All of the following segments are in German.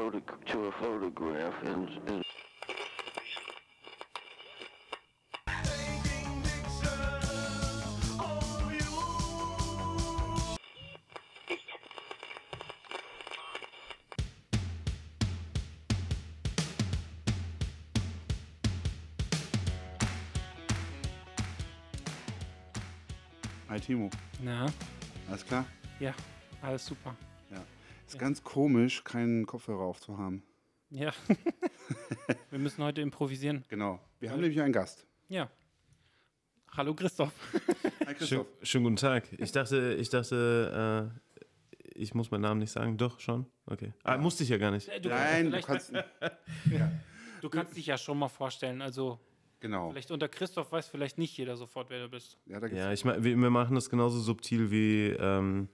photo to a photograph and, and Hi Timo, Na, alles klar? ja, alles super. Ja. Ist Ja. ganz komisch, keinen Kopfhörer aufzuhaben. Ja. Wir müssen heute improvisieren. Genau. Wir haben nämlich einen Gast. Ja. Hallo Christoph. Hi Schön, Christoph. schönen guten Tag. Ich dachte, ich dachte, äh, ich muss meinen Namen nicht sagen. Doch, schon? Okay. Ah, musste ich ja gar nicht. Äh, Du Nein, du kannst, vielleicht, du kannst dich ja schon mal vorstellen. Also Genau. vielleicht unter Christoph weiß vielleicht nicht jeder sofort, wer du bist. Ja, da gibt's Ja, ich mein, wir, wir machen das genauso subtil wie ähm,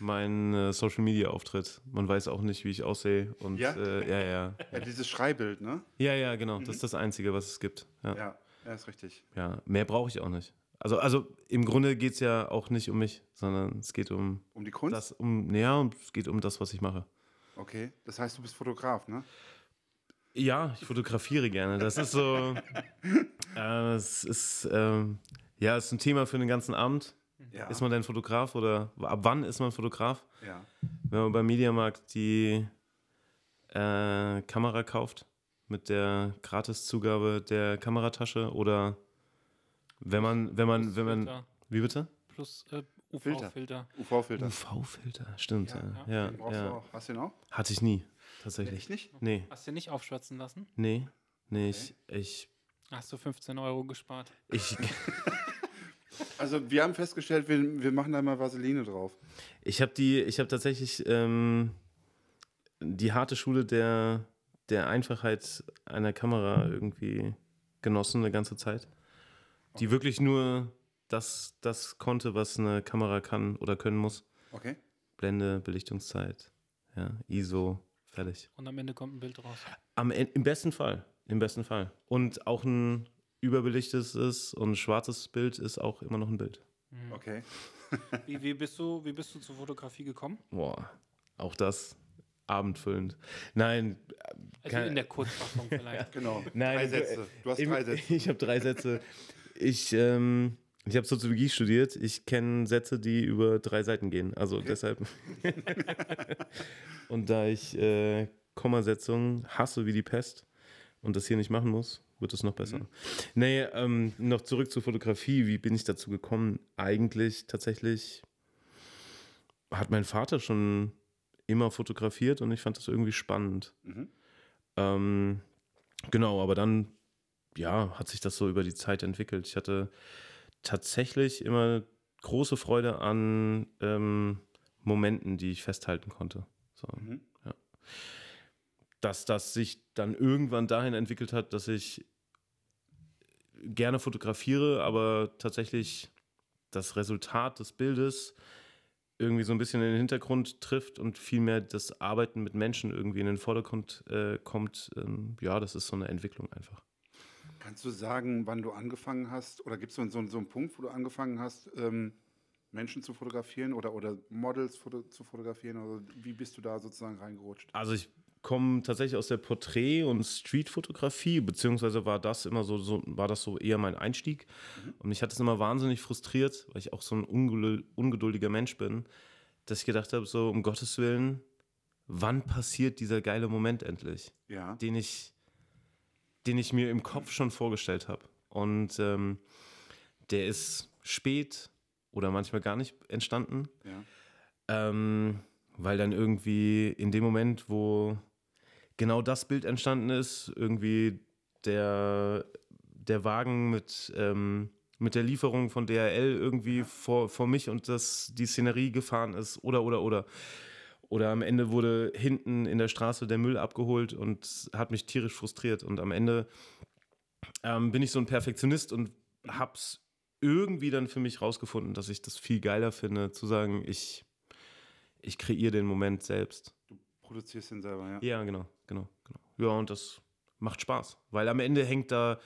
mein äh, Social Media Auftritt. Man weiß auch nicht, wie ich aussehe. Und Ja? Äh, ja, ja. ja, dieses Schreibild, ne? Ja, ja, genau. Das ist das Einzige, was es gibt. Ja, ja. Ja, ja ist richtig. mehr brauche ich auch nicht. Also, also im Grunde geht es ja auch nicht um mich, sondern es geht um Um die Kunst? das, um, ja, es geht um das, was ich mache. Okay. Das heißt, du bist Fotograf, ne? Ja, ich fotografiere gerne. Das ist so. äh, es ist. Ähm, ja, es ist ein Thema für den ganzen Abend. Ja. Ist man denn Fotograf oder ab wann ist man Fotograf? ja. Wenn man beim Mediamarkt die äh, Kamera kauft mit der Gratiszugabe der Kameratasche oder wenn man, wenn man, wenn man. Filter Wie bitte? plus äh, Filter. UV-Filter. UV-Filter. UV-Filter, stimmt. Ja, ja. ja, Den brauchst ja, du auch. Hast du den auch? Hatte ich nie, tatsächlich. Echt nicht? Nee, Hast du nicht aufschwatzen lassen? nee, nee, ich, ich, Hast du 15 Euro gespart? ich, Also, wir haben festgestellt, wir, wir machen da mal Vaseline drauf. Ich habe die, ich habe tatsächlich ähm, die harte Schule der, der Einfachheit einer Kamera irgendwie genossen eine ganze Zeit. Die wirklich nur das, das konnte, was eine Kamera kann oder können muss. Okay. Blende, Belichtungszeit, ja, ISO, fertig. Und am Ende kommt ein Bild raus. Am, Im besten Fall, im besten Fall. Und auch ein überbelichtetes und schwarzes Bild ist auch immer noch ein Bild. Okay. Wie, wie, bist du, wie bist du zur Fotografie gekommen? Boah, auch das abendfüllend. Nein, Also in der Kurzfassung vielleicht. Genau. Nein, drei du- Sätze. Du hast Im- drei Sätze. Ich habe drei Sätze. Ich, ähm, ich habe Soziologie studiert. Ich kenne Sätze, die über drei Seiten gehen. Also deshalb. und da ich äh, Kommasetzung hasse wie die Pest und das hier nicht machen muss, wird es noch besser. Nee, ähm, noch zurück zur Fotografie. Wie bin ich dazu gekommen? Eigentlich tatsächlich hat mein Vater schon immer fotografiert und ich fand das irgendwie spannend. Mhm. Ähm, genau, aber dann, ja, hat sich das so über die Zeit entwickelt. Ich hatte tatsächlich immer große Freude an ähm, Momenten, die ich festhalten konnte. So, Mhm. ja. Dass das sich dann irgendwann dahin entwickelt hat, dass ich gerne fotografiere, aber tatsächlich das Resultat des Bildes irgendwie so ein bisschen in den Hintergrund trifft und vielmehr das Arbeiten mit Menschen irgendwie in den Vordergrund äh, kommt, ähm, ja, das ist so eine Entwicklung einfach. Kannst du sagen, wann du angefangen hast? Oder gibt es so, so, so einen Punkt, wo du angefangen hast, ähm, Menschen zu fotografieren oder, oder Models foto zu fotografieren? Oder wie bist du da sozusagen reingerutscht? Also ich komme tatsächlich aus der Porträt- und Streetfotografie, beziehungsweise war das immer so, so war das so eher mein Einstieg. Und mich hat es immer wahnsinnig frustriert, weil ich auch so ein ungedul- ungeduldiger Mensch bin, dass ich gedacht habe, so um Gottes Willen, wann passiert dieser geile Moment endlich? Ja. den ich, den ich mir im Kopf schon vorgestellt habe. Und ähm, der ist spät oder manchmal gar nicht entstanden, ja. ähm, weil dann irgendwie in dem Moment, wo genau das Bild entstanden ist, irgendwie der, der Wagen mit, ähm, mit der Lieferung von DHL irgendwie vor, vor mich und das, die Szenerie gefahren ist oder, oder, oder. Oder am Ende wurde hinten in der Straße der Müll abgeholt und hat mich tierisch frustriert. Und am Ende ähm, bin ich so ein Perfektionist und hab's irgendwie dann für mich rausgefunden, dass ich das viel geiler finde, zu sagen, ich, ich kreiere den Moment selbst. Du produzierst ihn selber, ja. Ja, genau, genau, genau. Ja, und das macht Spaß, weil am Ende hängt da,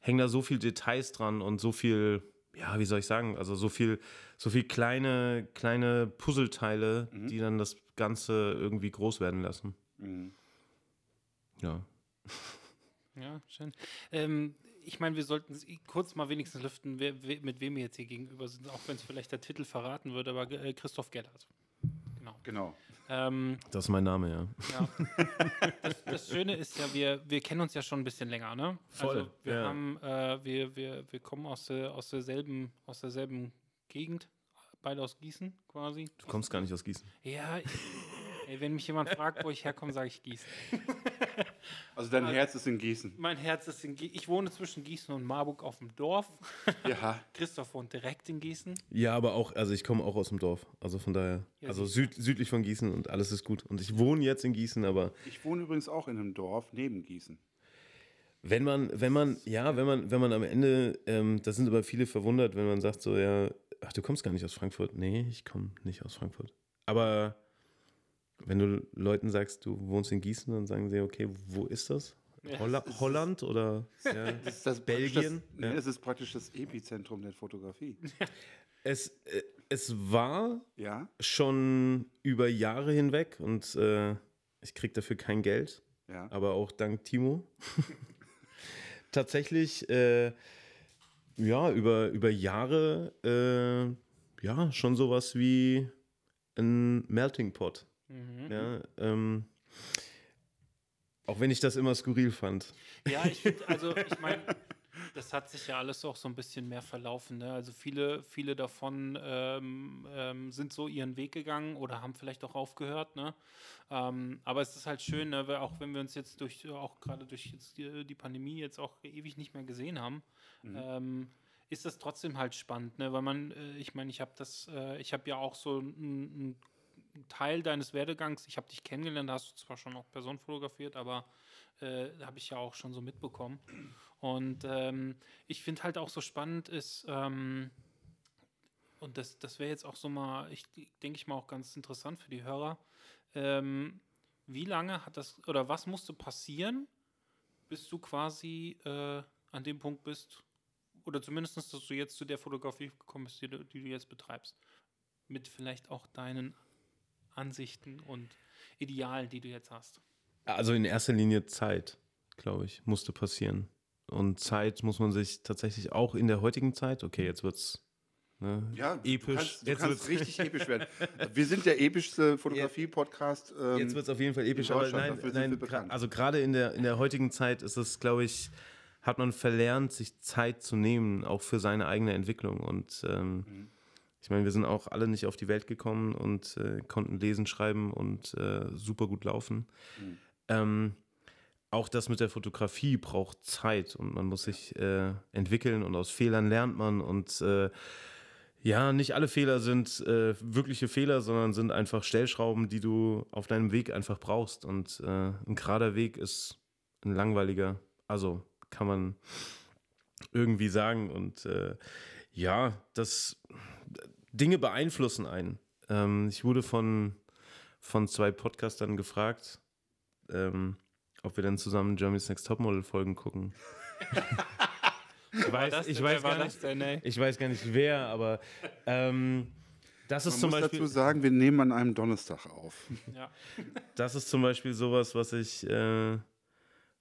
hängen da so viel Details dran und so viel, ja, wie soll ich sagen, also so viel, so viel kleine, kleine Puzzleteile, die dann das Ganze irgendwie groß werden lassen. Mhm. Ja. Ja, schön. Ähm, ich meine, wir sollten kurz mal wenigstens lüften, wer, wer, mit wem wir jetzt hier gegenüber sind, auch wenn es vielleicht der Titel verraten würde, aber äh, Christoph Gellert. Genau. Genau. Ähm, Das ist mein Name, ja. ja. das, das Schöne ist ja, wir, wir kennen uns ja schon ein bisschen länger, ne? Voll, Also wir ja. haben, äh, wir, wir, wir kommen aus, der, aus derselben, aus derselben Gegend, beide aus Gießen quasi. Du kommst gar nicht aus Gießen. Ja, ich, ey, wenn mich jemand fragt, wo ich herkomme, sage ich Gießen. Also dein Herz ist in Gießen. Mein Herz ist in Gießen. Ich wohne zwischen Gießen und Marburg auf dem Dorf. Ja. Christoph wohnt direkt in Gießen. Ja, aber auch, also ich komme auch aus dem Dorf. Also von daher, Ja, also süd, südlich von Gießen und alles ist gut. Und ich wohne jetzt in Gießen, aber Ich wohne übrigens auch in einem Dorf neben Gießen. wenn man, wenn man, ja, wenn man, wenn man am Ende, ähm, da sind aber viele verwundert, wenn man sagt so, ja, ach, du kommst gar nicht aus Frankfurt. Nee, ich komme nicht aus Frankfurt. Aber wenn du Leuten sagst, du wohnst in Gießen, dann sagen sie, okay, wo ist das? Ja, Holla Holland oder ja. Das ist das Belgien? Das, Ja. das ist praktisch das Epizentrum der Fotografie. es, äh, es war Ja, schon über Jahre hinweg und äh, ich krieg dafür kein Geld, ja. aber auch dank Timo. Tatsächlich, äh, ja, über, über Jahre, äh, ja, schon sowas wie ein Melting Pot. Mhm. Ja, ähm, auch wenn ich das immer skurril fand. Ja, ich finde, also ich meine, das hat sich ja alles auch so ein bisschen mehr verlaufen. Ne? Also viele, viele davon ähm, ähm, sind so ihren Weg gegangen oder haben vielleicht auch aufgehört. Ne? Ähm, aber es ist halt schön, ne? weil auch wenn wir uns jetzt durch, auch gerade durch jetzt die, die Pandemie jetzt auch ewig nicht mehr gesehen haben, ähm, ist das trotzdem halt spannend, ne? weil man, äh, ich meine, ich habe das, äh, ich habe ja auch so einen Teil deines Werdegangs, ich habe dich kennengelernt, da hast du zwar schon auch Personen fotografiert, aber äh, habe ich ja auch schon so mitbekommen. Und ähm, ich finde halt auch so spannend ist, ähm, und das, das wäre jetzt auch so mal, ich denke ich mal auch ganz interessant für die Hörer, ähm, wie lange hat das, oder was musste passieren, bis du quasi äh, an dem Punkt bist, oder zumindest, dass du jetzt zu der Fotografie gekommen bist, die du, die du jetzt betreibst, mit vielleicht auch deinen Ansichten und Idealen, die du jetzt hast. Also in erster Linie Zeit, glaube ich, musste passieren. Und Zeit muss man sich tatsächlich auch in der heutigen Zeit, okay, jetzt wird's ne, Ja, episch. Du kannst, du jetzt kannst wird's, richtig episch werden. Wir sind der epischste Fotografie-Podcast. Ähm, jetzt wird's auf jeden Fall episch, aber nein, nein also gerade in der, in der heutigen Zeit ist es, glaube ich, hat man verlernt, sich Zeit zu nehmen, auch für seine eigene Entwicklung. Und ähm, Mhm. Ich meine, wir sind auch alle nicht auf die Welt gekommen und äh, konnten lesen, schreiben und äh, super gut laufen. Mhm. Ähm, auch das mit der Fotografie braucht Zeit und man muss sich äh, entwickeln und aus Fehlern lernt man und äh, ja, nicht alle Fehler sind äh, wirkliche Fehler, sondern sind einfach Stellschrauben, die du auf deinem Weg einfach brauchst. Und äh, ein gerader Weg ist ein langweiliger, also kann man irgendwie sagen. Und äh, ja, das Dinge beeinflussen einen. Ähm, ich wurde von, von zwei Podcastern gefragt, ähm, ob wir dann zusammen Germany's Next Topmodel Folgen gucken. ich weiß, ich weiß gar nicht, denn, ey? ich weiß gar nicht wer, aber ähm, das ist Man zum muss Beispiel, dazu sagen, wir nehmen an einem Donnerstag auf. Ja. das ist zum Beispiel sowas, was ich äh,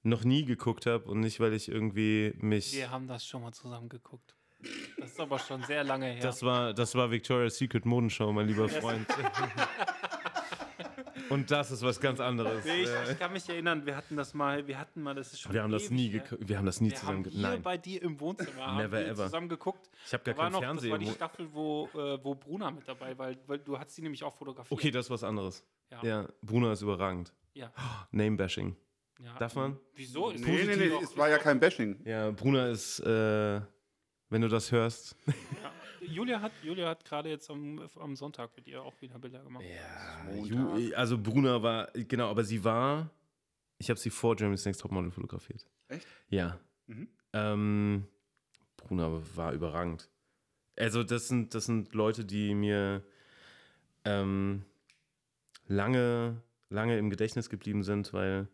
noch nie geguckt habe und nicht, weil ich irgendwie mich. Wir haben das schon mal zusammen geguckt. Das ist aber schon sehr lange her. Das war, das war Victoria's Secret Modenshow, mein lieber Freund. und das ist was ganz anderes. Nee, ich, ich kann mich erinnern, wir hatten das mal, wir hatten mal, das ist schon wir haben das nie her. geguckt. Wir haben das nie Wir zusammen haben geguckt. hier Nein. bei dir im Wohnzimmer haben Never wir ever. zusammen geguckt. Ich habe gar Da war kein noch, das Fernsehen. war die Staffel, wo, äh, wo Bruna mit dabei war, weil du hast sie nämlich auch fotografiert. Okay, das ist was anderes. Ja. Ja, Bruno ist überragend. Ja. Name-Bashing. ja. Darf man? Wieso? Ist Nee, nee, nee, es war ja kein Bashing. Ja, Bruna ist, äh, wenn du das hörst. Ja. Julia hat, Julia hat gerade jetzt am, am Sonntag mit ihr auch wieder Bilder gemacht. Ja. Ju, also Bruna war, genau, aber sie war, ich habe sie vor Germany's Next Topmodel fotografiert. Echt? Ja. Mhm. Ähm, Bruna war überragend. Also das sind, das sind Leute, die mir ähm, lange, lange im Gedächtnis geblieben sind, weil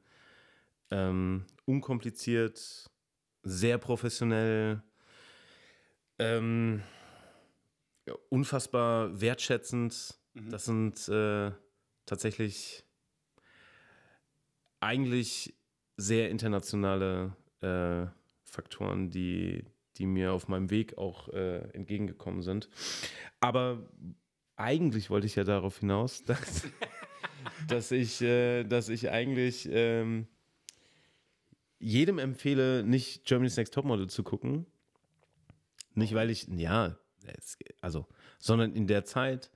ähm, unkompliziert, sehr professionell, ähm, unfassbar wertschätzend. Mhm. Das sind äh, tatsächlich eigentlich sehr internationale äh, Faktoren, die, die mir auf meinem Weg auch äh, entgegengekommen sind. Aber eigentlich wollte ich ja darauf hinaus, dass, dass, ich, äh, dass ich eigentlich ähm, jedem empfehle, nicht Germany's Next Topmodel zu gucken. Nicht, weil ich, ja, also, sondern in der Zeit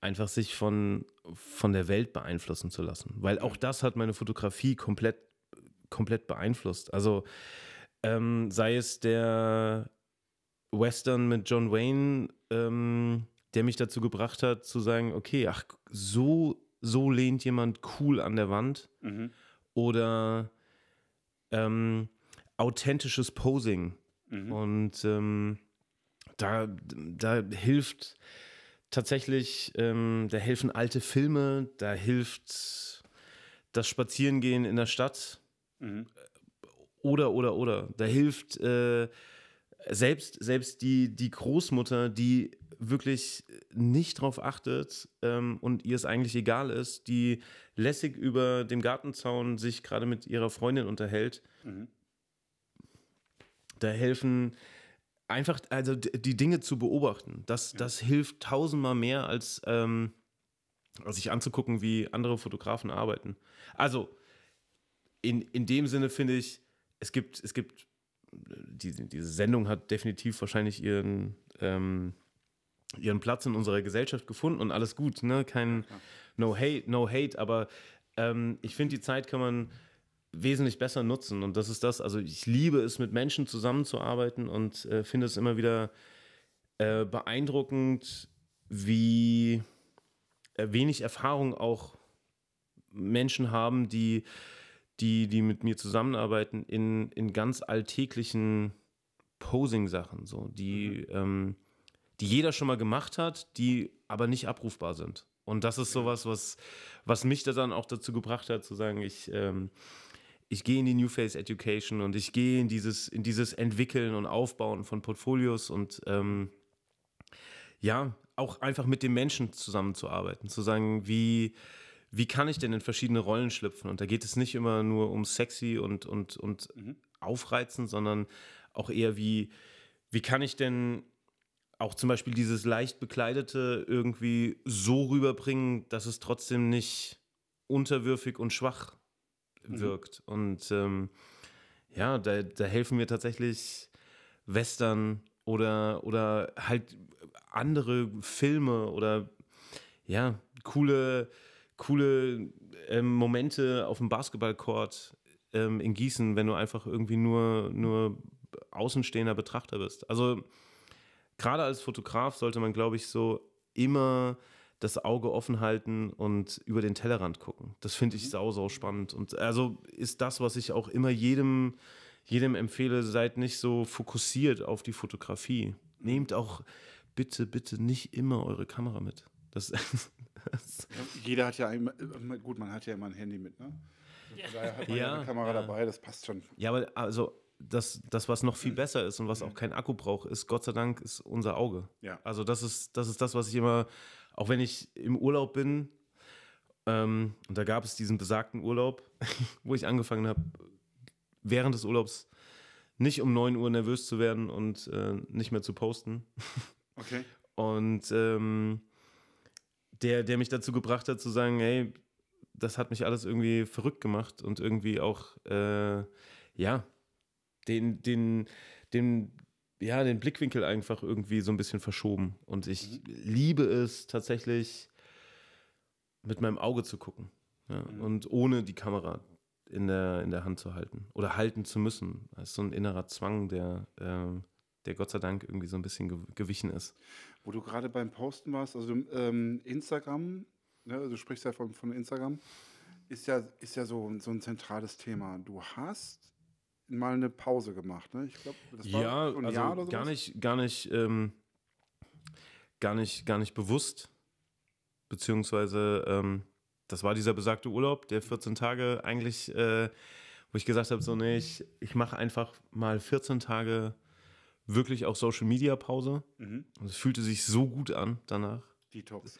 einfach sich von, von der Welt beeinflussen zu lassen. Weil auch das hat meine Fotografie komplett, komplett beeinflusst. Also ähm, sei es der Western mit John Wayne, ähm, der mich dazu gebracht hat, zu sagen, okay, ach, so, so lehnt jemand cool an der Wand. Mhm. Oder ähm, authentisches Posing. Mhm. Und ähm, da, da hilft tatsächlich, ähm, da helfen alte Filme, da hilft das Spazierengehen in der Stadt. Mhm. Oder, oder, oder. Da hilft äh, selbst, selbst die, die Großmutter, die wirklich nicht drauf achtet ähm, und ihr es eigentlich egal ist, die lässig über dem Gartenzaun sich gerade mit ihrer Freundin unterhält. Mhm. Da helfen einfach, also die Dinge zu beobachten. Das, das hilft tausendmal mehr, als, ähm, als sich anzugucken, wie andere Fotografen arbeiten. Also, in, in dem Sinne finde ich, es gibt, es gibt, diese, diese Sendung hat definitiv wahrscheinlich ihren, ähm, ihren Platz in unserer Gesellschaft gefunden und alles gut, ne? Kein No Hate, no hate, aber ähm, ich finde, die Zeit kann man wesentlich besser nutzen. Und das ist das, also ich liebe es, mit Menschen zusammenzuarbeiten und äh, finde es immer wieder äh, beeindruckend, wie äh, wenig Erfahrung auch Menschen haben, die, die, die mit mir zusammenarbeiten in, in ganz alltäglichen Posing-Sachen, so, die, ähm, die jeder schon mal gemacht hat, die aber nicht abrufbar sind. Und das ist sowas, was, was mich da dann auch dazu gebracht hat, zu sagen, ich, ähm, ich gehe in die New Face Education und ich gehe in dieses, in dieses Entwickeln und Aufbauen von Portfolios und ähm, ja, auch einfach mit dem Menschen zusammenzuarbeiten, zu sagen, wie, wie kann ich denn in verschiedene Rollen schlüpfen? Und da geht es nicht immer nur um sexy und, und, und aufreizen, sondern auch eher wie, wie kann ich denn auch zum Beispiel dieses leicht bekleidete irgendwie so rüberbringen, dass es trotzdem nicht unterwürfig und schwach wirkt. Und ähm, ja, da, da helfen mir tatsächlich Western oder, oder halt andere Filme oder ja, coole, coole ähm, Momente auf dem Basketballcourt ähm, in Gießen, wenn du einfach irgendwie nur, nur außenstehender Betrachter bist. Also gerade als Fotograf sollte man, glaube ich, so immer das Auge offen halten und über den Tellerrand gucken. Das finde ich sau, sau spannend. Und also ist das, was ich auch immer jedem, jedem empfehle, seid nicht so fokussiert auf die Fotografie. Nehmt auch bitte, bitte nicht immer eure Kamera mit. Das, das jeder hat ja immer, immer- gut, man hat ja immer ein Handy mit, ne? Von daher hat man ja, Ja, eine Kamera ja. dabei, das passt schon. Ja, aber also das, das, was noch viel besser ist und was auch kein Akku braucht, ist Gott sei Dank ist unser Auge. Ja. Also das ist, das ist das, was ich immer, auch wenn ich im Urlaub bin, ähm, und da gab es diesen besagten Urlaub, wo ich angefangen habe, während des Urlaubs nicht um 9 Uhr nervös zu werden und äh, nicht mehr zu posten. Okay. Und ähm, der, der mich dazu gebracht hat zu sagen, hey, das hat mich alles irgendwie verrückt gemacht und irgendwie auch, äh, ja, den, den, den, ja, den Blickwinkel einfach irgendwie so ein bisschen verschoben. Und ich liebe es tatsächlich, mit meinem Auge zu gucken. Ja, Und ohne die Kamera in der, in der Hand zu halten oder halten zu müssen. Das ist so ein innerer Zwang, der, ähm, der Gott sei Dank irgendwie so ein bisschen ge gewichen ist. Wo du gerade beim Posten warst, also ähm, Instagram, ne, du sprichst ja von, von Instagram, ist ja, ist ja so, so ein zentrales Thema. Du hast mal eine Pause gemacht, ne? Ich glaube, das war ja, so ein also Jahr oder so. gar nicht, gar nicht, ähm, gar nicht, gar nicht bewusst. Beziehungsweise, ähm, das war dieser besagte Urlaub, der 14 Tage eigentlich, äh, wo ich gesagt habe, so, nee, ich, ich mache einfach mal 14 Tage wirklich auch Social Media Pause. Mhm. Und es fühlte sich so gut an danach. Detox.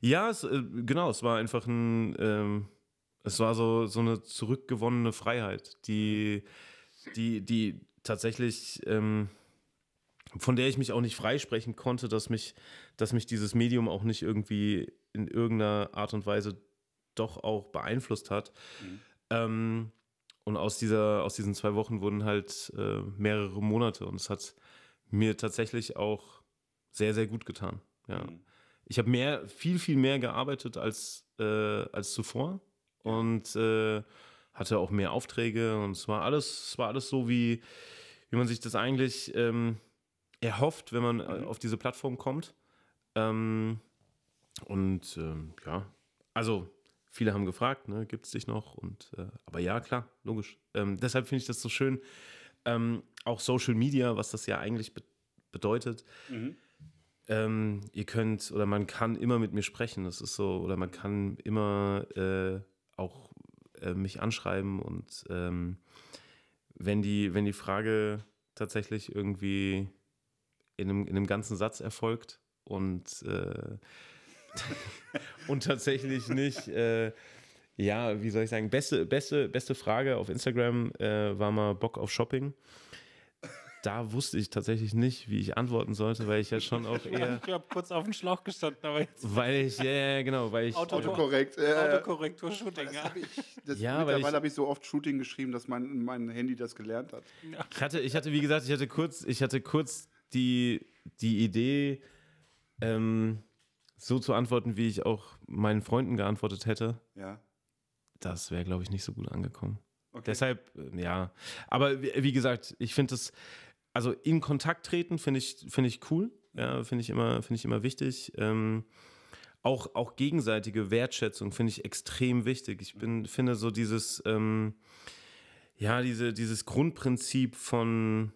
Ja, es, äh, genau, es war einfach ein, ähm, Es war so, so eine zurückgewonnene Freiheit, die, die, die tatsächlich, ähm, von der ich mich auch nicht freisprechen konnte, dass mich, dass mich dieses Medium auch nicht irgendwie in irgendeiner Art und Weise doch auch beeinflusst hat. Ähm, und aus, dieser, aus diesen zwei Wochen wurden halt äh, mehrere Monate und es hat mir tatsächlich auch sehr, sehr gut getan. Ja. Ich habe mehr, viel, viel mehr gearbeitet als, äh, als zuvor und äh, hatte auch mehr Aufträge und es war alles, es war alles so, wie, wie man sich das eigentlich ähm, erhofft, wenn man äh, auf diese Plattform kommt. Ähm, und ähm, ja, also viele haben gefragt, ne, gibt es dich noch? Und äh, aber ja, klar, logisch. Ähm, deshalb finde ich das so schön. Ähm, auch Social Media, was das ja eigentlich be bedeutet. Ähm, ihr könnt oder man kann immer mit mir sprechen. Das ist so, oder man kann immer äh, auch äh, mich anschreiben und ähm, wenn die, wenn die Frage tatsächlich irgendwie in einem, in einem ganzen Satz erfolgt und, äh, und tatsächlich nicht, äh, ja, wie soll ich sagen, beste, beste, beste Frage auf Instagram äh, war mal Bock auf Shopping. Da wusste ich tatsächlich nicht, wie ich antworten sollte, weil ich ja schon auch eher, Ich habe kurz auf dem Schlauch gestanden, aber jetzt weil ich, ja, ja, genau, weil ich, Auto- Autokorrekt. Äh, Autokorrektur-Shooting. das Ja. hab ich, das, Ja, weil mittlerweile ich- habe ich so oft Shooting geschrieben, dass mein, mein Handy das gelernt hat. Ich hatte, ich hatte, wie gesagt, ich hatte kurz, ich hatte kurz die, die Idee, ähm, so zu antworten, wie ich auch meinen Freunden geantwortet hätte. Ja. Das wäre, glaube ich, nicht so gut angekommen. Okay. Deshalb, äh, ja. Aber wie, wie gesagt, ich finde es, also in Kontakt treten finde ich, finde ich cool. Ja, finde ich immer, finde ich immer wichtig. Ähm, auch, auch gegenseitige Wertschätzung finde ich extrem wichtig. Ich bin, finde so dieses, ähm, ja, diese, dieses Grundprinzip von,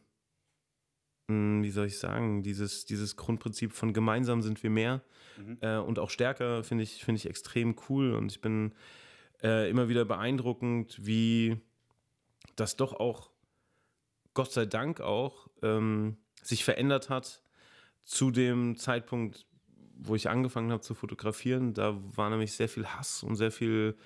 mh, wie soll ich sagen, dieses, dieses Grundprinzip von gemeinsam sind wir mehr äh, und auch stärker finde ich, finde ich extrem cool und ich bin äh, immer wieder beeindruckend, wie das doch auch, Gott sei Dank auch, ähm, sich verändert hat zu dem Zeitpunkt, wo ich angefangen habe zu fotografieren. Da war nämlich sehr viel Hass und sehr viel,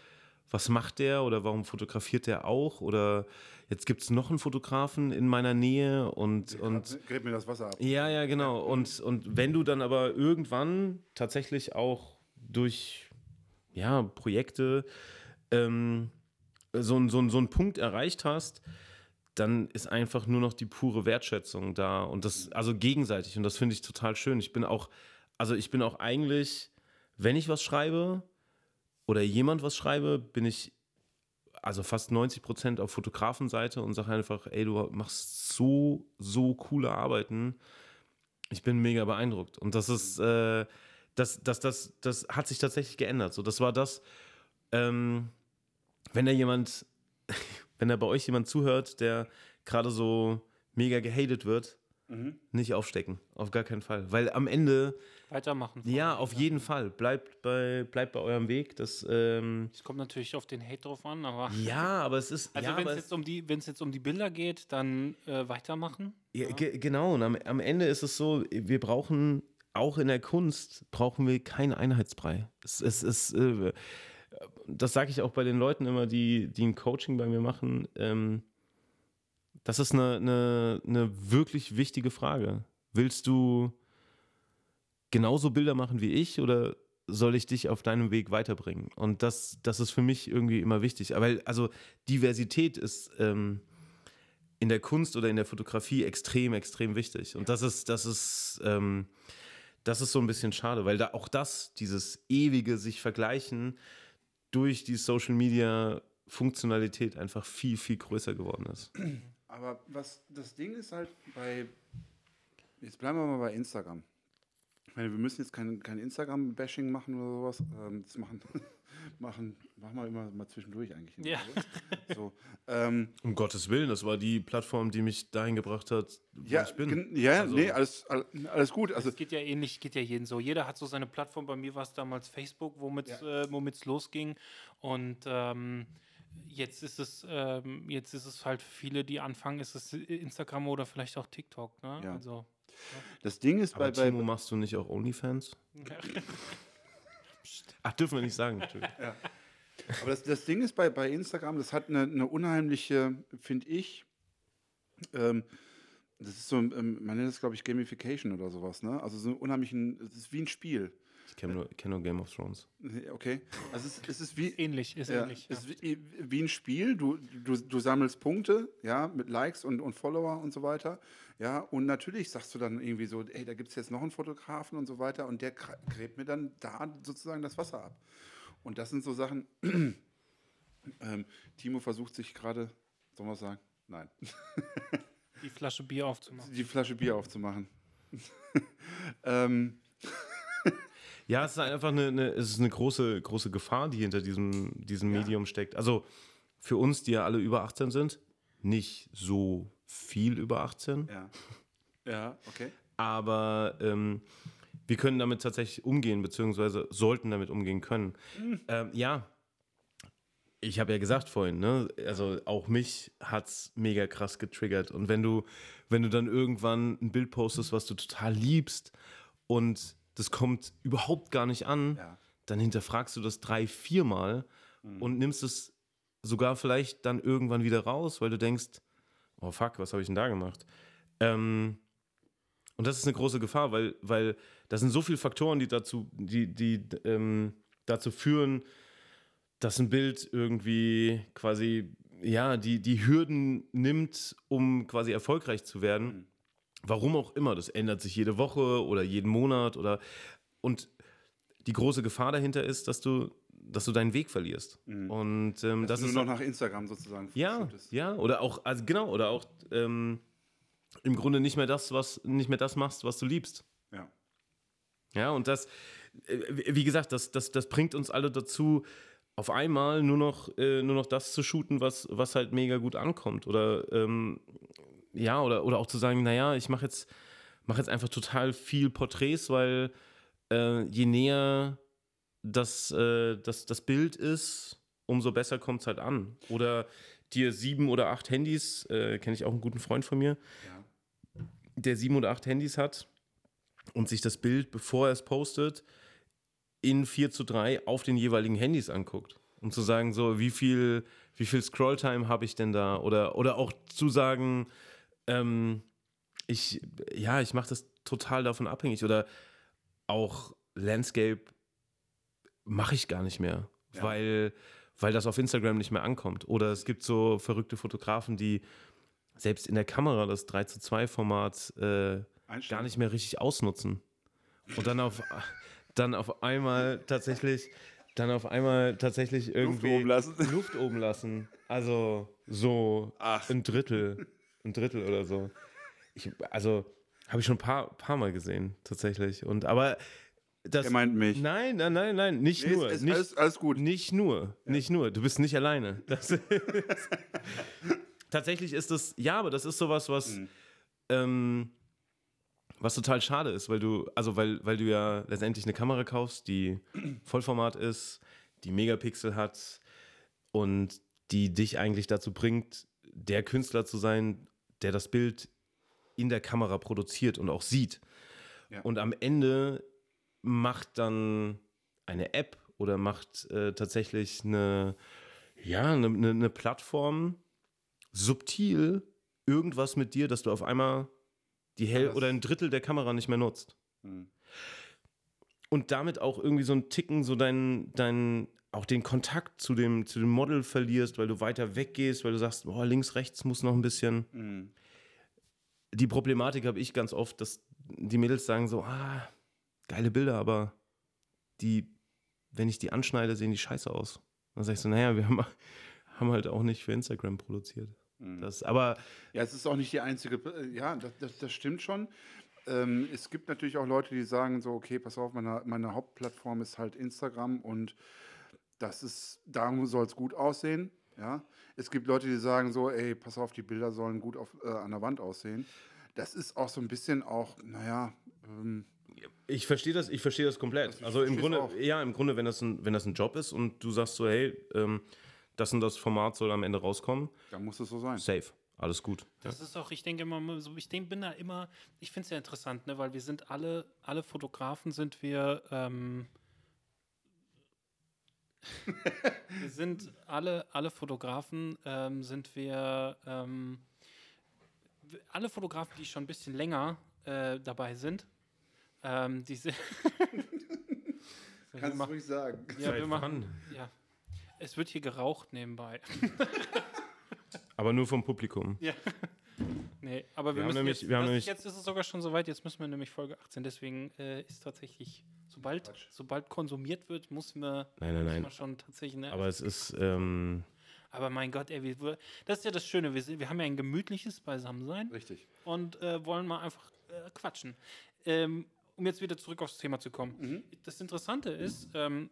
was macht der oder warum fotografiert der auch? Oder jetzt gibt es noch einen Fotografen in meiner Nähe und, und Gräb mir das Wasser ab. ja, ja, genau. Und, und wenn du dann aber irgendwann tatsächlich auch durch ja, Projekte ähm, so, so, so einen Punkt erreicht hast, dann ist einfach nur noch die pure Wertschätzung da und das, also gegenseitig und das finde ich total schön. Ich bin auch, also ich bin auch eigentlich, wenn ich was schreibe oder jemand was schreibe, bin ich also fast 90 Prozent auf Fotografenseite und sage einfach, ey, du machst so, so coole Arbeiten. Ich bin mega beeindruckt. Und das ist, äh, das, das, das, das hat sich tatsächlich geändert. So, das war das, ähm, wenn da jemand, wenn da bei euch jemand zuhört, der gerade so mega gehatet wird, nicht aufstecken. Auf gar keinen Fall. Weil am Ende, Weitermachen. ja, auf jeden Fall, bleibt bei, bleibt bei eurem Weg. Das, ähm, Es kommt natürlich auf den Hate drauf an, aber. ja, aber es ist. Also ja, wenn es jetzt um die, wenn es jetzt um die Bilder geht, dann äh, weitermachen. Ja, ge genau, und am, am Ende ist es so, wir brauchen, auch in der Kunst, brauchen wir keinen Einheitsbrei. Es, es ist, äh, das sage ich auch bei den Leuten immer, die, die ein Coaching bei mir machen. Ähm, das ist eine, eine, eine wirklich wichtige Frage. Willst du genauso Bilder machen wie ich oder soll ich dich auf deinem Weg weiterbringen? Und das, das ist für mich irgendwie immer wichtig. Aber also Diversität ist ähm, in der Kunst oder in der Fotografie extrem, extrem wichtig. Und das ist, das ist, ähm, das ist so ein bisschen schade, weil da auch das, dieses ewige sich vergleichen durch die Social Media Funktionalität einfach viel, viel größer geworden ist. Aber was das Ding ist halt bei. Jetzt bleiben wir mal bei Instagram. Ich meine, wir müssen jetzt kein, kein Instagram-Bashing machen oder sowas. Ähm, das machen, machen, machen wir immer mal zwischendurch eigentlich. Ja. So, ähm, Um Gottes Willen, das war die Plattform, die mich dahin gebracht hat, wo ja, ich bin. ja, Also- nee, alles, all- alles gut. Also, Es geht ja ähnlich, geht ja jeden so. Jeder hat so seine Plattform. Bei mir war es damals Facebook, womit es Ja. äh, womit's losging. Und ähm, jetzt ist es, ähm, jetzt ist es halt für viele, die anfangen, ist es Instagram oder vielleicht auch TikTok. Ne? Ja. Also das Ding ist Aber bei, bei, Timo, machst du nicht auch OnlyFans? Ach, dürfen wir nicht sagen. Entschuldigung. Aber das, das Ding ist bei, bei Instagram, das hat eine, eine unheimliche, finde ich, ähm, das ist so, ähm, man nennt es, glaube ich, Gamification oder sowas, ne? Also so einen unheimlichen, es ist wie ein Spiel. Ich kenne nur, kenn nur Game of Thrones. Okay. Also es, ist- es ist wie, Ähnlich, ist ja, ähnlich. es Ja. ist wie, wie ein Spiel. Du, du, du sammelst Punkte, ja, mit Likes und, und Follower und so weiter. Ja, und natürlich sagst du dann irgendwie so, ey, da gibt es jetzt noch einen Fotografen und so weiter und der gräbt mir dann da sozusagen das Wasser ab. Und das sind so Sachen, ähm, Timo versucht sich gerade, sollen wir sagen? Nein, Die Flasche Bier aufzumachen. die Flasche Bier aufzumachen. ähm, Ja, es ist einfach eine, eine, es ist eine große, große Gefahr, die hinter diesem, diesem Medium steckt. Also für uns, die ja alle über 18 sind, nicht so viel über 18, ja. Ja, okay. aber ähm, wir können damit tatsächlich umgehen, beziehungsweise sollten damit umgehen können. Ähm, ja, ich habe ja gesagt vorhin, ne? also auch mich hat es mega krass getriggert. Und wenn du, wenn du dann irgendwann ein Bild postest, was du total liebst und das kommt überhaupt gar nicht an, Ja. dann hinterfragst du das drei, viermal und nimmst es sogar vielleicht dann irgendwann wieder raus, weil du denkst, oh fuck, was habe ich denn da gemacht? Ähm, und das ist eine große Gefahr, weil, weil da sind so viele Faktoren, die dazu, die, die ähm, dazu führen, dass ein Bild irgendwie quasi, ja, die, die Hürden nimmt, um quasi erfolgreich zu werden. Warum auch immer, das ändert sich jede Woche oder jeden Monat oder und die große Gefahr dahinter ist, dass du, dass du deinen Weg verlierst. Und ähm, Dass das du ist nur noch nach Instagram sozusagen ja, ja, oder auch, also genau, oder auch ähm, im Grunde nicht mehr das, was, nicht mehr das machst, was du liebst. Ja. Ja, und das, äh, wie wie gesagt, das, das, das bringt uns alle dazu, auf einmal nur noch, äh, nur noch das zu shooten, was, was halt mega gut ankommt. Oder ähm, ja, oder, oder auch zu sagen, naja, ich mache jetzt, mach jetzt einfach total viel Porträts, weil äh, je näher das, äh, das, das Bild ist, umso besser kommt es halt an. Oder dir sieben oder acht Handys, äh, kenne ich auch einen guten Freund von mir, Ja. der sieben oder acht Handys hat und sich das Bild, bevor er es postet, in 4 zu 3 auf den jeweiligen Handys anguckt. Um zu sagen, so, wie viel, wie viel Scrolltime habe ich denn da? Oder, oder auch zu sagen, ähm, ich, ja, ich mache das total davon abhängig. Oder auch Landscape mache ich gar nicht mehr, Ja. weil, weil das auf Instagram nicht mehr ankommt. Oder es gibt so verrückte Fotografen, die selbst in der Kamera das 3 zu 2 Format äh, gar nicht mehr richtig ausnutzen. Und dann auf, dann auf einmal tatsächlich, dann auf einmal tatsächlich irgendwie oben lassen. Luft oben lassen. Also so Ach. ein Drittel, ein Drittel oder so. Ich, also habe ich schon ein paar, paar Mal gesehen, tatsächlich. Und aber das. Er meint mich. Nein, nein, nein, nein, nicht Nee, nur. ist, nicht, alles, alles gut. nicht nur, nicht nur. Du bist nicht alleine. Ist, tatsächlich ist das, ja, aber das ist sowas, was, Mhm. ähm, was total schade ist, weil du, also weil, weil du ja letztendlich eine Kamera kaufst, die Vollformat ist, die Megapixel hat und die dich eigentlich dazu bringt, der Künstler zu sein, der das Bild in der Kamera produziert und auch sieht. Ja. Und am Ende macht dann eine App oder macht äh, tatsächlich eine, ja, eine, eine, eine Plattform subtil irgendwas mit dir, dass du auf einmal die Hälfte das- oder ein Drittel der Kamera nicht mehr nutzt. Hm. Und damit auch irgendwie so ein Ticken, so deinen, deinen, auch den Kontakt zu dem, zu dem Model verlierst, weil du weiter weggehst, weil du sagst, boah, links, rechts muss noch ein bisschen. Hm. Die Problematik habe ich ganz oft, dass die Mädels sagen so, ah, geile Bilder, aber die, wenn ich die anschneide, sehen die scheiße aus. Dann sag ich so, naja, wir haben, haben halt auch nicht für Instagram produziert. Hm. Das, aber Ja, es ist auch nicht die einzige. äh, Ja, das, das, das stimmt schon. Ähm, es gibt natürlich auch Leute, die sagen so, okay, pass auf, meine, meine Hauptplattform ist halt Instagram und das ist, da soll es gut aussehen. Ja, es gibt Leute, die sagen so, ey, pass auf, die Bilder sollen gut auf, äh, an der Wand aussehen. Das ist auch so ein bisschen auch, naja, ähm, Ich verstehe das, ich verstehe das komplett. Das Also im Grunde, auch. ja, im Grunde, wenn das ein, wenn das ein Job ist und du sagst so, hey, ähm, das und das Format soll am Ende rauskommen, da muss es so sein. safe, alles gut. Ja. Das ist auch, ich denke immer, so, ich bin da immer, ich finde es ja interessant, ne, weil wir sind alle, alle Fotografen sind wir, ähm, wir sind alle, alle Fotografen ähm, sind wir, ähm, alle Fotografen, die schon ein bisschen länger äh, dabei sind, ähm, die sind. Kannst du ruhig sagen. ja, Seit wir machen, wann? ja. Es wird hier geraucht nebenbei. Aber nur vom Publikum. Ja. Nee, aber wir, Wir haben müssen nämlich- jetzt, wir haben das- nämlich- jetzt ist es sogar schon soweit, jetzt müssen wir nämlich Folge 18, deswegen äh, ist tatsächlich, sobald, sobald konsumiert wird, muss man, Nein, nein, muss nein. schon tatsächlich, ne, Aber es ist, ähm, aber mein Gott, ey, wir, wir- das ist ja das Schöne, wir, sind, wir haben ja ein gemütliches Beisammensein Richtig. und äh, wollen mal einfach äh, quatschen. Ähm, um jetzt wieder zurück aufs Thema zu kommen. Mhm. Das Interessante ist, ähm,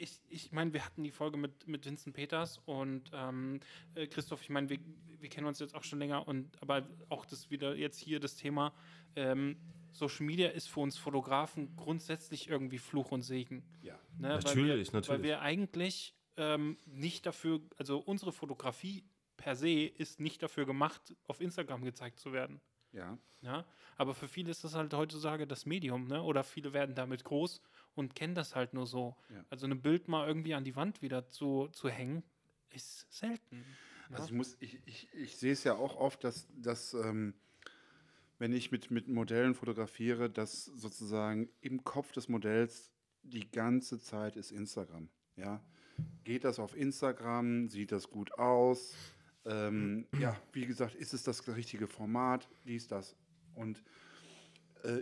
ich, ich meine, wir hatten die Folge mit, mit Vincent Peters und ähm, äh, Christoph, ich meine, wir, wir kennen uns jetzt auch schon länger und aber auch das wieder jetzt hier das Thema, ähm, Social Media ist für uns Fotografen grundsätzlich irgendwie Fluch und Segen. Ja. Ne? weil Natürlich, wir, Weil natürlich. wir eigentlich ähm, nicht dafür, also unsere Fotografie per se ist nicht dafür gemacht, auf Instagram gezeigt zu werden. Ja. Ja, aber für viele ist das halt heutzutage das Medium, ne? Oder viele werden damit groß und kennen das halt nur so. Ja. Also ein Bild mal irgendwie an die Wand wieder zu, zu hängen, ist selten. Also ich muss, ich, ich, ich sehe es ja auch oft, dass, dass ähm, wenn ich mit, mit Modellen fotografiere, dass sozusagen im Kopf des Modells die ganze Zeit ist Instagram. Ja? Geht das auf Instagram? Sieht das gut aus? Ähm, ja, wie gesagt, ist es das richtige Format? Dies, das. Und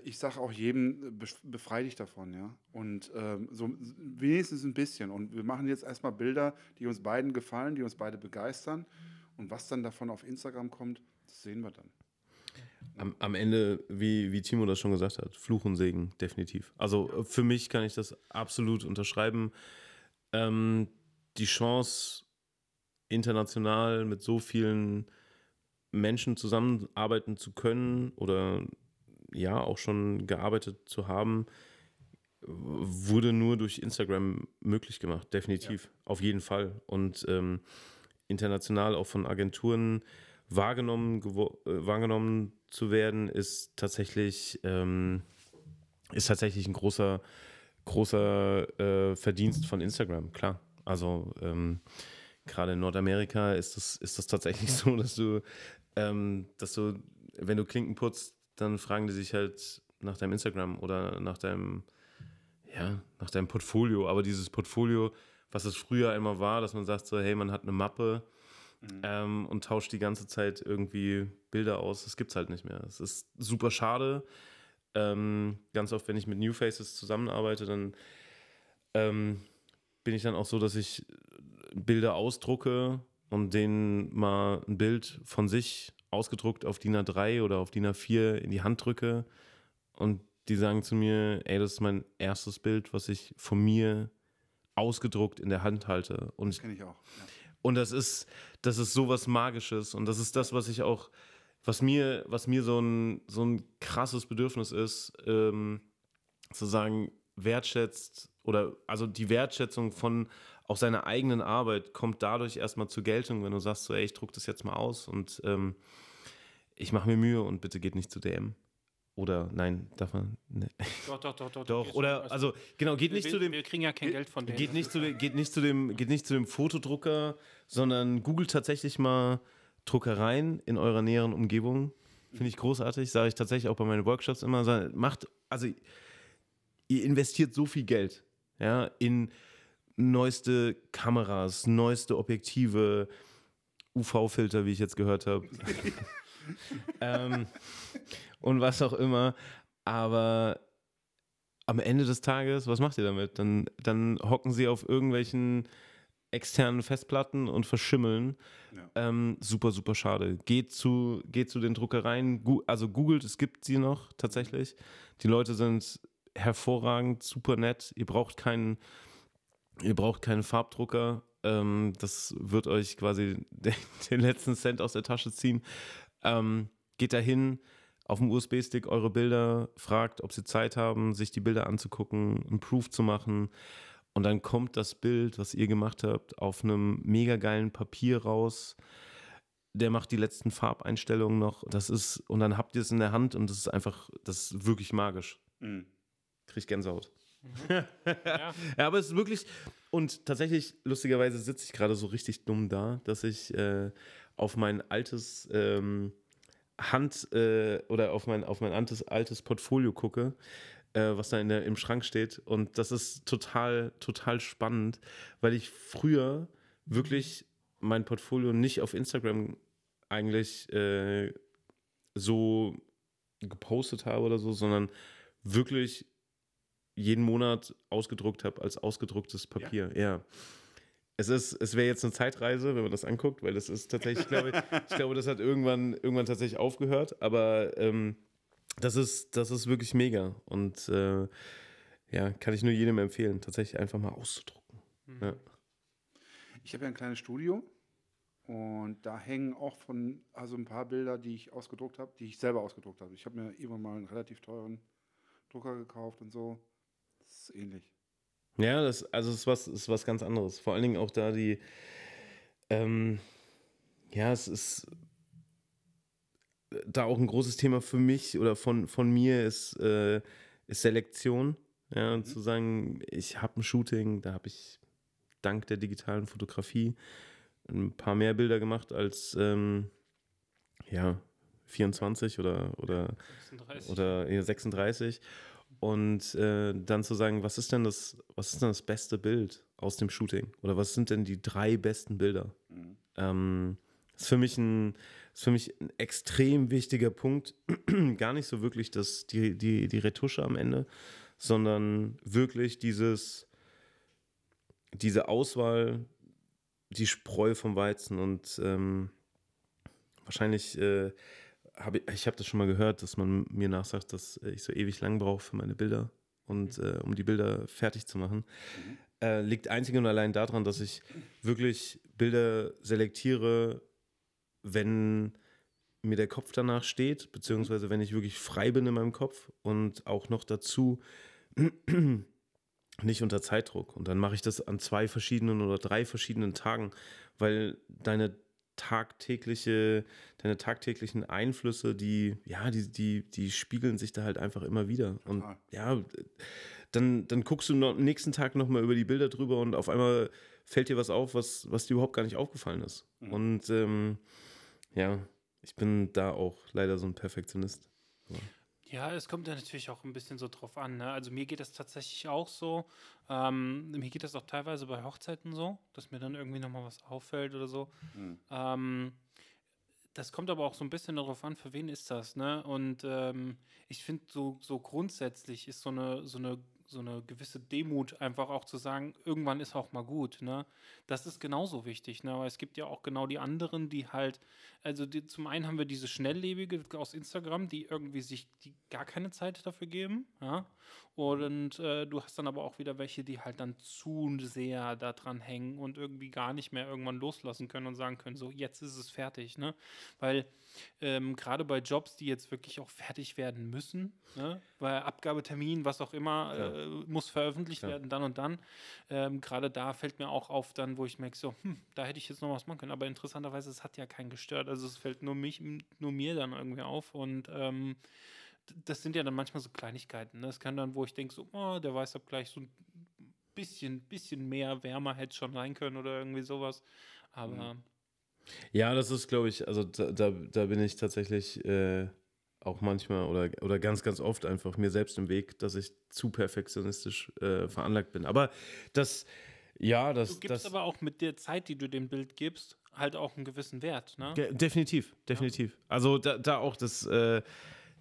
ich sage auch jedem, äh, bef- befrei dich davon, ja. Und ähm, so wenigstens ein bisschen. Und wir machen jetzt erstmal Bilder, die uns beiden gefallen, die uns beide begeistern. Und was dann davon auf Instagram kommt, das sehen wir dann. am, am Ende, wie, wie Timo das schon gesagt hat, Fluch und Segen, definitiv. Also äh, für mich kann ich das absolut unterschreiben. Ähm, die Chance, international mit so vielen Menschen zusammenarbeiten zu können oder ja auch schon gearbeitet zu haben, wurde nur durch Instagram möglich gemacht, definitiv, auf jeden Fall. Und ähm, international auch von Agenturen wahrgenommen, äh, wahrgenommen zu werden, ist tatsächlich, ähm, ist tatsächlich ein großer, großer äh, Verdienst von Instagram, klar. Also ähm, gerade in Nordamerika ist das, ist das tatsächlich so, dass du, ähm, dass du, wenn du Klinken putzt, dann fragen die sich halt nach deinem Instagram oder nach deinem, ja, nach deinem Portfolio. Aber dieses Portfolio, was es früher einmal war, dass man sagt so, hey, man hat eine Mappe ähm, und tauscht die ganze Zeit irgendwie Bilder aus, das gibt's halt nicht mehr. Es ist super schade. Ähm, ganz oft, wenn ich mit New Faces zusammenarbeite, dann ähm, bin ich dann auch so, dass ich Bilder ausdrucke und denen mal ein Bild von sich ausgedruckt auf DIN A3 oder auf DIN A4 in die Hand drücke und die sagen zu mir, ey, das ist mein erstes Bild, was ich von mir ausgedruckt in der Hand halte. Und Das kenne ich auch. Ja. und das ist, das ist sowas Magisches. Und das ist das, was ich auch, was mir, was mir so ein, so ein krasses Bedürfnis ist, ähm, zu sagen, wertschätzt oder also die Wertschätzung von auch seiner eigenen Arbeit kommt dadurch erstmal zur Geltung, wenn du sagst, so, ey, ich druck das jetzt mal aus und ähm, ich mache mir Mühe und bitte geht nicht zu DM. Oder nein, darf man. Ne. Doch, doch, doch, doch. Doch, oder also genau, geht wir, nicht zu dem. wir kriegen ja kein Geld von denen. Geht nicht, zu dem, geht, nicht zu dem, geht nicht zu dem Fotodrucker, sondern googelt tatsächlich mal Druckereien in eurer näheren Umgebung. Finde ich großartig, sage ich tatsächlich auch bei meinen Workshops immer. Macht, also ihr investiert so viel Geld ja, in neueste Kameras, neueste Objektive, UV-Filter, wie ich jetzt gehört habe. ähm, und was auch immer. Aber am Ende des Tages, was macht ihr damit? Dann, dann hocken sie auf irgendwelchen externen Festplatten und verschimmeln. Ja. Ähm, super, super schade. Geht zu, geht zu den Druckereien, also googelt, es gibt sie noch tatsächlich. Die Leute sind hervorragend, super nett. Ihr braucht keinen, ihr braucht keinen Farbdrucker. Ähm, das wird euch quasi den, den letzten Cent aus der Tasche ziehen. Ähm, geht dahin, auf dem USB-Stick eure Bilder, fragt, ob sie Zeit haben, sich die Bilder anzugucken, einen Proof zu machen. Und dann kommt das Bild, was ihr gemacht habt, auf einem mega geilen Papier raus. Der macht die letzten Farbeinstellungen noch. Das ist, und dann habt ihr es in der Hand und das ist einfach, das ist wirklich magisch. Mhm. Krieg ich Gänsehaut. Ja. Ja, aber es ist wirklich. Und tatsächlich, lustigerweise sitze ich gerade so richtig dumm da, dass ich äh, auf mein altes ähm, Hand äh, oder auf mein, auf mein altes, altes Portfolio gucke, äh, was da in der, im Schrank steht. Und das ist total, total spannend, weil ich früher wirklich mein Portfolio nicht auf Instagram eigentlich äh, so gepostet habe oder so, sondern wirklich jeden Monat ausgedruckt habe als ausgedrucktes Papier. Ja. Es ist, es wäre jetzt eine Zeitreise, wenn man das anguckt, weil das ist tatsächlich, ich glaube, ich glaube, das hat irgendwann, irgendwann tatsächlich aufgehört, aber ähm, das ist, das ist wirklich mega. Und äh, ja, kann ich nur jedem empfehlen, tatsächlich einfach mal auszudrucken. Ja. Ich habe ja ein kleines Studio und da hängen auch von, also ein paar Bilder, die ich ausgedruckt habe, die ich selber ausgedruckt habe. Ich habe mir irgendwann mal einen relativ teuren Drucker gekauft und so. Das ist ähnlich. Ja, das, also es ist was, ist was ganz anderes. Vor allen Dingen auch da die, ähm, ja, es ist da auch ein großes Thema für mich oder von, von mir ist, äh, ist Selektion. Ja, und zu sagen, ich habe ein Shooting, da habe ich dank der digitalen Fotografie ein paar mehr Bilder gemacht als ähm, ja, 24 oder, oder, 36. oder ja, 36. Und äh, dann zu sagen, was ist denn das, was ist denn das beste Bild aus dem Shooting? Oder was sind denn die drei besten Bilder? Ähm, ist für mich ein, ist für mich ein extrem wichtiger Punkt. Gar nicht so wirklich das, die, die, die Retusche am Ende, sondern wirklich dieses, diese Auswahl, die Spreu vom Weizen und ähm, wahrscheinlich äh, habe ich, ich habe das schon mal gehört, dass man mir nachsagt, dass ich so ewig lang brauche für meine Bilder und äh, um die Bilder fertig zu machen. Äh, liegt einzig und allein daran, dass ich wirklich Bilder selektiere, wenn mir der Kopf danach steht, beziehungsweise wenn ich wirklich frei bin in meinem Kopf und auch noch dazu nicht unter Zeitdruck. Und dann mache ich das an zwei verschiedenen oder drei verschiedenen Tagen, weil deine tagtägliche, deine tagtäglichen Einflüsse, die, ja, die, die, die spiegeln sich da halt einfach immer wieder. Und ja, dann, dann guckst du noch, am nächsten Tag nochmal über die Bilder drüber und auf einmal fällt dir was auf, was, was dir überhaupt gar nicht aufgefallen ist. Und ähm, ja, ich bin da auch leider so ein Perfektionist. Ja, es kommt ja natürlich auch ein bisschen so drauf an. Ne? Also mir geht das tatsächlich auch so. Ähm, mir geht das auch teilweise bei Hochzeiten so, dass mir dann irgendwie nochmal was auffällt oder so. Ähm, das kommt aber auch so ein bisschen darauf an, für wen ist das, ne? Und ähm, ich finde so, so grundsätzlich ist so eine, so eine so eine gewisse Demut einfach auch zu sagen, irgendwann ist auch mal gut, ne? Das ist genauso wichtig, ne? Aber es gibt ja auch genau die anderen, die halt, also die, zum einen haben wir diese Schnelllebige aus Instagram, die irgendwie sich die gar keine Zeit dafür geben, ja? Und äh, du hast dann aber auch wieder welche, die halt dann zu sehr daran hängen und irgendwie gar nicht mehr irgendwann loslassen können und sagen können, so jetzt ist es fertig, ne? Weil ähm, gerade bei Jobs, die jetzt wirklich auch fertig werden müssen, ne? weil Abgabetermin, was auch immer, äh, muss veröffentlicht Klar. werden, dann und dann. Ähm, gerade da fällt mir auch auf, dann, wo ich merke, so, hm, da hätte ich jetzt noch was machen können. Aber interessanterweise, es hat ja keinen gestört. Also es fällt nur mich, nur mir dann irgendwie auf und ähm, das sind ja dann manchmal so Kleinigkeiten. Ne? Es kann dann, wo ich denke, so, oh, der weiß ab gleich so ein bisschen, bisschen mehr wärmer hätte schon sein können oder irgendwie sowas. Aber Ja, das ist, glaube ich, also da, da, da bin ich tatsächlich äh, auch manchmal oder, oder ganz, ganz oft einfach mir selbst im Weg, dass ich zu perfektionistisch äh, veranlagt bin. Aber das, ja, das. du gibst das, aber auch mit der Zeit, die du dem Bild gibst, halt auch einen gewissen Wert. Ne? Definitiv, definitiv. Also da, da auch das, äh,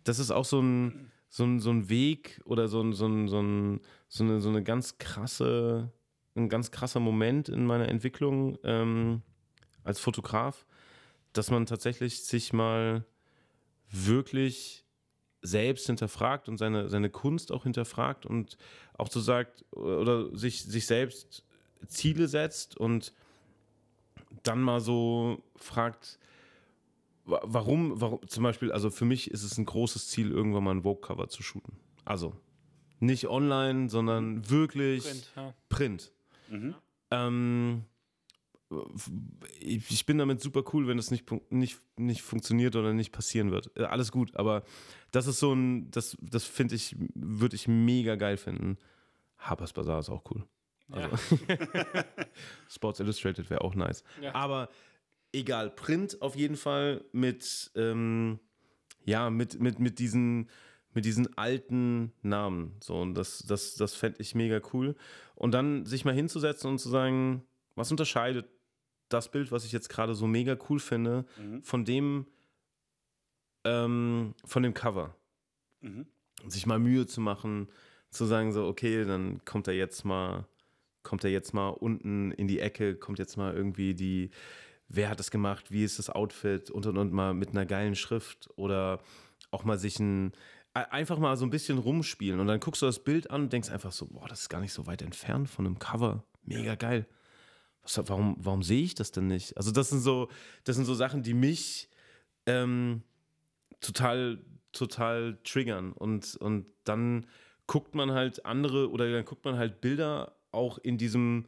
das ist auch so ein, so ein, so ein Weg oder so ein, so ein, so ein, so eine, so eine ganz krasse, ein ganz krasser Moment in meiner Entwicklung ähm, als Fotograf, dass man tatsächlich sich mal wirklich selbst hinterfragt und seine, seine Kunst auch hinterfragt und auch so sagt oder sich, sich selbst Ziele setzt und dann mal so fragt, wa- warum, warum, zum Beispiel, also für mich ist es ein großes Ziel, irgendwann mal ein Vogue-Cover zu shooten. Also nicht online, sondern wirklich Print, ja. Print. Ähm, ich ich bin damit super cool, wenn es nicht, nicht, nicht funktioniert oder nicht passieren wird. Äh, Alles gut, aber das ist so ein, das, das finde ich, würde ich mega geil finden. Harper's Bazaar ist auch cool. Ja. Also, Sports Illustrated wäre auch nice. Ja. Aber egal, Print auf jeden Fall mit, ähm, ja, mit, mit, mit diesen mit diesen alten Namen. So, und das, das, das fände ich mega cool. Und dann sich mal hinzusetzen und zu sagen, was unterscheidet das Bild, was ich jetzt gerade so mega cool finde, Mhm. von dem, ähm, von dem Cover. Mhm. Sich mal Mühe zu machen, zu sagen, so, okay, dann kommt er jetzt mal, kommt er jetzt mal unten in die Ecke, kommt jetzt mal irgendwie die, wer hat das gemacht, wie ist das Outfit und und und mal mit einer geilen Schrift oder auch mal sich ein, e- einfach mal so ein bisschen rumspielen und dann guckst du das Bild an und denkst einfach so, boah, das ist gar nicht so weit entfernt von einem Cover. Mega geil. Warum, warum sehe ich das denn nicht? Also, das sind so, das sind so Sachen, die mich ähm, total, total triggern. Und, und dann guckt man halt andere oder dann guckt man halt Bilder auch in diesem,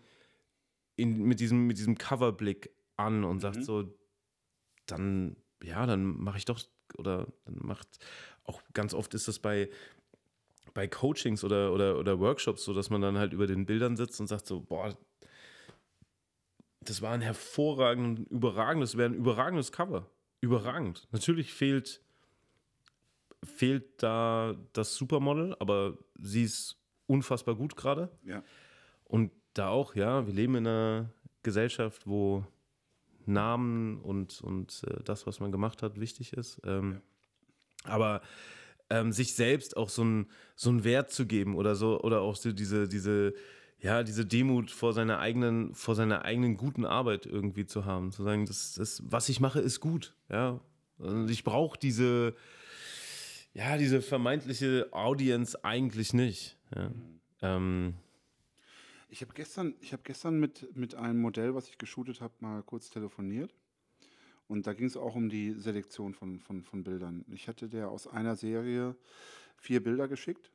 in, mit diesem, mit diesem Coverblick an und sagt Mhm. so, dann, ja, dann mache ich doch, oder dann macht, auch ganz oft ist das bei, bei Coachings oder, oder, oder Workshops so, dass man dann halt über den Bildern sitzt und sagt so, boah, das war ein hervorragend, überragendes, wäre ein überragendes Cover. Überragend. Natürlich fehlt, fehlt da das Supermodel, aber sie ist unfassbar gut gerade. Ja. Und da auch, ja, wir leben in einer Gesellschaft, wo Namen und, und äh, das, was man gemacht hat, wichtig ist. Ähm, Aber ähm, sich selbst auch so einen so einen Wert zu geben oder so, oder auch so diese, diese, ja, diese Demut vor seiner eigenen, vor seiner eigenen guten Arbeit irgendwie zu haben. Zu sagen, das, das was ich mache, ist gut. Ja. Und ich brauche diese, ja, diese vermeintliche Audience eigentlich nicht. Ja. Ähm, Ich habe gestern, ich hab gestern mit, mit einem Modell, was ich geshootet habe, mal kurz telefoniert. Und da ging es auch um die Selektion von, von, von Bildern. Ich hatte der aus einer Serie vier Bilder geschickt.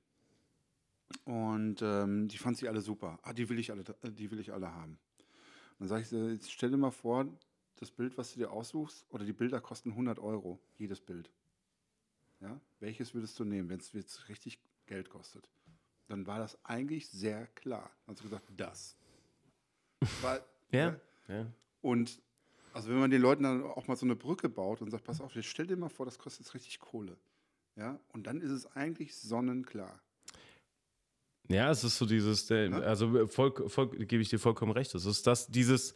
Und ähm, die fand sie alle super. Ah, die will ich alle, die will ich alle haben. Dann sage ich, so, jetzt stell dir mal vor, das Bild, was du dir aussuchst, oder die Bilder kosten 100 Euro, jedes Bild. Ja? Welches würdest du nehmen, wenn es jetzt richtig Geld kostet? Dann war das eigentlich sehr klar. Dann hast du gesagt, das. Weil, ja. ne? ja. Und also wenn man den Leuten dann auch mal so eine Brücke baut und sagt, pass auf, jetzt stell dir mal vor, das kostet jetzt richtig Kohle. Ja, und dann ist es eigentlich sonnenklar. Ja, es ist so dieses, Ja. also voll, voll, gebe ich dir vollkommen recht. Es ist das, dieses,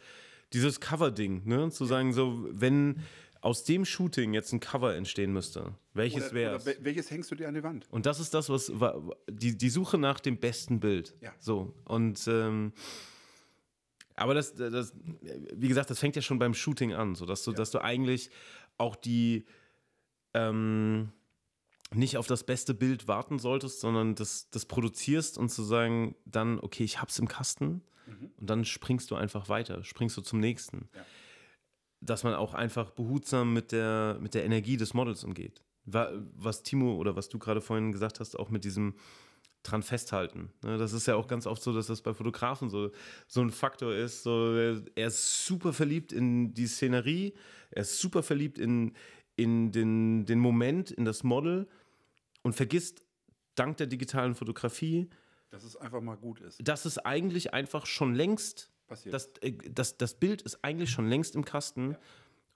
dieses Cover-Ding, ne? Zu sagen, so, wenn aus dem Shooting jetzt ein Cover entstehen müsste, welches wäre welches hängst du dir an die Wand? Und das ist das, was wa- die, die Suche nach dem besten Bild. Ja. So. Und ähm, aber das, das, wie gesagt, das fängt ja schon beim Shooting an, so dass du, dass du eigentlich auch die ähm, nicht auf das beste Bild warten solltest, sondern das, das produzierst und zu sagen, dann, okay, ich hab's im Kasten und dann springst du einfach weiter, springst du zum nächsten. Ja. Dass man auch einfach behutsam mit der, mit der Energie des Models umgeht. Wa- Was Timo oder was du gerade vorhin gesagt hast, auch mit diesem dran festhalten. Ne, Das ist ja auch ganz oft so, dass das bei Fotografen so, so ein Faktor ist. So, er- er ist super verliebt in die Szenerie, er ist super verliebt in, in den, den Moment, in das Model und vergisst dank der digitalen Fotografie, Dass es einfach mal gut ist. dass es eigentlich einfach schon längst, Passiert. das, äh, das, das Bild ist eigentlich schon längst im Kasten.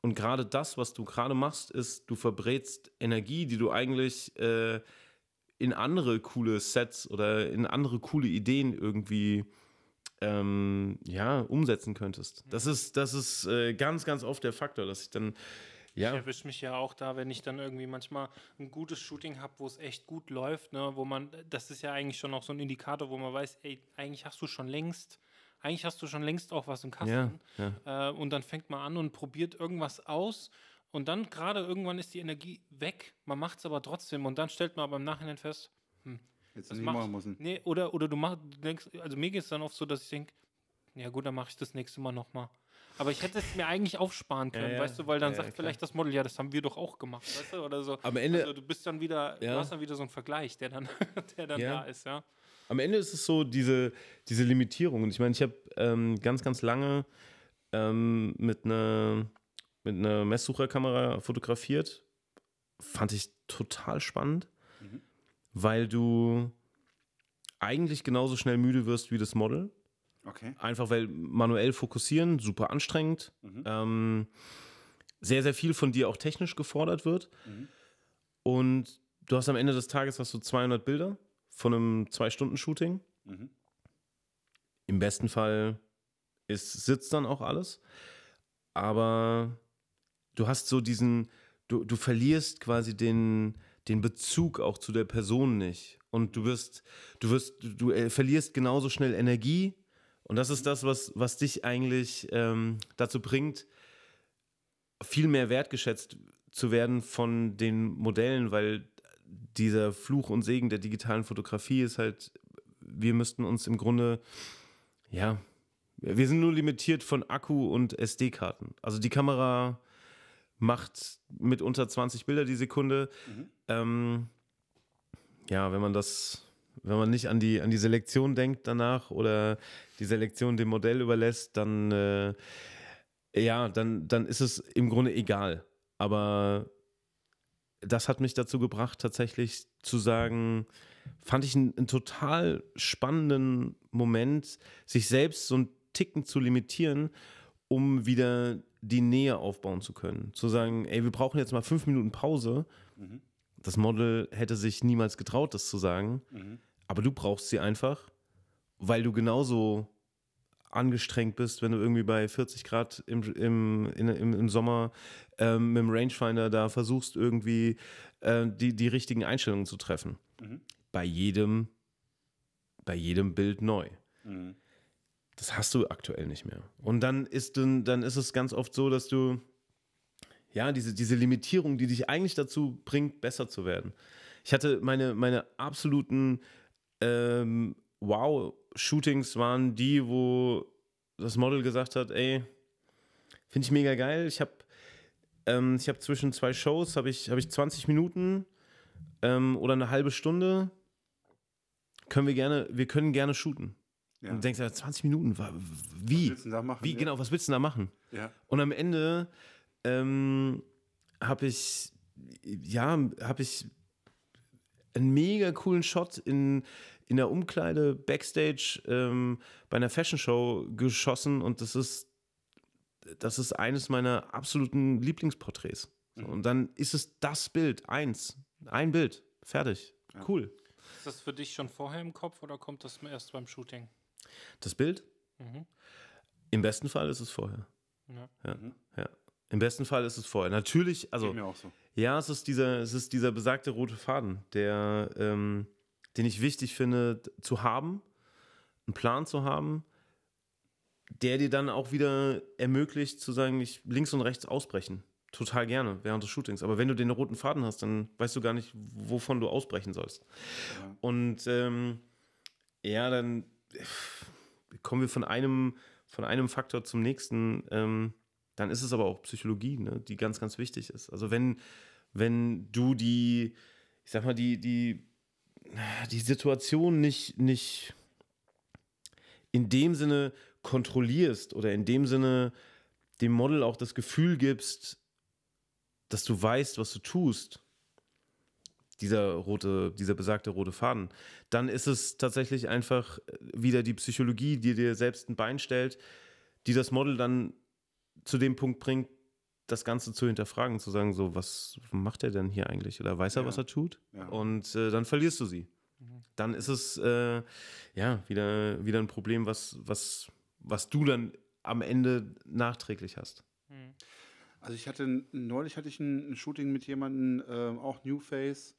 Und gerade das, was du gerade machst, ist, du verbrätst Energie, die du eigentlich äh, in andere coole Sets oder in andere coole Ideen irgendwie ähm, ja, umsetzen könntest. Das ist, das ist äh, ganz, ganz oft der Faktor, dass ich dann, Ich ja, erwische mich ja auch da, wenn ich dann irgendwie manchmal ein gutes Shooting habe, wo es echt gut läuft, ne, wo man, das ist ja eigentlich schon auch so ein Indikator, wo man weiß, ey, eigentlich hast du schon längst, eigentlich hast du schon längst auch was im Kasten. ja, Äh, und dann fängt man an und probiert irgendwas aus. Und dann gerade irgendwann ist die Energie weg. Man macht es aber trotzdem. Und dann stellt man aber im Nachhinein fest, Jetzt das nicht macht- machen müssen. nee, oder, oder du machst, du denkst, also mir geht es dann oft so, dass ich denke, ja gut, dann mache ich das nächste Mal nochmal. Aber ich hätte es mir eigentlich aufsparen können, ja. weißt du, weil dann Ja, sagt klar. vielleicht das Model, ja, das haben wir doch auch gemacht, weißt du, oder so. Am Ende- also, du bist dann wieder, du hast dann wieder so einen Vergleich, der dann, der dann da ist, ja. Am Ende ist es so diese, diese Limitierung. Und ich meine, ich habe ähm, ganz, ganz lange ähm, mit einer mit einer Messsucherkamera fotografiert. Fand ich total spannend, weil du eigentlich genauso schnell müde wirst wie das Model. Okay. Einfach weil manuell fokussieren, super anstrengend. Ähm, sehr, sehr viel von dir auch technisch gefordert wird. Und du hast am Ende des Tages hast du 200 Bilder von einem Zwei-Stunden-Shooting. Im besten Fall ist, sitzt dann auch alles. Aber du hast so diesen, du, du verlierst quasi den, den Bezug auch zu der Person nicht. Und du wirst, du wirst, du, du äh, verlierst genauso schnell Energie. Und das ist das, was, was dich eigentlich ähm, dazu bringt, viel mehr wertgeschätzt zu werden von den Modellen, weil dieser Fluch und Segen der digitalen Fotografie ist halt, wir müssten uns im Grunde, ja, wir sind nur limitiert von Akku und SD-Karten. Also die Kamera macht mit unter 20 Bilder die Sekunde. Ähm, ja, wenn man das, wenn man nicht an die, an die Selektion denkt danach oder die Selektion dem Modell überlässt, dann, äh, ja, dann, dann ist es im Grunde egal. Aber das hat mich dazu gebracht, tatsächlich zu sagen, fand ich einen, einen total spannenden Moment, sich selbst so einen Ticken zu limitieren, um wieder die Nähe aufbauen zu können. Zu sagen, ey, wir brauchen jetzt mal fünf Minuten Pause. Das Model hätte sich niemals getraut, das zu sagen. Aber du brauchst sie einfach, weil du genauso angestrengt bist, wenn du irgendwie bei 40 Grad im, im, in, im, im Sommer ähm, mit dem Rangefinder da versuchst, irgendwie äh, die, die richtigen Einstellungen zu treffen. Bei jedem, bei jedem Bild neu. Das hast du aktuell nicht mehr. Und dann ist, dann ist es ganz oft so, dass du ja, diese, diese Limitierung, die dich eigentlich dazu bringt, besser zu werden. Ich hatte meine, meine absoluten ähm, Wow-Shootings waren die, wo das Model gesagt hat, ey, finde ich mega geil. Ich habe ähm, ich hab zwischen zwei Shows habe ich, hab ich 20 Minuten ähm, oder eine halbe Stunde. Können wir gerne, wir können gerne shooten. Ja. Und du denkst, ja, 20 Minuten, wie? willst du denn da machen? Wie, Ja. genau, was willst du denn da machen? Ja. Und am Ende ähm, habe ich, ja, habe ich einen mega coolen Shot in, in der Umkleide Backstage ähm, bei einer Fashion Show geschossen und das ist, das ist eines meiner absoluten Lieblingsporträts. So, und dann ist es das Bild, eins, ein Bild, fertig, cool. Ist das für dich schon vorher im Kopf oder kommt das erst beim Shooting? Das Bild? Mhm. Im besten Fall ist es vorher. Ja. Ja, ja. Im besten Fall ist es vorher. Natürlich, also Geht mir auch so. Ja, es ist dieser, es ist dieser besagte rote Faden, der, ähm, den ich wichtig finde zu haben, einen Plan zu haben, der dir dann auch wieder ermöglicht zu sagen, ich links und rechts ausbrechen. Total gerne während des Shootings. Aber wenn du den roten Faden hast, dann weißt du gar nicht, wovon du ausbrechen sollst. Und ähm, ja, dann kommen wir von einem, von einem Faktor zum nächsten. Ähm, dann ist es aber auch Psychologie, ne, die ganz, ganz wichtig ist. Also wenn, wenn du die, ich sag mal, die, die, die Situation nicht, nicht in dem Sinne kontrollierst oder in dem Sinne dem Model auch das Gefühl gibst, dass du weißt, was du tust, dieser rote, dieser besagte rote Faden, dann ist es tatsächlich einfach wieder die Psychologie, die dir selbst ein Bein stellt, die das Model dann zu dem Punkt bringt, das Ganze zu hinterfragen, zu sagen, so, was macht er denn hier eigentlich? Oder weiß er, Ja. was er tut? Ja. Und äh, dann verlierst du sie. Dann ist es äh, ja wieder, wieder ein Problem, was, was, was du dann am Ende nachträglich hast. Also ich hatte neulich hatte ich ein, Shooting mit jemandem, ähm, auch New Face,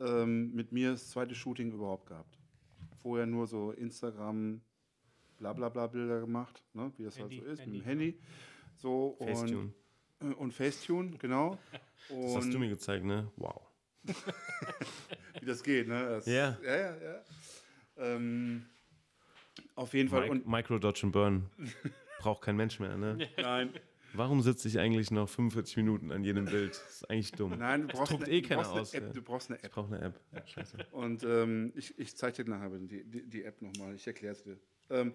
ähm, mit mir das zweite Shooting überhaupt gehabt. Vorher nur so Instagram, bla bla bla Bilder gemacht, ne? wie das Handy, halt so ist, mit Handy, dem Handy. So Facetune. und, äh, und Facetune, genau. Das hast du Und mir gezeigt, ne? Wow. wie das geht, ne? Das, Ja. Ja, ja, ja. Ähm, auf jeden Fall. Und Micro Dodge and Burn. Braucht kein Mensch mehr, ne? nein, Warum sitze ich eigentlich noch 45 Minuten an jedem Bild? Das ist eigentlich dumm. nein, du brauchst, druckt eine, eh du brauchst eine aus, App. ja. Du brauchst eine Ich App. brauche eine App. Ja, scheiße. Und ähm, ich, ich zeige dir nachher die, die, die App nochmal. Ich erkläre es dir. Ähm,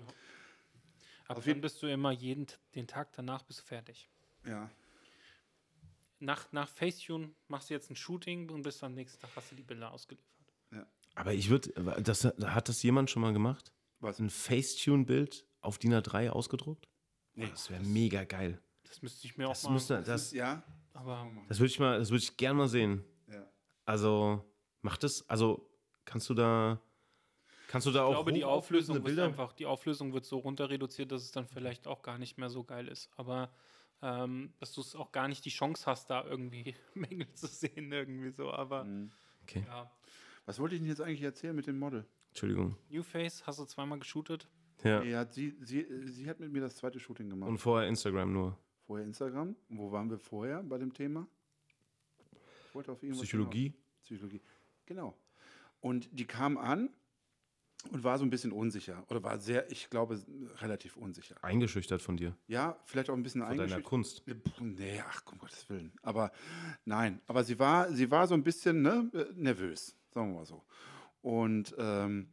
Ab Auf dann bist du immer jeden den Tag danach bist du fertig. ja. Nach, nach Facetune machst du jetzt ein Shooting und bis am nächsten Tag hast du die Bilder ausgeliefert. Aber ich würde, das, hat das jemand schon mal gemacht? Was? Ein Facetune-Bild auf DIN A3 ausgedruckt? Nee, das wäre mega geil. Das müsste ich mir Das auch mal. müsste, Das, das, ja. aber das würde ich mal, das würde ich gern mal sehen. ja. Also, macht das, also, kannst du da, kannst du da auch ich glaube, die Auflösung wird einfach, die Auflösung wird so runter reduziert, dass es dann vielleicht auch gar nicht mehr so geil ist. Aber ähm, dass du es auch gar nicht die Chance hast, da irgendwie Mängel zu sehen, irgendwie so. Aber Mhm. Okay, ja. Was wollte ich denn jetzt eigentlich erzählen mit dem Model? Entschuldigung. New Face hast du zweimal geshootet. Ja. Nee, hat sie, sie, sie hat mit mir das zweite Shooting gemacht. Und vorher Instagram nur. vorher Instagram. Und wo waren wir vorher bei dem Thema? Ich wollte auf irgendwas Psychologie. hinaus. Psychologie. Genau. Und die kam an und war so ein bisschen unsicher. Oder war sehr, ich glaube, relativ unsicher. Eingeschüchtert von dir. Ja, vielleicht auch ein bisschen Von deiner eingeschüchtert. Kunst. Puh, Nee, ach, um Gottes Willen. Aber nein, aber sie war, sie war so ein bisschen ne, äh, nervös, sagen wir mal so. Und ähm,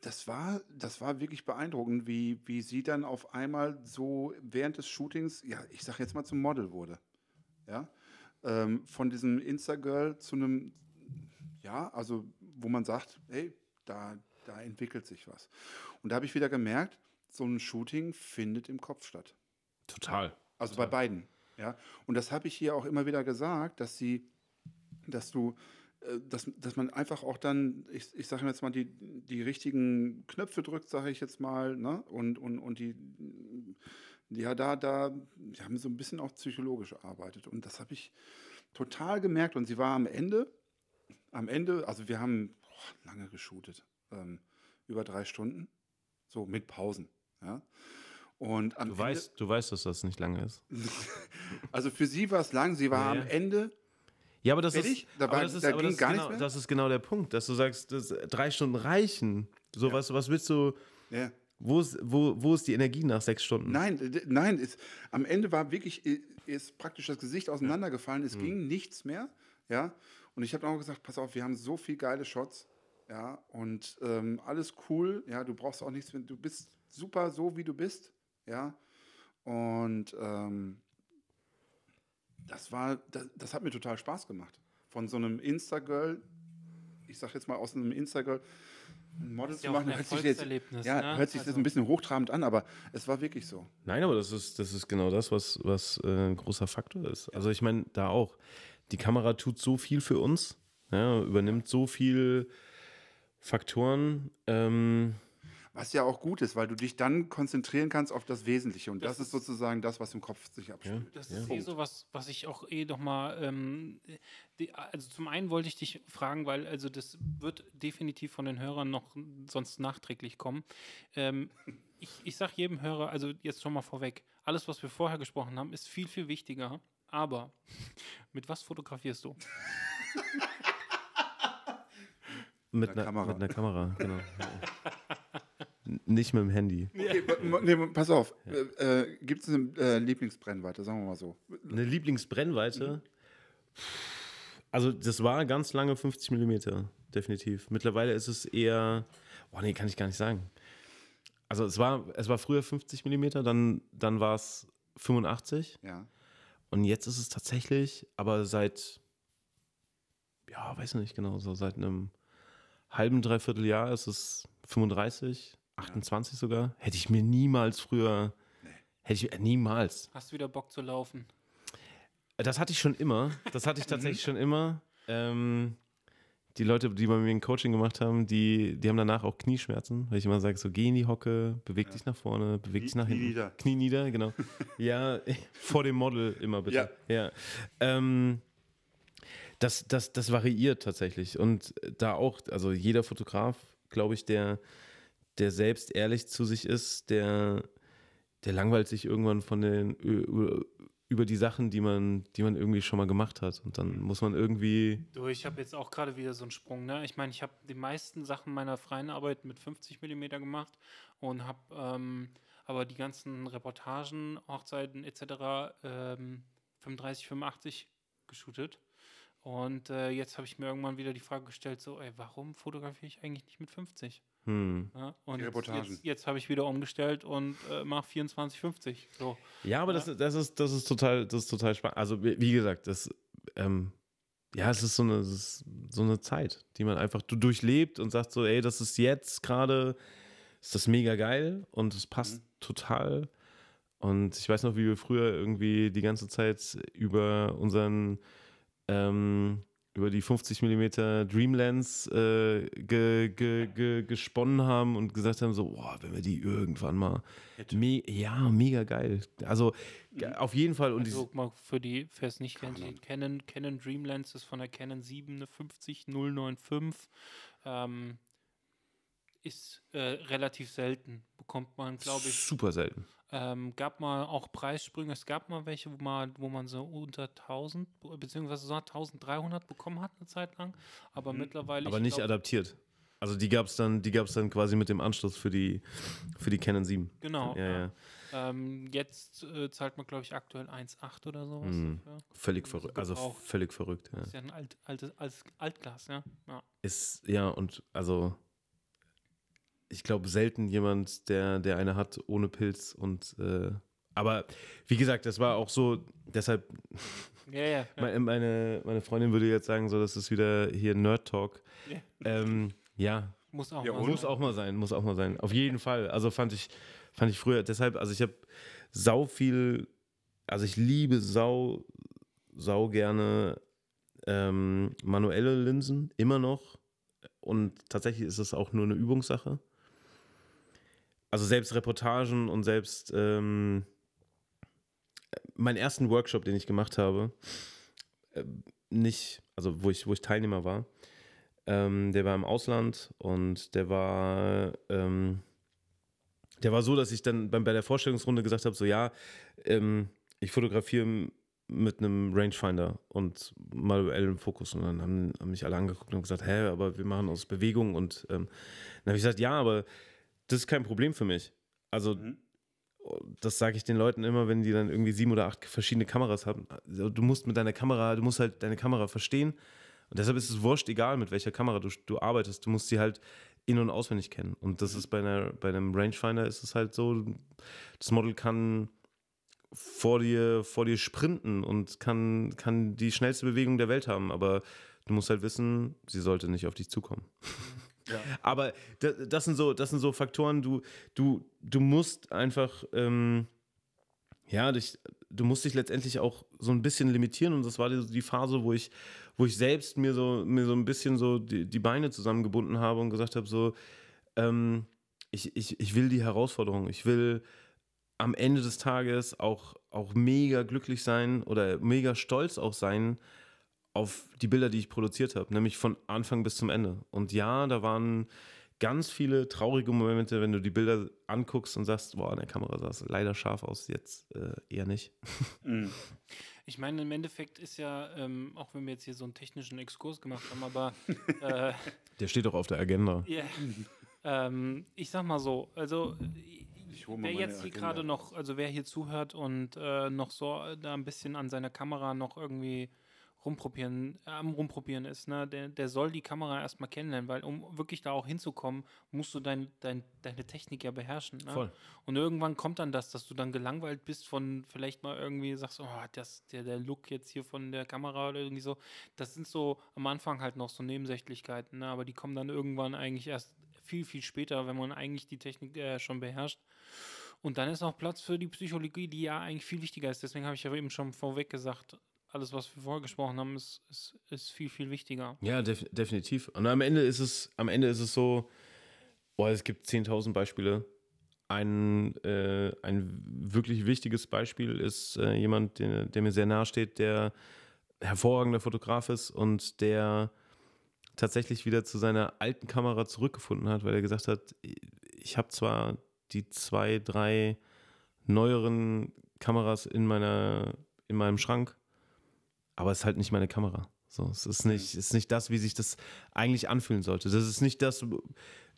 das, war, das war wirklich beeindruckend, wie, wie sie dann auf einmal so während des Shootings, ja, ich sag jetzt mal zum Model wurde. Ja, ähm, von diesem Instagirl zu einem, ja, also wo man sagt, hey, da, da entwickelt sich was. Und da habe ich wieder gemerkt, so ein Shooting findet im Kopf statt. Total. Also bei beiden. Ja. Und das habe ich hier auch immer wieder gesagt, dass sie, dass du, äh, dass, dass man einfach auch dann, ich, ich sage jetzt mal, die, die richtigen Knöpfe drückt, sage ich jetzt mal, ne? Und, und, und die, ja, da, da, wir haben so ein bisschen auch psychologisch gearbeitet. Und das habe ich total gemerkt. Und sie war am Ende, am Ende, also wir haben boah, lange geshootet, ähm, über drei Stunden, so mit Pausen. Ja. Und am Du Ende, weißt, du weißt, dass das nicht lange ist. also für sie war es lang, sie war Nee. am Ende, Ja, aber das Fertig? ist, Da war- das ist, da ging das ist gar genau, mehr? das ist genau der Punkt, dass du sagst, dass drei Stunden reichen. So Ja. was, was willst du? ja, Wo ist, wo, wo ist die Energie nach sechs Stunden? nein, nein, es, am Ende war wirklich, ist praktisch das Gesicht auseinandergefallen, es ging nichts mehr, ja, und ich habe auch gesagt, pass auf, wir haben so viel geile Shots, ja, und ähm, alles cool, ja, du brauchst auch nichts, du bist super so, wie du bist, ja, und ähm, das war, das, das hat mir total Spaß gemacht, von so einem Insta-Girl, ich sag jetzt mal aus einem Insta-Girl, ein Model zu ja auch machen, hört sich jetzt, ja, ne? hört sich das Also- ein bisschen hochtrabend an, aber es war wirklich so. Nein, aber das ist, das ist genau das, was, was äh, ein großer Faktor ist. Also ich meine, da auch. Die Kamera tut so viel für uns, ja, übernimmt so viel Faktoren. Ähm, Was ja auch gut ist, weil du dich dann konzentrieren kannst auf das Wesentliche. Und das, Das ist sozusagen das, was im Kopf sich abspielt. Das Ja. ist eh so was, was ich auch eh noch mal, ähm, die, also zum einen wollte ich dich fragen, weil also das wird definitiv von den Hörern noch sonst nachträglich kommen. Ähm, ich ich sage jedem Hörer, also jetzt schon mal vorweg, alles, was wir vorher gesprochen haben, ist viel, viel wichtiger. Aber mit was fotografierst du? mit, einer Kamera. mit einer Kamera, genau. Nicht mit dem Handy. Okay, nee, pass auf. Äh, äh, Gibt es eine äh, Lieblingsbrennweite, sagen wir mal so. Eine Lieblingsbrennweite? Also, das war ganz lange 50 mm, definitiv. Mittlerweile ist es eher. Boah, nee, kann ich gar nicht sagen. Also, es war, es war früher 50 mm, dann, dann war es 85 Ja. und jetzt ist es tatsächlich, aber seit. Ja, weiß nicht genau, so seit einem halben, dreiviertel Jahr ist es 35, 28 sogar. Hätte ich mir niemals früher. Hätte ich äh, niemals. Hast du wieder Bock zu laufen? Das hatte ich schon immer. Das hatte ich tatsächlich schon immer. Ähm, die Leute, die bei mir ein Coaching gemacht haben, die, die haben danach auch Knieschmerzen, weil ich immer sage, so geh in die Hocke, beweg dich nach vorne, beweg Knie- dich nach Knie hinten. nieder. Knie nieder, genau. ja, vor dem Model immer bitte. Ja. Ähm, das, das, das variiert tatsächlich. Und da auch, also jeder Fotograf, glaube ich, der, der selbst ehrlich zu sich ist, der, der langweilt sich irgendwann von den über, über die Sachen, die man, die man irgendwie schon mal gemacht hat. Und dann muss man irgendwie. Du, ich habe jetzt auch gerade wieder so einen Sprung. Ne? Ich meine, ich habe die meisten Sachen meiner freien Arbeit mit 50 mm gemacht und habe ähm, aber die ganzen Reportagen, Hochzeiten etc. Ähm, 35, 85 geshootet. Und äh, jetzt habe ich mir irgendwann wieder die Frage gestellt, so, ey, warum fotografiere ich eigentlich nicht mit 50? Hm. Ja? Und Reportagen. jetzt, jetzt habe ich wieder umgestellt und äh, mache 24, 50. So. Ja, aber Das, das, ist, das, ist total, das ist total spannend. Also, wie wie gesagt, das, ähm, ja, es ist so eine, es ist so eine Zeit, die man einfach du durchlebt und sagt so, ey, das ist jetzt gerade, ist das mega geil und es passt total. Und ich weiß noch, wie wir früher irgendwie die ganze Zeit über unseren ähm, über die 50 mm Dreamlands äh, ge, ge, ge, gesponnen haben und gesagt haben, so, boah, wenn wir die irgendwann mal, me ja, mega geil. Also ge- auf jeden Fall und Also mal für die, wer es nicht kennt, die Canon, Canon Dreamlens ist von der Canon 7 eine 50095. Ähm, ist äh, relativ selten. Bekommt man, glaube ich, super selten. Ähm, gab mal auch Preissprünge. Es gab mal welche, wo man, wo man so unter 1000 beziehungsweise so 1300 bekommen hat eine Zeit lang. Aber mittlerweile. Aber ich nicht glaub, adaptiert. Also die gab es dann, die gab's dann quasi mit dem Anschluss für die, für die Canon 7. Genau. Ja, ja. Ähm, jetzt äh, zahlt man, glaube ich, aktuell 1,8 oder sowas. Mhm. dafür. Völlig verrückt. Also völlig verrückt, ja. Das ist ja ein alt, altes, altes Altglas, ja. ja. Ist, ja, und also ich glaube selten jemand, der, der eine hat ohne Pilz und äh, aber wie gesagt, das war auch so, deshalb, Ja, ja. ja. meine, meine, Freundin würde jetzt sagen, so, das ist wieder hier Nerd Talk. Ja. Ähm, ja, Muss auch Ja, mal muss sein. auch mal sein, muss auch mal sein. Auf jeden Fall. Also fand ich, fand ich früher, deshalb, also ich habe sau viel, also ich liebe sau, sau gerne ähm, manuelle Linsen, immer noch. Und tatsächlich ist es auch nur eine Übungssache. Also selbst Reportagen und selbst ähm, meinen ersten Workshop, den ich gemacht habe, äh, nicht, also wo ich, wo ich Teilnehmer war, ähm, der war im Ausland und der war, ähm, der war so, dass ich dann bei der Vorstellungsrunde gesagt habe, so ja, ähm, ich fotografiere mit einem Rangefinder und manuellem Fokus. Und dann haben, haben mich alle angeguckt und gesagt, hä, aber wir machen aus Bewegung. Und ähm, dann habe ich gesagt, ja, aber das ist kein Problem für mich. Also das sage ich den Leuten immer, wenn die dann irgendwie sieben oder acht verschiedene Kameras haben. Also, du musst mit deiner Kamera, du musst halt deine Kamera verstehen. Und deshalb ist es wurscht, egal mit welcher Kamera du, du arbeitest. Du musst sie halt in- und auswendig kennen. Und das ist bei, einer, bei einem Rangefinder ist es halt so, das Model kann vor dir, vor dir sprinten und kann, kann die schnellste Bewegung der Welt haben. Aber du musst halt wissen, sie sollte nicht auf dich zukommen. Aber da- das sind so, das sind so Faktoren, du, du, du musst einfach, ähm, ja, dich, du musst dich letztendlich auch so ein bisschen limitieren. Und das war die, die Phase, wo ich, wo ich selbst mir so, mir so ein bisschen so die, die Beine zusammengebunden habe und gesagt habe, so, ähm, ich, ich, ich will die Herausforderung, ich will am Ende des Tages auch, auch mega glücklich sein oder mega stolz auch sein auf die Bilder, die ich produziert habe, nämlich von Anfang bis zum Ende. Und ja, da waren ganz viele traurige Momente, wenn du die Bilder anguckst und sagst, boah, an der Kamera sah es leider scharf aus, jetzt äh, eher nicht. Ich meine, im Endeffekt ist ja, ähm, auch wenn wir jetzt hier so einen technischen Exkurs gemacht haben, aber äh, Der steht doch auf der Agenda. ja, ähm, ich sag mal so, also Ich hol mal wer jetzt hier gerade noch, also wer hier zuhört und äh, noch so da ein bisschen an seiner Kamera noch irgendwie rumprobieren, am rumprobieren ist, ne, der, der soll die Kamera erstmal kennenlernen, weil um wirklich da auch hinzukommen, musst du dein, dein, deine Technik ja beherrschen. Ne? Voll. Und irgendwann kommt dann das, dass du dann gelangweilt bist von vielleicht mal irgendwie sagst, oh, das, der, der Look jetzt hier von der Kamera oder irgendwie so. Das sind so am Anfang halt noch so Nebensächlichkeiten, ne? aber die kommen dann irgendwann eigentlich erst viel, viel später, wenn man eigentlich die Technik äh, schon beherrscht. Und dann ist auch Platz für die Psychologie, die ja eigentlich viel wichtiger ist. Deswegen habe ich ja eben schon vorweg gesagt, alles, was wir vorher gesprochen haben, ist, ist, ist viel, viel wichtiger. Ja, def definitiv. Und am Ende ist es, am Ende ist es so, boah, es gibt 10.000 Beispiele. Ein, äh, ein wirklich wichtiges Beispiel ist äh, jemand, der, der mir sehr nahe steht, der hervorragender Fotograf ist und der tatsächlich wieder zu seiner alten Kamera zurückgefunden hat, weil er gesagt hat, ich habe zwar die zwei, drei neueren Kameras in meiner, in meinem Schrank, aber es ist halt nicht meine Kamera. So, es ist nicht, es ist nicht das, wie sich das eigentlich anfühlen sollte. Das ist nicht das,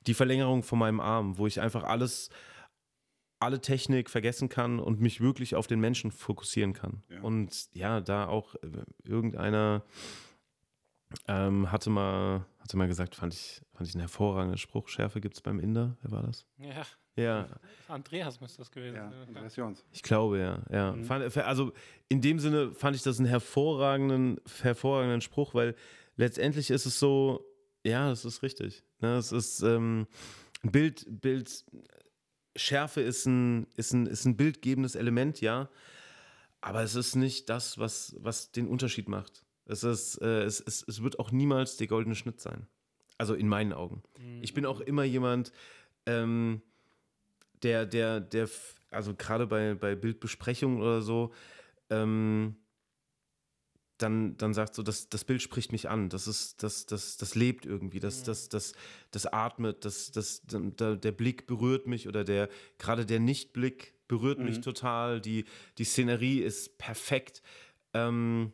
die Verlängerung von meinem Arm, wo ich einfach alles, alle Technik vergessen kann und mich wirklich auf den Menschen fokussieren kann. Ja. Und ja, da auch äh, irgendeiner ähm, hatte, mal, hatte mal gesagt, fand ich, fand ich einen hervorragenden Spruch. Schärfe gibt es beim Inder. Wer war das? Ja, Ja, Andreas müsste das gewesen Ja, sein. Andreas Jons. ich glaube, ja. ja. Mhm. Also in dem Sinne fand ich das einen hervorragenden, hervorragenden Spruch, weil letztendlich ist es so, ja, das ist richtig. Ne? Es ist ähm, Bild, Bild, Schärfe ist ein, ist, ein, ist ein bildgebendes Element, ja. Aber es ist nicht das, was, was den Unterschied macht. Es, ist, äh, es, es, es wird auch niemals der goldene Schnitt sein. Also in meinen Augen. Mhm. Ich bin auch immer jemand, ähm, der, der, der, also gerade bei, bei Bildbesprechungen oder so, ähm, dann, dann sagt so, das, das Bild spricht mich an, das ist, das, das, das lebt irgendwie, das, das, das, das atmet, das, das, der, der Blick berührt mich oder der, gerade der Nichtblick berührt mich Mhm. total, die, die Szenerie ist perfekt. Ähm,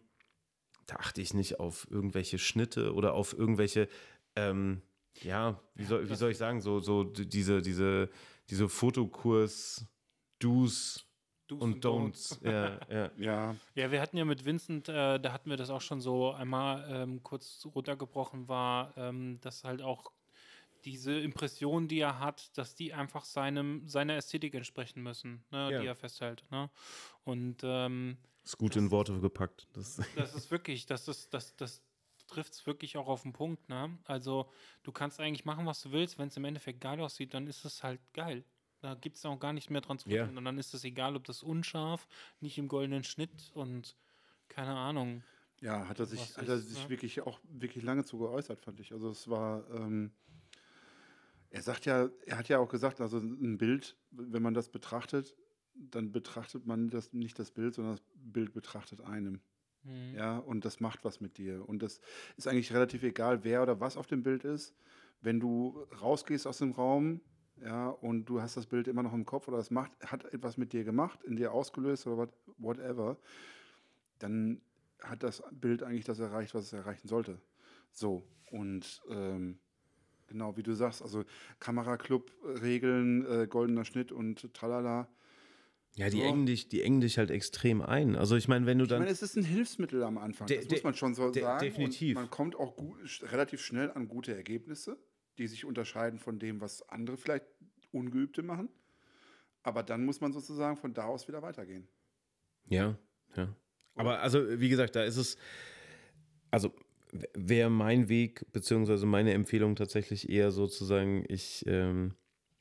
da achte ich nicht auf irgendwelche Schnitte oder auf irgendwelche, ähm, ja, wie soll, wie soll ich sagen, so, so diese, diese, diese Fotokurs-Do's Do's und Don'ts. Ja, ja. Ja, Ja, wir hatten ja mit Vincent, äh, da hatten wir das auch schon so einmal ähm, kurz runtergebrochen, war, ähm, dass halt auch diese Impressionen, die er hat, dass die einfach seinem, seiner Ästhetik entsprechen müssen, ne, Ja. die er festhält. Ne? Und ähm, Ist gut in Worte gepackt. Das, das ist wirklich, das ist, das, das trifft es wirklich auch auf den Punkt, ne? Also du kannst eigentlich machen, was du willst, wenn es im Endeffekt geil aussieht, dann ist es halt geil. Da gibt es auch gar nicht mehr dran zu rütteln. Und dann ist es egal, ob das unscharf, nicht im goldenen Schnitt und keine Ahnung. ja, hat er sich, hat er sich ne? wirklich auch wirklich lange zu geäußert, fand ich. Also es war, ähm, er sagt ja, er hat ja auch gesagt, also ein Bild, wenn man das betrachtet, dann betrachtet man das nicht das Bild, sondern das Bild betrachtet einem. Mhm. Ja, und das macht was mit dir. Und das ist eigentlich relativ egal, wer oder was auf dem Bild ist. Wenn du rausgehst aus dem Raum, ja, und du hast das Bild immer noch im Kopf oder es macht, hat etwas mit dir gemacht, in dir ausgelöst oder what, whatever, dann hat das Bild eigentlich das erreicht, was es erreichen sollte. So, und ähm, genau, wie du sagst, also Kameraclub-Regeln, äh, goldener Schnitt und tralala. Ja, die Ja. engen, dich, die engen dich halt extrem ein. Also ich meine, wenn du Ich dann. meine, es ist ein Hilfsmittel am Anfang, das muss man schon so sagen. definitiv. Und man kommt auch gut, relativ schnell an gute Ergebnisse, die sich unterscheiden von dem, was andere vielleicht Ungeübte machen. Aber dann muss man sozusagen von da aus wieder weitergehen. Ja, ja. Aber also, wie gesagt, da ist es, also wäre mein Weg, beziehungsweise meine Empfehlung tatsächlich eher sozusagen, ich, ähm,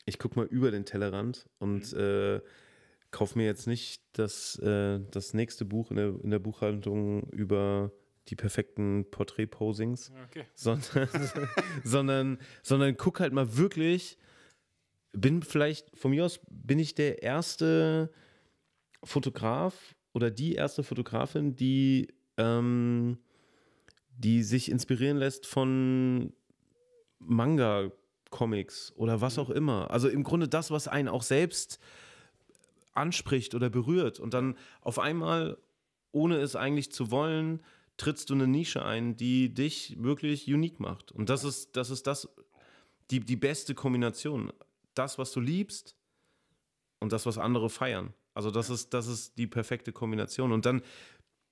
ich gucke mal über den Tellerrand und äh, kaufe mir jetzt nicht das, äh, das nächste Buch in der, in der Buchhaltung über die perfekten Porträt-Posings Okay. sondern, sondern, sondern guck halt mal wirklich, bin vielleicht, von mir aus bin ich der erste Fotograf oder die erste Fotografin, die, ähm, die sich inspirieren lässt von Manga-Comics oder was auch immer. Also im Grunde das, was einen auch selbst anspricht oder berührt. Und dann auf einmal, ohne es eigentlich zu wollen, trittst du eine Nische ein, die dich wirklich unique macht. Und das ist, das ist das, die, die beste Kombination. Das, was du liebst und das, was andere feiern. Also das ist, das ist die perfekte Kombination. Und dann,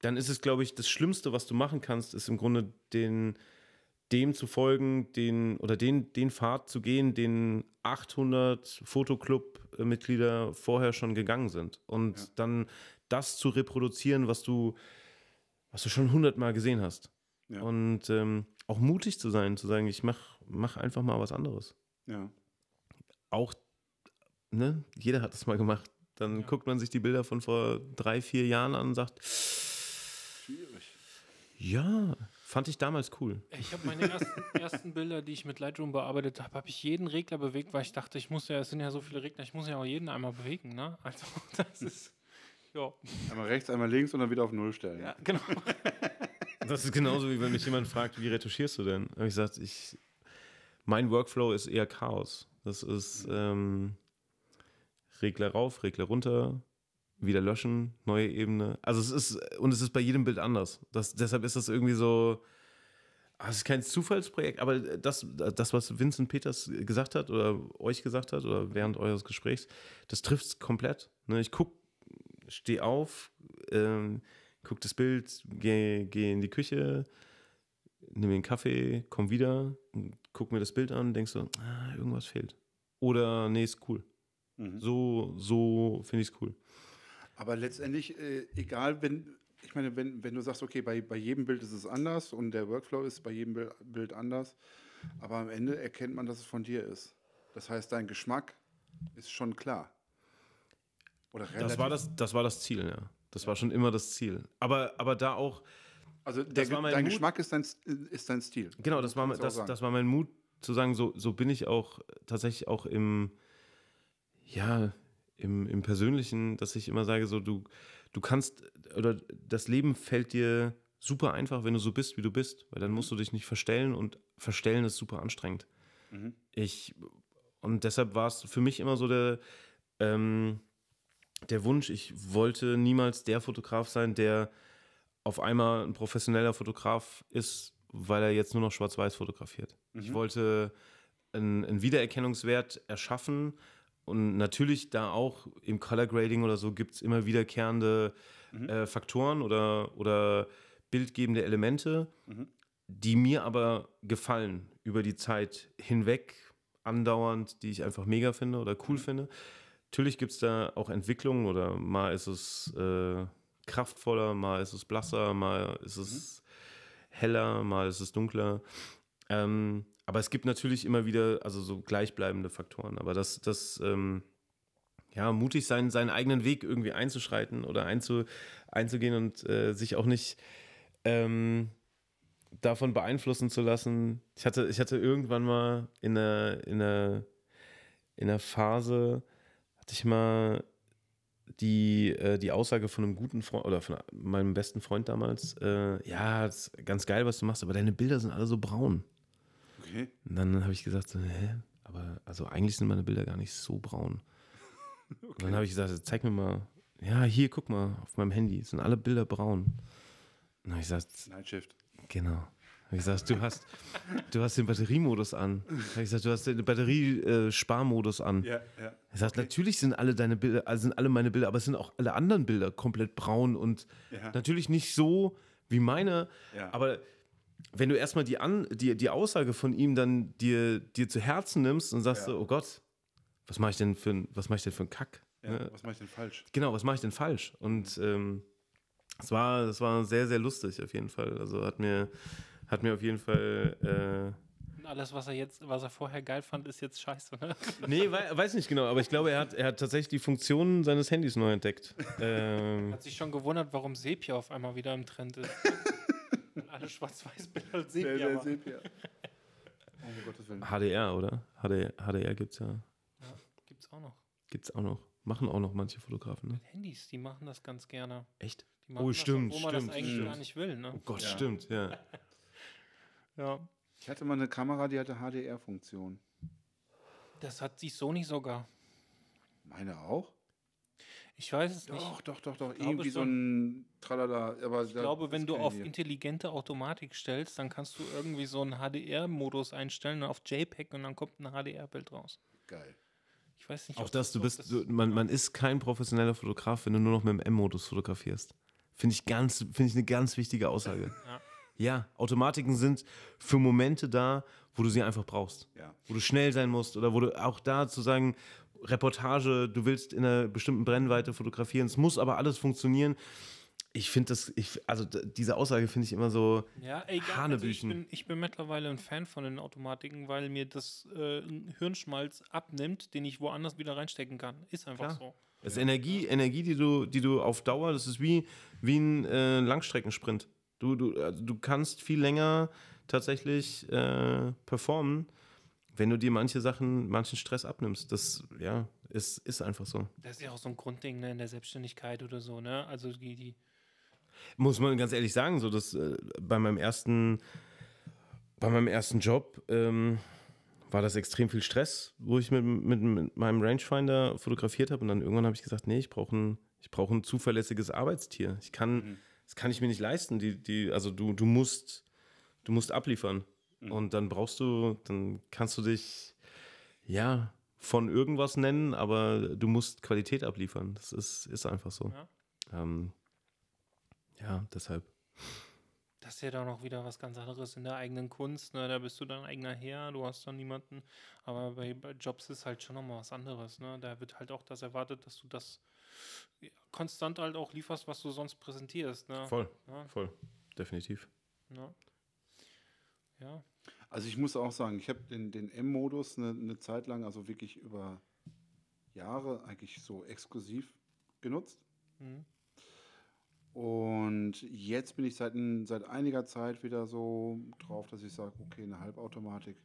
dann ist es, glaube ich, das Schlimmste, was du machen kannst, ist im Grunde den, dem zu folgen, den oder den, den Pfad zu gehen, den 800 Fotoclub-Mitglieder vorher schon gegangen sind. Und Ja. dann das zu reproduzieren, was du, was du schon hundertmal gesehen hast. Ja. Und ähm, auch mutig zu sein, zu sagen, ich mach, mach einfach mal was anderes. Ja. Auch, ne, jeder hat das mal gemacht. Dann Ja. guckt man sich die Bilder von vor drei, vier Jahren an und sagt, Schwierig. ja, fand ich damals cool. Ich habe meine ersten, ersten Bilder, die ich mit Lightroom bearbeitet habe, habe ich jeden Regler bewegt, weil ich dachte, ich muss ja, es sind ja so viele Regler, ich muss ja auch jeden einmal bewegen, ne? Also das ist, ja, Einmal rechts, einmal links und dann wieder auf Null stellen. ja genau. Das ist genauso wie wenn mich jemand fragt, wie retuschierst du denn? Habe ich gesagt, ich, mein Workflow ist eher Chaos. Das ist ähm, Regler rauf, Regler runter, wieder löschen, neue Ebene. Also es ist, und es ist bei jedem Bild anders. Das, deshalb ist das irgendwie so, ah, es ist kein Zufallsprojekt, aber das, das, was Vincent Peters gesagt hat oder euch gesagt hat oder während eures Gesprächs, das trifft es komplett. Ne? Ich guck, stehe auf, ähm, guck das Bild, gehe geh in die Küche, nimm den Kaffee, komm wieder, guck mir das Bild an, denkst du, ah, irgendwas fehlt. Oder nee, ist cool. Mhm. So, so finde ich es cool. Aber letztendlich, äh, egal, wenn, ich meine, wenn, wenn du sagst, okay, bei, bei jedem Bild ist es anders und der Workflow ist bei jedem Bild, anders, aber am Ende erkennt man, dass es von dir ist. Das heißt, dein Geschmack ist schon klar. Oder relativ. Das war das, das war das Ziel, ja. Das war schon immer das Ziel. Aber, aber da auch, also der, das war dein Mut. Geschmack ist dein, ist dein Stil. Genau, das war, du auch das, das war mein Mut zu sagen, so, so bin ich auch tatsächlich auch im, ja, im, im Persönlichen, dass ich immer sage, so du, du kannst, oder das Leben fällt dir super einfach, wenn du so bist, wie du bist, weil dann musst du dich nicht verstellen und verstellen ist super anstrengend. Mhm. Ich, und deshalb war es für mich immer so der, ähm, der Wunsch, ich wollte niemals der Fotograf sein, der auf einmal ein professioneller Fotograf ist, weil er jetzt nur noch schwarz-weiß fotografiert. Ich wollte einen, einen Wiedererkennungswert erschaffen und natürlich da auch im Color Grading oder so gibt es immer wiederkehrende äh, Faktoren oder, oder bildgebende Elemente, die mir aber gefallen über die Zeit hinweg, andauernd, die ich einfach mega finde oder cool finde. Natürlich gibt es da auch Entwicklungen oder mal ist es äh, kraftvoller, mal ist es blasser, mal ist es heller, mal ist es dunkler. Ähm, aber es gibt natürlich immer wieder, also so gleichbleibende Faktoren. Aber das, das ähm, ja, mutig sein, seinen eigenen Weg irgendwie einzuschreiten oder einzu, einzugehen und äh, sich auch nicht ähm, davon beeinflussen zu lassen. Ich hatte, ich hatte irgendwann mal in einer, in einer, in einer Phase, hatte ich mal die, äh, die Aussage von einem guten Freund oder von meinem besten Freund damals, äh, ja, ganz geil, was du machst, aber deine Bilder sind alle so braun. Okay. Und dann habe ich gesagt, so, hä? Aber also eigentlich sind meine Bilder gar nicht so braun. Und dann habe ich gesagt, zeig mir mal, ja, hier, guck mal, auf meinem Handy sind alle Bilder braun. Und dann habe ich gesagt, Nightshift. Genau. Hab ich gesagt, du hast, du hast den Batteriemodus an. Hab ich gesagt, du hast den Batteriesparmodus an. Ja, ja. Er sagt, natürlich sind alle deine Bilder, also sind alle meine Bilder, aber es sind auch alle anderen Bilder komplett braun und Ja. natürlich nicht so wie meine. Ja. Aber wenn du erstmal die, An die, die Aussage von ihm dann dir, dir zu Herzen nimmst und sagst Ja. so, oh Gott, was mache ich denn für ein, was mache ich denn für einen Kack? ja. Ne? Was mache ich denn falsch? Genau, was mache ich denn falsch? Und ähm, es war, es war sehr, sehr lustig auf jeden Fall. Also hat mir, hat mir auf jeden Fall. Äh, alles, was er jetzt, was er vorher geil fand, ist jetzt scheiße, ne? nee, wei weiß nicht genau, aber ich glaube, er hat, er hat tatsächlich die Funktionen seines Handys neu entdeckt. ähm, Hat sich schon gewundert, warum Sepia auf einmal wieder im Trend ist. Alle Schwarz-Weiß-Bilder als Der, Sepia der waren. Sepia. Oh, um Gottes Willen. HDR, oder? HD, HDR gibt es ja. Gibt's auch noch. Gibt es auch noch. Machen auch noch manche Fotografen, ne? Handys, die machen das ganz gerne. Echt? Die machen Oh, das, stimmt, Wo man stimmt, das eigentlich stimmt. gar nicht will, ne? Oh Gott, Ja. stimmt, ja. Ja. Ich hatte mal eine Kamera, die hatte HDR-Funktion. Das hat die Sony sogar. Meine auch? Ich weiß es nicht. Doch, doch, doch, doch. Irgendwie so ein Tralala. Aber Ich glaube, wenn du auf intelligente Automatik stellst, dann kannst du irgendwie so einen HDR-Modus einstellen auf JPEG und dann kommt ein HDR-Bild raus. Geil. Ich weiß nicht, Auch das, du bist, du, man, man ist kein professioneller Fotograf, wenn du nur noch mit dem M-Modus fotografierst. Finde ich ganz, finde ich eine ganz wichtige Aussage. Ja. Ja, Automatiken sind für Momente da, wo du sie einfach brauchst. Ja. Wo du schnell sein musst oder wo du auch da zu sagen, Reportage, du willst in einer bestimmten Brennweite fotografieren, es muss aber alles funktionieren. Ich finde das, ich, also diese Aussage finde ich immer so, Ja, egal. Also ich, Hanebüchen. bin, ich bin mittlerweile ein Fan von den Automatiken, weil mir das äh, Hirnschmalz abnimmt, den ich woanders wieder reinstecken kann. Ist einfach Klar. so. Das ist Energie, Energie, die du, die du auf Dauer, das ist wie, wie ein äh, Langstreckensprint. Du, du, also du kannst viel länger tatsächlich äh, performen, wenn du dir manche Sachen, manchen Stress abnimmst. Das, ja, ist, ist einfach so. Das ist ja auch so ein Grundding ne, in der Selbstständigkeit oder so, ne? Also die, die Muss man ganz ehrlich sagen, so dass äh, bei meinem ersten, bei meinem ersten Job ähm, war das extrem viel Stress, wo ich mit, mit, mit meinem Rangefinder fotografiert habe und dann irgendwann habe ich gesagt, nee, ich brauche ein, ich brauche ein zuverlässiges Arbeitstier. Ich kann, das kann ich mir nicht leisten. Die, die, also du, du musst, du musst abliefern und dann brauchst du, dann kannst du dich, ja, von irgendwas nennen, aber du musst Qualität abliefern. Das ist, ist einfach so. Ja. Ähm, ja, deshalb. Das ist ja dann auch wieder was ganz anderes in der eigenen Kunst. Ne? Da bist du dein eigener Herr, du hast dann niemanden. Aber bei, bei Jobs ist halt schon nochmal was anderes. Ne? Da wird halt auch das erwartet, dass du das ja, konstant halt auch lieferst, was du sonst präsentierst. Ne? Voll, Ja, voll, definitiv. ne? ja. Also ich muss auch sagen, ich habe den, den M-Modus eine, eine Zeit lang, also wirklich über Jahre eigentlich so exklusiv genutzt. Mhm. Und jetzt bin ich seit, seit einiger Zeit wieder so drauf, dass ich sage, okay, eine Halbautomatik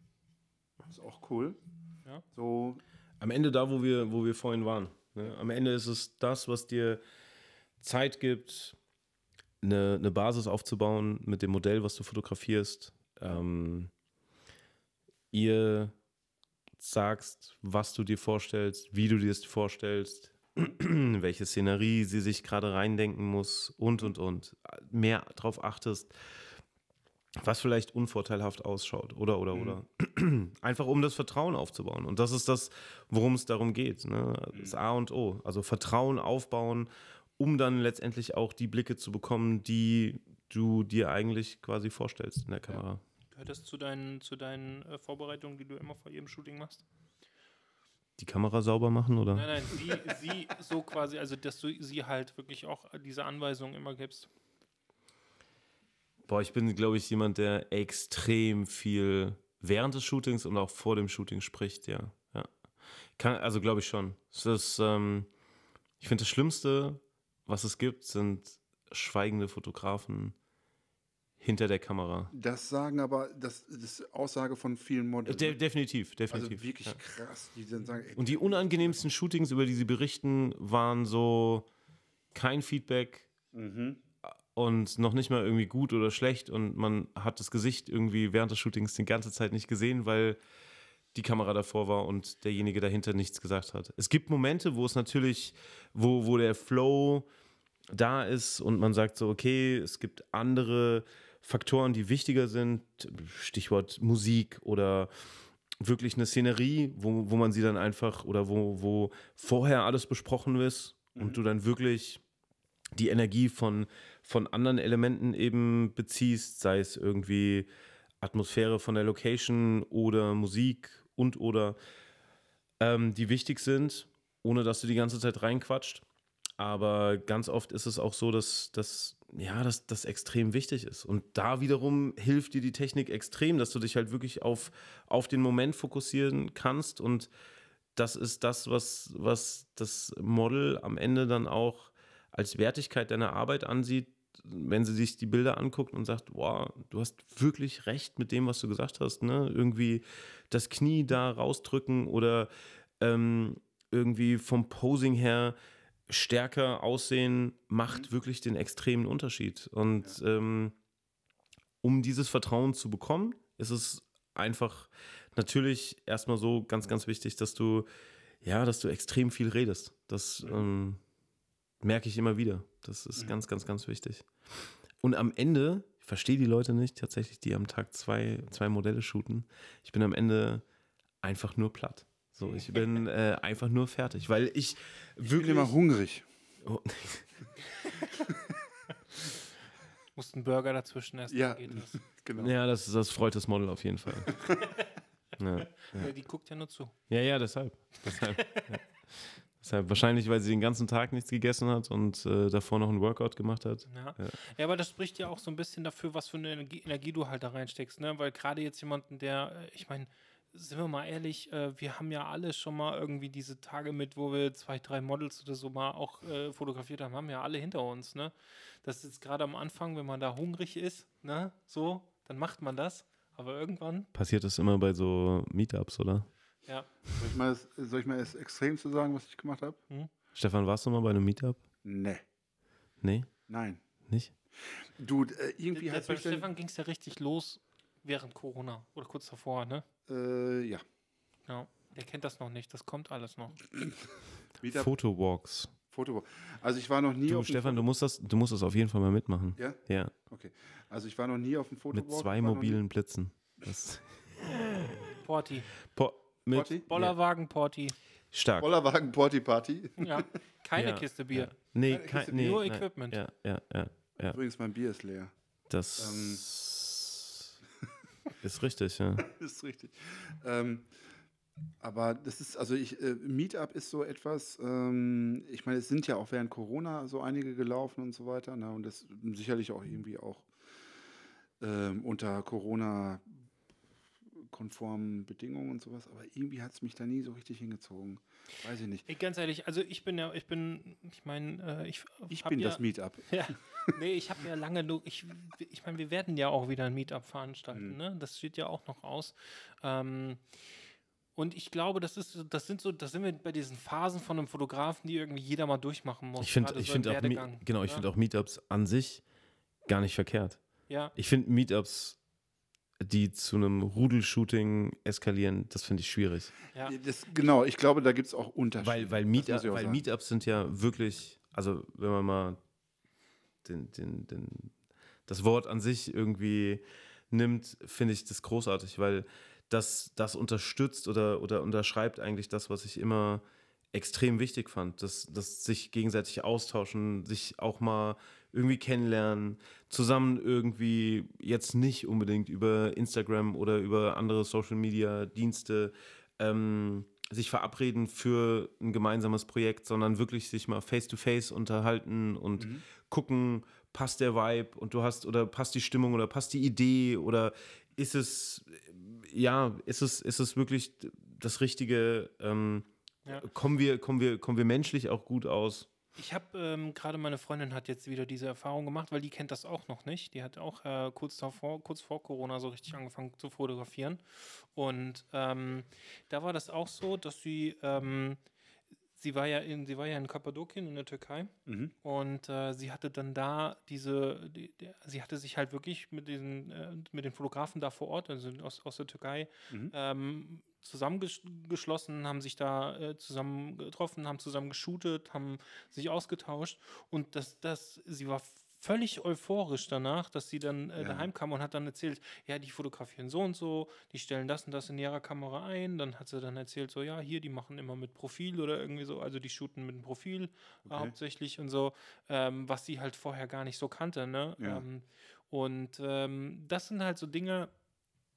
ist auch cool. Ja. So, Am Ende da, wo wir, wo wir vorhin waren. Ne? Am Ende ist es das, was dir Zeit gibt, eine, eine Basis aufzubauen mit dem Modell, was du fotografierst. Ähm, ihr sagst, was du dir vorstellst, wie du dir es vorstellst, welche Szenerie sie sich gerade reindenken muss und, und, und. Mehr darauf achtest, was vielleicht unvorteilhaft ausschaut oder, oder, oder. Einfach um das Vertrauen aufzubauen. Und das ist das, worum es darum geht. Ne? Das A und O. Also Vertrauen aufbauen, um dann letztendlich auch die Blicke zu bekommen, die du dir eigentlich quasi vorstellst in der Kamera. Gehört das zu deinen, zu deinen äh, Vorbereitungen, die du immer vor jedem Shooting machst? Die Kamera sauber machen oder? Nein, nein, sie, sie so quasi, also dass du sie halt wirklich auch diese Anweisungen immer gibst. Boah, ich bin, glaube ich, jemand, der extrem viel während des Shootings und auch vor dem Shooting spricht, ja. ja. Kann, also glaube ich schon. Es ist, ähm, ich finde, das Schlimmste, was es gibt, sind schweigende Fotografen hinter der Kamera. das sagen aber, das, das ist Aussage von vielen Models. De definitiv, also definitiv. wirklich ja. krass, die dann sagen, ey, Und die unangenehmsten Shootings, über die sie berichten, waren so kein Feedback mhm. und noch nicht mal irgendwie gut oder schlecht und man hat das Gesicht irgendwie während des Shootings die ganze Zeit nicht gesehen, weil die Kamera davor war und derjenige dahinter nichts gesagt hat. Es gibt Momente, wo es natürlich, wo, wo der Flow da ist und man sagt so, okay, es gibt andere Faktoren, die wichtiger sind, Stichwort Musik oder wirklich eine Szenerie, wo, wo man sie dann einfach oder wo, wo vorher alles besprochen ist und du dann wirklich die Energie von, von anderen Elementen eben beziehst, sei es irgendwie Atmosphäre von der Location oder Musik und oder ähm, die wichtig sind, ohne dass du die ganze Zeit reinquatscht. Aber ganz oft ist es auch so, dass, dass ja, dass das extrem wichtig ist. Und da wiederum hilft dir die Technik extrem, dass du dich halt wirklich auf, auf den Moment fokussieren kannst. Und das ist das, was, was das Model am Ende dann auch als Wertigkeit deiner Arbeit ansieht, wenn sie sich die Bilder anguckt und sagt, wow, du hast wirklich recht mit dem, was du gesagt hast, ne? Irgendwie das Knie da rausdrücken oder ähm, irgendwie vom Posing her stärker aussehen, macht wirklich den extremen Unterschied. Und ähm, um dieses Vertrauen zu bekommen, ist es einfach natürlich erstmal so ganz, ganz wichtig, dass du, ja, dass du extrem viel redest. Das ähm, merke ich immer wieder. Das ist ganz, ganz, ganz wichtig. Und am Ende, ich verstehe die Leute nicht tatsächlich, die am Tag zwei, zwei Modelle shooten. Ich bin am Ende einfach nur platt. So, ich bin äh, einfach nur fertig, weil ich ich bin wirklich. immer hungrig. Oh, Musst einen Burger dazwischen essen, Ja, dann geht das. genau. ja, das, das freut das Model auf jeden Fall. ja. Ja, die guckt ja nur zu. Ja, ja, deshalb. Deshalb, ja. deshalb. Wahrscheinlich, weil sie den ganzen Tag nichts gegessen hat und äh, davor noch ein Workout gemacht hat. Ja. Ja. ja, aber das spricht ja auch so ein bisschen dafür, was für eine Energie, Energie du halt da reinsteckst, ne? Weil gerade jetzt jemanden, der, äh, ich meine, sind wir mal ehrlich, äh, wir haben ja alle schon mal irgendwie diese Tage mit, wo wir zwei, drei Models oder so mal auch äh, fotografiert haben, haben ja alle hinter uns, ne? Das ist jetzt gerade am Anfang, wenn man da hungrig ist, ne? So, dann macht man das. Aber irgendwann, Passiert das immer bei so Meetups, oder? ja, Soll ich mal soll ich mal das extrem zu sagen, was ich gemacht habe? Stefan, warst du mal bei einem Meetup? Nee. Nee, Nein. nicht? Du, äh, irgendwie hat bei Stefan ging es ja richtig los während Corona oder kurz davor, ne? Äh, ja. Ja. Der kennt das noch nicht, das kommt alles noch. Wieder Fotowalks. Foto. Also ich war noch nie Du, auf dem Stefan, du musst, das, du musst das auf jeden Fall mal mitmachen. Ja? Ja, Okay. Also ich war noch nie auf dem Foto. mit zwei mobilen Blitzen. Das, Porti. po, mit, Porti? Bollerwagen Porti. Stark. Bollerwagen Porty Party. Ja. Keine Ja, Kiste Bier. Ja. Nee, Keine kein, Kiste nee, Nur nein. Equipment. Ja, ja, ja. ja. Übrigens, mein Bier ist leer. Das ist richtig, ja. Ist richtig. Ähm, aber das ist, also ich, äh, Meetup ist so etwas, ähm, ich meine, es sind ja auch während Corona so einige gelaufen und so weiter, ne, und das sicherlich auch irgendwie auch ähm, unter Corona konformen Bedingungen und sowas, aber irgendwie hat es mich da nie so richtig hingezogen. Weiß ich nicht. Ey, ganz ehrlich, also ich bin ja, ich bin, ich meine, äh, ich, Ich bin ja, das Meetup. Ja, nee, ich habe ja lange, ich, ich meine, wir werden ja auch wieder ein Meetup veranstalten, Mhm. ne? Das steht ja auch noch aus. Ähm, und ich glaube, das ist, das sind so, das sind wir bei diesen Phasen von einem Fotografen, die irgendwie jeder mal durchmachen muss. Ich finde ich so im find auch, genau, ich ne? finde auch Meetups an sich gar nicht verkehrt. Ja, Ich finde Meetups, die zu einem Rudelshooting eskalieren, das finde ich schwierig. ja. Das, genau, ich glaube, da gibt es auch Unterschiede. Weil, weil, Meetup, weil sagen. Meetups sind ja wirklich, also wenn man mal den, den, den, das Wort an sich irgendwie nimmt, finde ich das großartig, weil das, das unterstützt oder, oder unterschreibt eigentlich das, was ich immer extrem wichtig fand. Das, das sich gegenseitig austauschen, sich auch mal irgendwie kennenlernen, zusammen irgendwie jetzt nicht unbedingt über Instagram oder über andere Social Media Dienste ähm, sich verabreden für ein gemeinsames Projekt, sondern wirklich sich mal face to face unterhalten und gucken, passt der Vibe und du hast oder passt die Stimmung oder passt die Idee oder ist es ja, ist es, ist es wirklich das Richtige? Ähm, Ja. kommen, wir, kommen, wir, kommen wir menschlich auch gut aus? Ich habe ähm, gerade meine Freundin hat jetzt wieder diese Erfahrung gemacht, weil die kennt das auch noch nicht. Die hat auch äh, kurz davor, kurz vor Corona so richtig angefangen zu fotografieren. Und ähm, da war das auch so, dass sie ähm, sie war ja in sie war ja in Kappadokien in der Türkei Mhm. und äh, sie hatte dann da diese die, die, sie hatte sich halt wirklich mit diesen äh, mit den Fotografen da vor Ort also aus, aus der Türkei Mhm. ähm, zusammengeschlossen, haben sich da äh, zusammen getroffen, haben zusammen geshootet, haben sich ausgetauscht und das, das, sie war völlig euphorisch danach, dass sie dann äh, Ja. daheim kam und hat dann erzählt, ja, die fotografieren so und so, die stellen das und das in ihrer Kamera ein. Dann hat sie dann erzählt, so, ja, hier, die machen immer mit Profil oder irgendwie so, also die shooten mit dem Profil äh, Okay. hauptsächlich und so, ähm, was sie halt vorher gar nicht so kannte, ne? Ja. Ähm, und ähm, das sind halt so Dinge,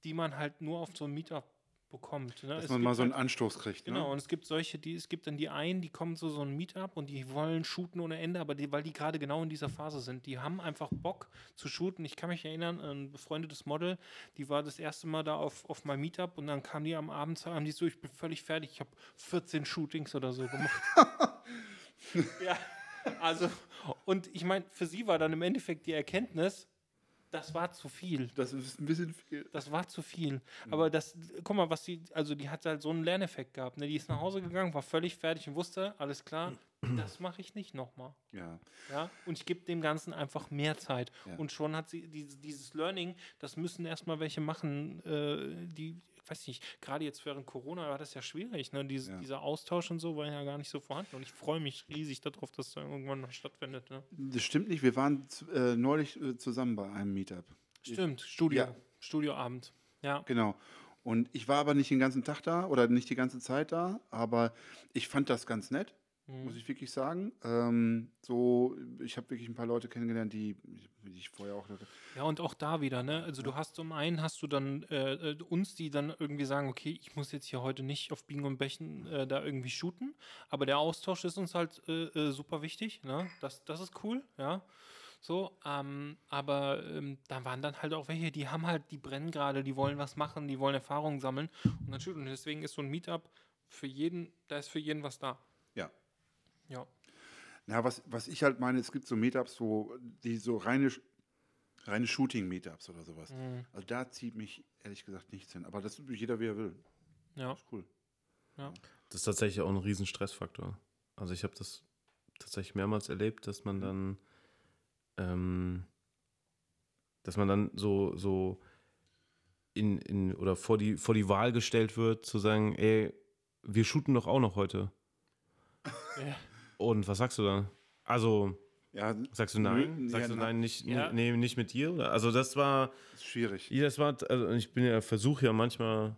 die man halt nur auf so einem Meetup bekommt. Ne? Dass Es man mal so einen halt, Anstoß kriegt. Genau, Ne? und es gibt solche, die, es gibt dann die einen, die kommen zu so einem Meetup und die wollen shooten ohne Ende, aber die, weil die gerade genau in dieser Phase sind, die haben einfach Bock zu shooten. Ich kann mich erinnern, ein befreundetes Model, die war das erste Mal da auf, auf meinem Meetup und dann kam die am Abend, haben die so, ich bin völlig fertig, ich habe 14 Shootings oder so gemacht. ja, also, und ich meine, für sie war dann im Endeffekt die Erkenntnis, das war zu viel. Das ist ein bisschen viel. Das war zu viel. Aber das, guck mal, was die, also die hat halt so einen Lerneffekt gehabt. Ne? Die ist nach Hause gegangen, war völlig fertig und wusste, alles klar, das mache ich nicht nochmal. Ja. Ja? Und ich gebe dem Ganzen einfach mehr Zeit. Ja. Und schon hat sie dieses, dieses Learning, das müssen erstmal welche machen, äh, die, weiß nicht, gerade jetzt während Corona war das ja schwierig. Ne? Dies, Ja. Dieser Austausch und so war ja gar nicht so vorhanden. Und ich freue mich riesig darauf, dass da irgendwann noch stattfindet. Ne? Das stimmt nicht. Wir waren äh, neulich äh, zusammen bei einem Meetup. Stimmt, Studio. Ja. Studioabend. Ja. Genau. Und ich war aber nicht den ganzen Tag da oder nicht die ganze Zeit da, aber ich fand das ganz nett, Mhm. muss ich wirklich sagen. Ähm, so, ich habe wirklich ein paar Leute kennengelernt, die ich vorher auch. Ja, und auch da wieder, ne? Also du hast zum einen hast du dann äh, äh, uns, die dann irgendwie sagen, okay, ich muss jetzt hier heute nicht auf Biegen und Bächen äh, da irgendwie shooten, aber der Austausch ist uns halt äh, äh, super wichtig, ne? Das, das ist cool, ja. So, ähm, aber ähm, da waren dann halt auch welche, die haben halt, die brennen gerade, die wollen was machen, die wollen Erfahrungen sammeln und shooten. Und deswegen ist so ein Meetup für jeden, da ist für jeden was da. Ja. Ja. Na, was, was ich halt meine, es gibt so Meetups, so, die so reine, reine Shooting-Meetups oder sowas. Mhm. Also da zieht mich ehrlich gesagt nichts hin. Aber das ist jeder, wie er will. Ja. Ist cool. Das ist tatsächlich auch ein riesen Stressfaktor. Also ich habe das tatsächlich mehrmals erlebt, dass man dann, ähm, dass man dann so, so in, in oder vor die, vor die Wahl gestellt wird, zu sagen, ey, wir shooten doch auch noch heute. Ja. Und was sagst du da? Also, Ja, sagst du nein? Nö, Sagst ja, du nein, nicht, Ja. nee, nicht mit dir? Oder? Also das war, ist schwierig. ja, das war, also ich bin ja, versuche ja manchmal,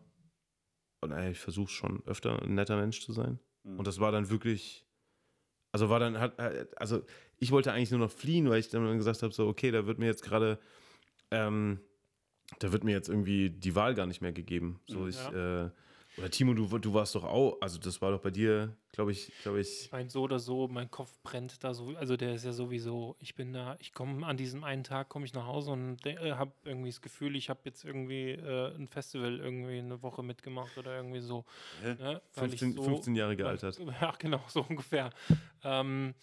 naja, ich versuche schon öfter ein netter Mensch zu sein. Mhm. Und das war dann wirklich, also war dann, hat, also ich wollte eigentlich nur noch fliehen, weil ich dann gesagt habe, so, okay, da wird mir jetzt gerade ähm, da wird mir jetzt irgendwie die Wahl gar nicht mehr gegeben. So, ich, äh, oder Timo, du, du warst doch auch, also das war doch bei dir, glaube ich, glaube ich. Ich meine, so oder so, mein Kopf brennt da so, also der ist ja sowieso, ich bin da, ich komme an diesem einen Tag, komme ich nach Hause und äh, habe irgendwie das Gefühl, ich habe jetzt irgendwie äh, ein Festival irgendwie eine Woche mitgemacht oder irgendwie so. Ne? Weil ich 15, so- 15 Jahre gealtert. Ja, genau, so ungefähr. Ähm,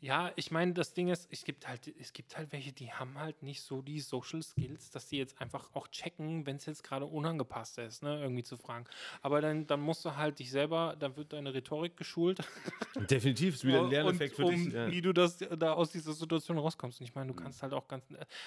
ja, ich meine, das Ding ist, es gibt halt, es gibt halt welche, die haben halt nicht so die Social Skills, dass die jetzt einfach auch checken, wenn es jetzt gerade unangepasst ist, ne, irgendwie zu fragen. Aber dann, dann musst du halt dich selber, dann wird deine Rhetorik geschult. Definitiv, ist wieder ein und Lerneffekt für um, dich. Ja. wie du das da aus dieser Situation rauskommst. Und ich meine, du kannst halt auch ganz,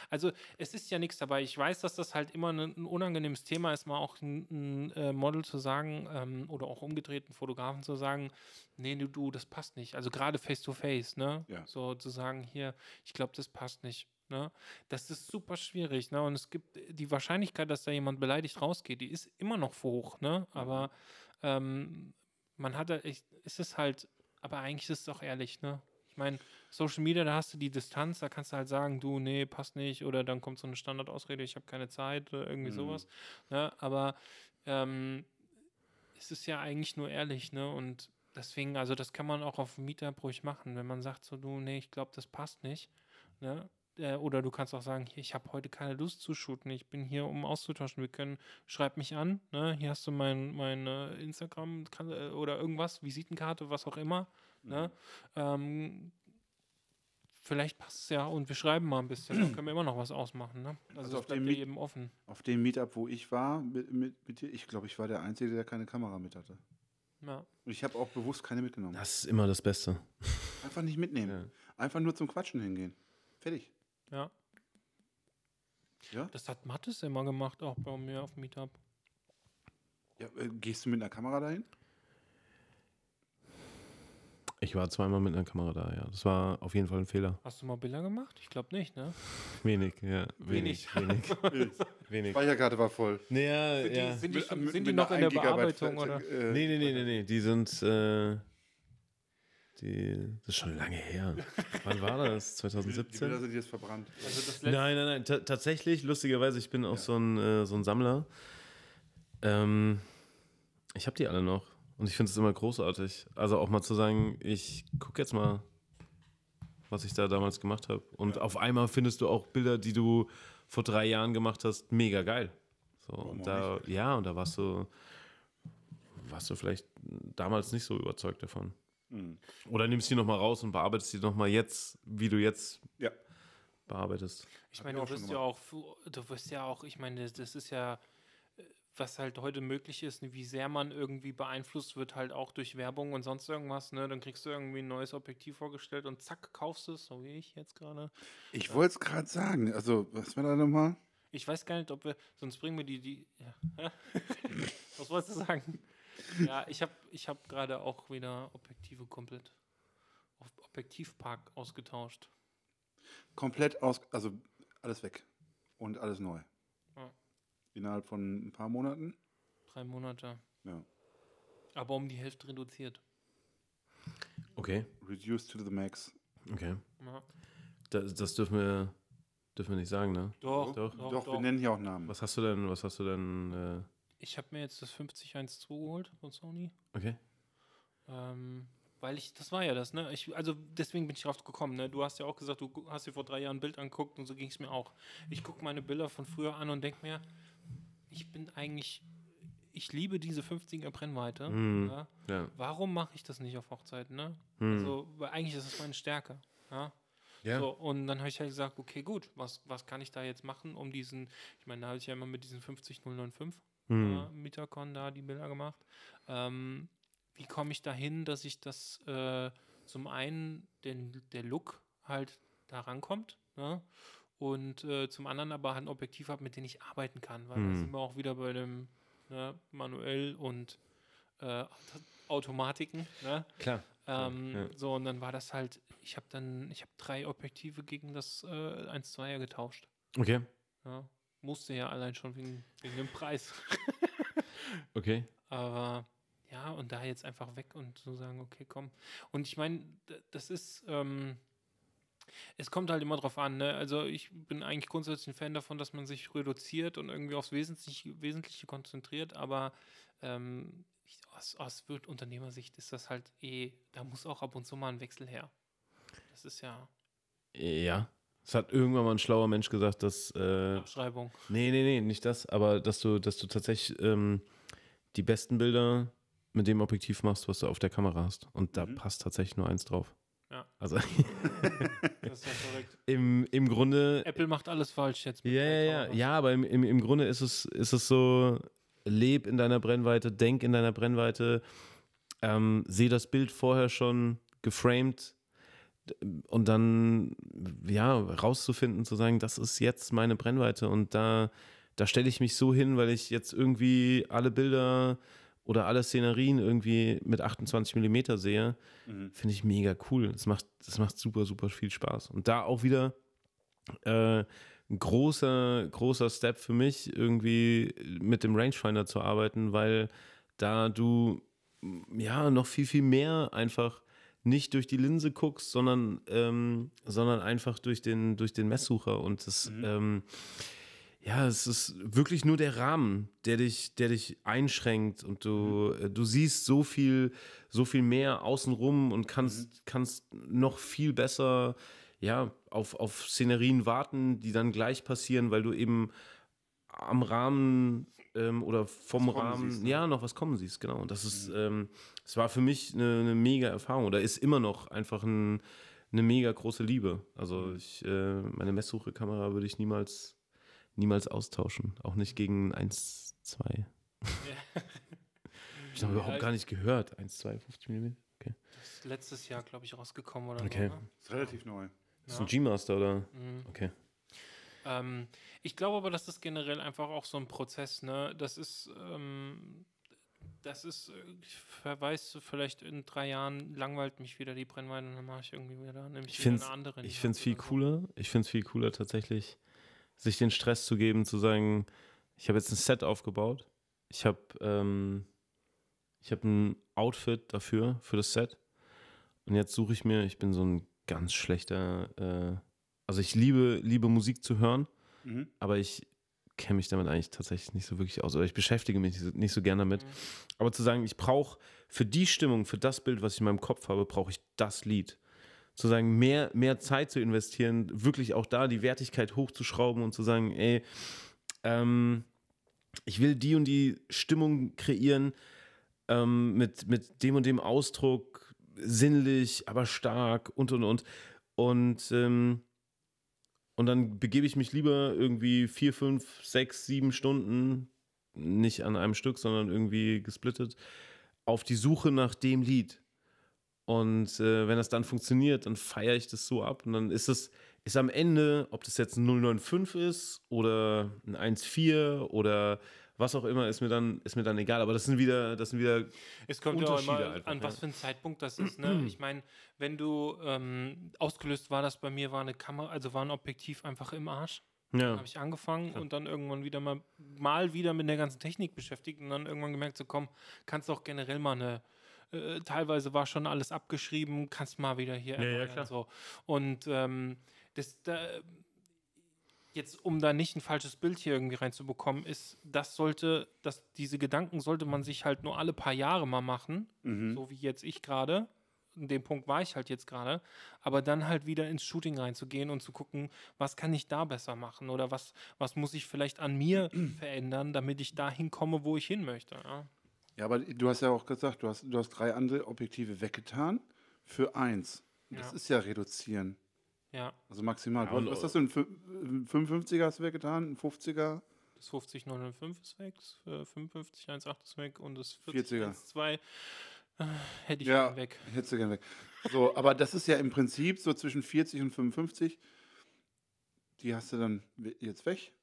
also es ist ja nichts dabei. Ich weiß, dass das halt immer ein, ein unangenehmes Thema ist, mal auch ein, ein äh, Model zu sagen ähm, oder auch umgedreht einen Fotografen zu sagen, nee, du, du, das passt nicht. Also gerade face to face, ne? Ja. So zu sagen, hier, ich glaube, das passt nicht. Ne? Das ist super schwierig, ne? Und es gibt die Wahrscheinlichkeit, dass da jemand beleidigt rausgeht, die ist immer noch hoch, ne? Aber ähm, man hat echt- es ist halt, aber eigentlich ist es doch ehrlich, ne? Ich meine, Social Media, da hast du die Distanz, da kannst du halt sagen, du, nee, passt nicht, oder dann kommt so eine Standardausrede, ich habe keine Zeit oder irgendwie Mhm. sowas. Ne? Aber ähm, es ist ja eigentlich nur ehrlich, ne? Und deswegen, also das kann man auch auf ruhig machen, wenn man sagt so, du, nee, ich glaube, das passt nicht, ne? Äh, Oder du kannst auch sagen, hier, ich habe heute keine Lust zu shooten, ich bin hier, um auszutauschen. Wir können, schreib mich an, ne? Hier hast du mein, mein äh, Instagram kann, äh, oder irgendwas, Visitenkarte, was auch immer. Ne? Ähm, vielleicht passt es ja und wir schreiben mal ein bisschen, dann können wir immer noch was ausmachen. Ne? Also, Also auf dem Meet- eben offen. Auf dem Meetup, wo ich war, mit, mit, mit dir, ich glaube, ich war der Einzige, der keine Kamera mit hatte. Ja. Und ich habe auch bewusst keine mitgenommen. Das ist immer das Beste. Einfach nicht mitnehmen. Ja. Einfach nur zum Quatschen hingehen. Fertig. Ja. Ja? Das hat Mattes immer gemacht, auch bei mir auf dem Meetup. ja äh, gehst du mit einer Kamera dahin? Ich war zweimal mit einer Kamera da, ja. Das war auf jeden Fall ein Fehler. Hast du mal Bilder gemacht? Ich glaube nicht, ne? Wenig, ja. Wenig, wenig. wenig. Speicherkarte war voll. Naja, Sind die, ja. sind die, schon, mit- sind die noch in der 1 Gigabyte Bearbeitung oder? äh, Nee, nee, nee, nee, nee. Die sind, äh, die, das ist schon lange her. Wann war das? Die Bilder 2017? sind jetzt verbrannt. Also das Nein, nein, nein. Ta tatsächlich, lustigerweise, ich bin auch so, ein, äh, so ein Sammler. Ähm, ich habe die alle noch. Und ich finde es immer großartig. Also auch mal zu sagen, ich gucke jetzt mal, was ich da damals gemacht habe. Und auf einmal findest du auch Bilder, die du vor drei Jahren gemacht hast, mega geil. So, und da, ja, und da warst du, warst du vielleicht damals nicht so überzeugt davon. Mhm. Oder nimmst die nochmal raus und bearbeitest die nochmal jetzt, wie du jetzt Ja. bearbeitest. ich meine, du wirst ja auch, du wirst ja auch, ich meine, das- das ist ja, äh, was halt heute möglich ist, wie sehr man irgendwie beeinflusst wird, halt auch durch Werbung und sonst irgendwas, ne? Dann kriegst du irgendwie ein neues Objektiv vorgestellt und zack, kaufst du es, so wie ich jetzt gerade. Ich wollte es gerade sagen. Also, was war da nochmal? Ich weiß gar nicht, ob wir, sonst bringen wir die, die, ja. was wolltest du sagen? Ja, ich habe ich hab gerade auch wieder Objektive komplett auf Objektivpark ausgetauscht. Komplett aus. Also, alles weg. Und alles neu. Ja. Innerhalb von ein paar Monaten. Drei Monate. Ja. Aber um die Hälfte reduziert. Okay, Reduced to the max. okay. Ja. Das, das dürfen wir, dürfen wir nicht sagen, ne? Doch, Doch. doch, Doch, doch. wir nennen hier auch Namen. Was hast du denn, was hast du denn, äh, Ich habe mir jetzt das 5012 geholt von Sony. okay? Ähm, weil ich, das war ja das, ne? Ich, also deswegen bin ich drauf gekommen, ne? Du hast ja auch gesagt, du hast dir vor drei Jahren ein Bild angeguckt und so ging es mir auch. Ich gucke meine Bilder von früher an und denke mir, ich bin eigentlich, ich liebe diese 50er Brennweite. Mhm. Ja? Ja. Warum mache ich das nicht auf Hochzeiten, ne? Hm. Also, weil eigentlich ist es meine Stärke. Ja? ja. So, und dann habe ich halt gesagt, okay, gut, was, was kann ich da jetzt machen, um diesen, ich meine, da habe ich ja immer mit diesen 50095 Hm. äh, Mitacon da die Bilder gemacht. Ähm, wie komme ich dahin, dass ich das äh, zum einen den, der Look halt da rankommt, ne? und äh, zum anderen aber halt ein Objektiv habe, mit dem ich arbeiten kann, weil da Hm. sind wir auch wieder bei dem ne, manuell und äh, Automatiken. Ne? Klar. Ähm, ja. So, und dann war das halt, ich habe dann, ich habe drei Objektive gegen das äh, 1-2er getauscht. Okay, Ja. Musste ja allein schon wegen, wegen dem Preis. okay. Aber ja, und da jetzt einfach weg und so sagen, okay, komm. Und ich meine, das ist, ähm, es kommt halt immer drauf an, ne? Also ich bin eigentlich grundsätzlich ein Fan davon, dass man sich reduziert und irgendwie aufs Wesentliche, Wesentliche konzentriert, aber ähm, ich, aus, aus Unternehmersicht ist das halt eh, da muss auch ab und zu mal ein Wechsel her. Das ist ja Ja. Es hat irgendwann mal ein schlauer Mensch gesagt, dass. Äh, Abschreibung. nee, nee, nee, nicht das, aber dass du, dass du tatsächlich ähm, die besten Bilder mit dem Objektiv machst, was du auf der Kamera hast. Und da Mhm. passt tatsächlich nur eins drauf. Ja. Also Das ist ja verrückt. im, im Grunde. Apple macht alles falsch jetzt. Ja, ja, ja. Ja, aber im, im, im Grunde ist es, ist es so, leb in deiner Brennweite, denk in deiner Brennweite, ähm, seh das Bild vorher schon geframed und dann, ja, rauszufinden, zu sagen, das ist jetzt meine Brennweite und da, da stelle ich mich so hin, weil ich jetzt irgendwie alle Bilder oder alle Szenerien irgendwie mit 28 mm sehe, Mhm. finde ich mega cool. Das macht, das macht super, super viel Spaß. Und da auch wieder äh, ein großer, großer Step für mich, irgendwie mit dem Rangefinder zu arbeiten, weil da du ja noch viel, viel mehr einfach nicht durch die Linse guckst, sondern, ähm, sondern einfach durch den, durch den Messsucher. Und das, ähm, ja, es ist wirklich nur der Rahmen, der dich, der dich einschränkt. Und du, äh, du siehst so viel, so viel mehr außenrum und kannst, kannst noch viel besser ja, auf, auf Szenerien warten, die dann gleich passieren, weil du eben am Rahmen ähm, oder vom Was Rahmen, siehst, ne? ja, noch was kommen siehst, genau. Und das ist, ähm, es war für mich eine, eine mega Erfahrung oder ist immer noch einfach ein, eine mega große Liebe. Also ich, äh, meine Messsuche-Kamera würde ich niemals, niemals austauschen. Auch nicht gegen 1, 2. Ich habe überhaupt gar nicht gehört. 1, 2, 50 mm. Okay. Das ist letztes Jahr, glaube ich, rausgekommen oder Okay. so. Ne? Ist relativ neu. Das ist ein G-Master oder? Mhm. Okay. Ähm, ich glaube aber, das ist generell einfach auch so ein Prozess, ne? Das ist, ähm, das ist, äh, ich verweis vielleicht in drei Jahren langweilt mich wieder die Brennweite und dann mache ich irgendwie wieder, nämlich Ich wieder finde eine andere. ich find's Hand viel cooler. Ich finde es viel cooler tatsächlich, sich den Stress zu geben, zu sagen, ich habe jetzt ein Set aufgebaut. Ich habe ähm, ich habe ein Outfit dafür, für das Set. Und jetzt suche ich mir, ich bin so ein ganz schlechter, äh, also ich liebe, liebe Musik zu hören, Mhm. aber ich kenne mich damit eigentlich tatsächlich nicht so wirklich aus. Oder ich beschäftige mich nicht so, gern damit. Mhm. Aber zu sagen, ich brauche für die Stimmung, für das Bild, was ich in meinem Kopf habe, brauche ich das Lied. Zu sagen, mehr, mehr Zeit zu investieren, wirklich auch da die Wertigkeit hochzuschrauben und zu sagen, ey, ähm, ich will die und die Stimmung kreieren ähm, mit, mit dem und dem Ausdruck, sinnlich, aber stark und und und. Und, ähm, und dann begebe ich mich lieber irgendwie vier, fünf, sechs, sieben Stunden, nicht an einem Stück, sondern irgendwie gesplittet, auf die Suche nach dem Lied. Und äh, wenn das dann funktioniert, dann feiere ich das so ab. Und dann ist es, ist am Ende, ob das jetzt ein 095 ist oder ein 1.4 oder was auch immer, ist mir dann, ist mir dann egal. Aber das sind wieder, das sind wieder Es kommt ja auch Unterschiede immer einfach, an, was ja. für ein Zeitpunkt das ist. Ne? Ich meine, wenn du ähm, ausgelöst war, das bei mir war eine Kamera, also war ein Objektiv einfach im Arsch. Ja, habe ich angefangen und dann irgendwann wieder mal, mal wieder mit der ganzen Technik beschäftigt und dann irgendwann gemerkt, so komm, kannst auch generell mal eine, äh, teilweise war schon alles abgeschrieben, kannst mal wieder hier Ja, ja, klar. So. Und ähm, das, da, jetzt, um da nicht ein falsches Bild hier irgendwie reinzubekommen, ist, das sollte, das, diese Gedanken sollte man sich halt nur alle paar Jahre mal machen, Mhm. so wie jetzt ich gerade. In dem Punkt war ich halt jetzt gerade, aber dann halt wieder ins Shooting reinzugehen und zu gucken, was kann ich da besser machen oder was, was muss ich vielleicht an mir verändern, damit ich dahin komme, wo ich hin möchte. Ja? Ja, aber du hast ja auch gesagt, du hast, du hast drei andere Objektive weggetan für eins. Das Ja. ist ja reduzieren. Ja, Also maximal. Ja, was du, ein Fü- ein 55er hast du weggetan, ein 50er? das 5095 ist weg, das äh, 55 18 ist weg und das 40er. 40 äh, hätte ich Ja. gern weg. Hättest du gern weg. So, aber das ist ja im Prinzip so zwischen 40 und 55. Die hast du dann jetzt weg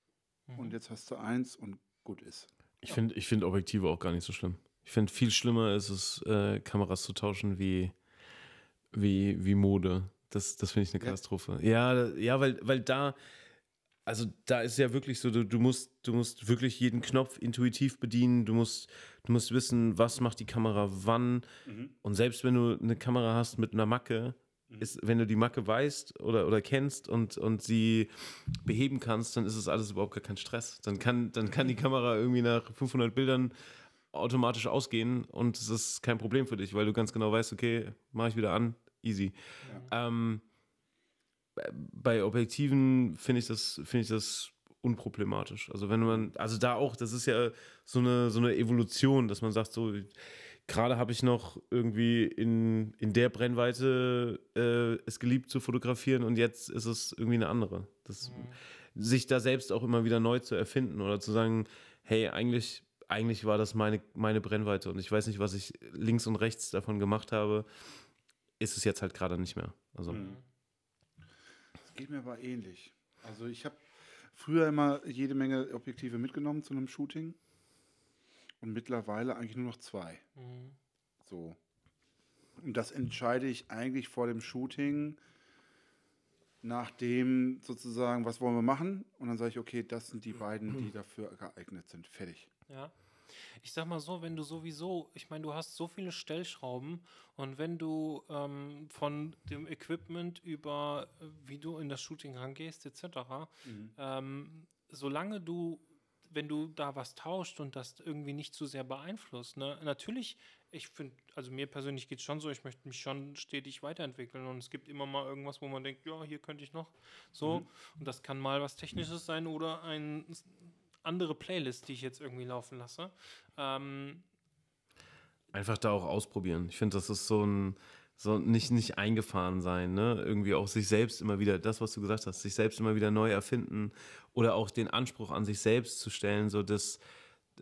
Mhm. und jetzt hast du eins und gut ist. ich finde ich find Objektive auch gar nicht so schlimm. Ich finde, viel schlimmer ist es, äh, Kameras zu tauschen wie, wie, wie Mode. Das, das finde ich eine Ja. Katastrophe. Ja, da- ja weil, weil da, also da ist ja wirklich so, du, du, musst, du musst wirklich jeden Knopf intuitiv bedienen. Du musst, du musst wissen, was macht die Kamera wann. Und selbst wenn du eine Kamera hast mit einer Macke, ist, wenn du die Macke weißt oder, oder kennst und, und sie beheben kannst, dann ist es alles überhaupt gar kein Stress. Dann kann, dann kann die Kamera irgendwie nach 500 Bildern automatisch ausgehen und es ist kein Problem für dich, weil du ganz genau weißt, okay, mache ich wieder an, easy. Ähm, bei Objektiven finde ich das, finde ich das unproblematisch. Also wenn man, also da auch, das ist ja so eine, so eine Evolution, dass man sagt, so, gerade habe ich noch irgendwie in, in der Brennweite äh, es geliebt zu fotografieren und jetzt ist es irgendwie eine andere. Das, Sich da selbst auch immer wieder neu zu erfinden oder zu sagen, hey, eigentlich, eigentlich war das meine, meine Brennweite und ich weiß nicht, was ich links und rechts davon gemacht habe, ist es jetzt halt gerade nicht mehr. Also, Das geht mir aber ähnlich. Also ich habe früher immer jede Menge Objektive mitgenommen zu einem Shooting und mittlerweile eigentlich nur noch zwei. Mhm. So. Und das entscheide ich eigentlich vor dem Shooting nach dem sozusagen, was wollen wir machen? Und dann sage ich, okay, das sind die beiden, die dafür geeignet sind. Fertig. Ja. Ich sag mal so, wenn du sowieso, ich meine, du hast so viele Stellschrauben und wenn du ähm, von dem Equipment über, äh, wie du in das Shooting rangehst, etc., ähm, solange du, wenn du da was tauscht und das irgendwie nicht zu sehr beeinflusst, ne, natürlich, ich finde, also mir persönlich geht es schon so, ich möchte mich schon stetig weiterentwickeln und es gibt immer mal irgendwas, wo man denkt, ja, hier könnte ich noch so und das kann mal was Technisches sein oder ein andere Playlist, die ich jetzt irgendwie laufen lasse. Ähm, einfach da auch ausprobieren. Ich finde, das ist so ein, so nicht, nicht eingefahren sein, ne? Irgendwie auch sich selbst immer wieder, das, was du gesagt hast, sich selbst immer wieder neu erfinden oder auch den Anspruch an sich selbst zu stellen, so dass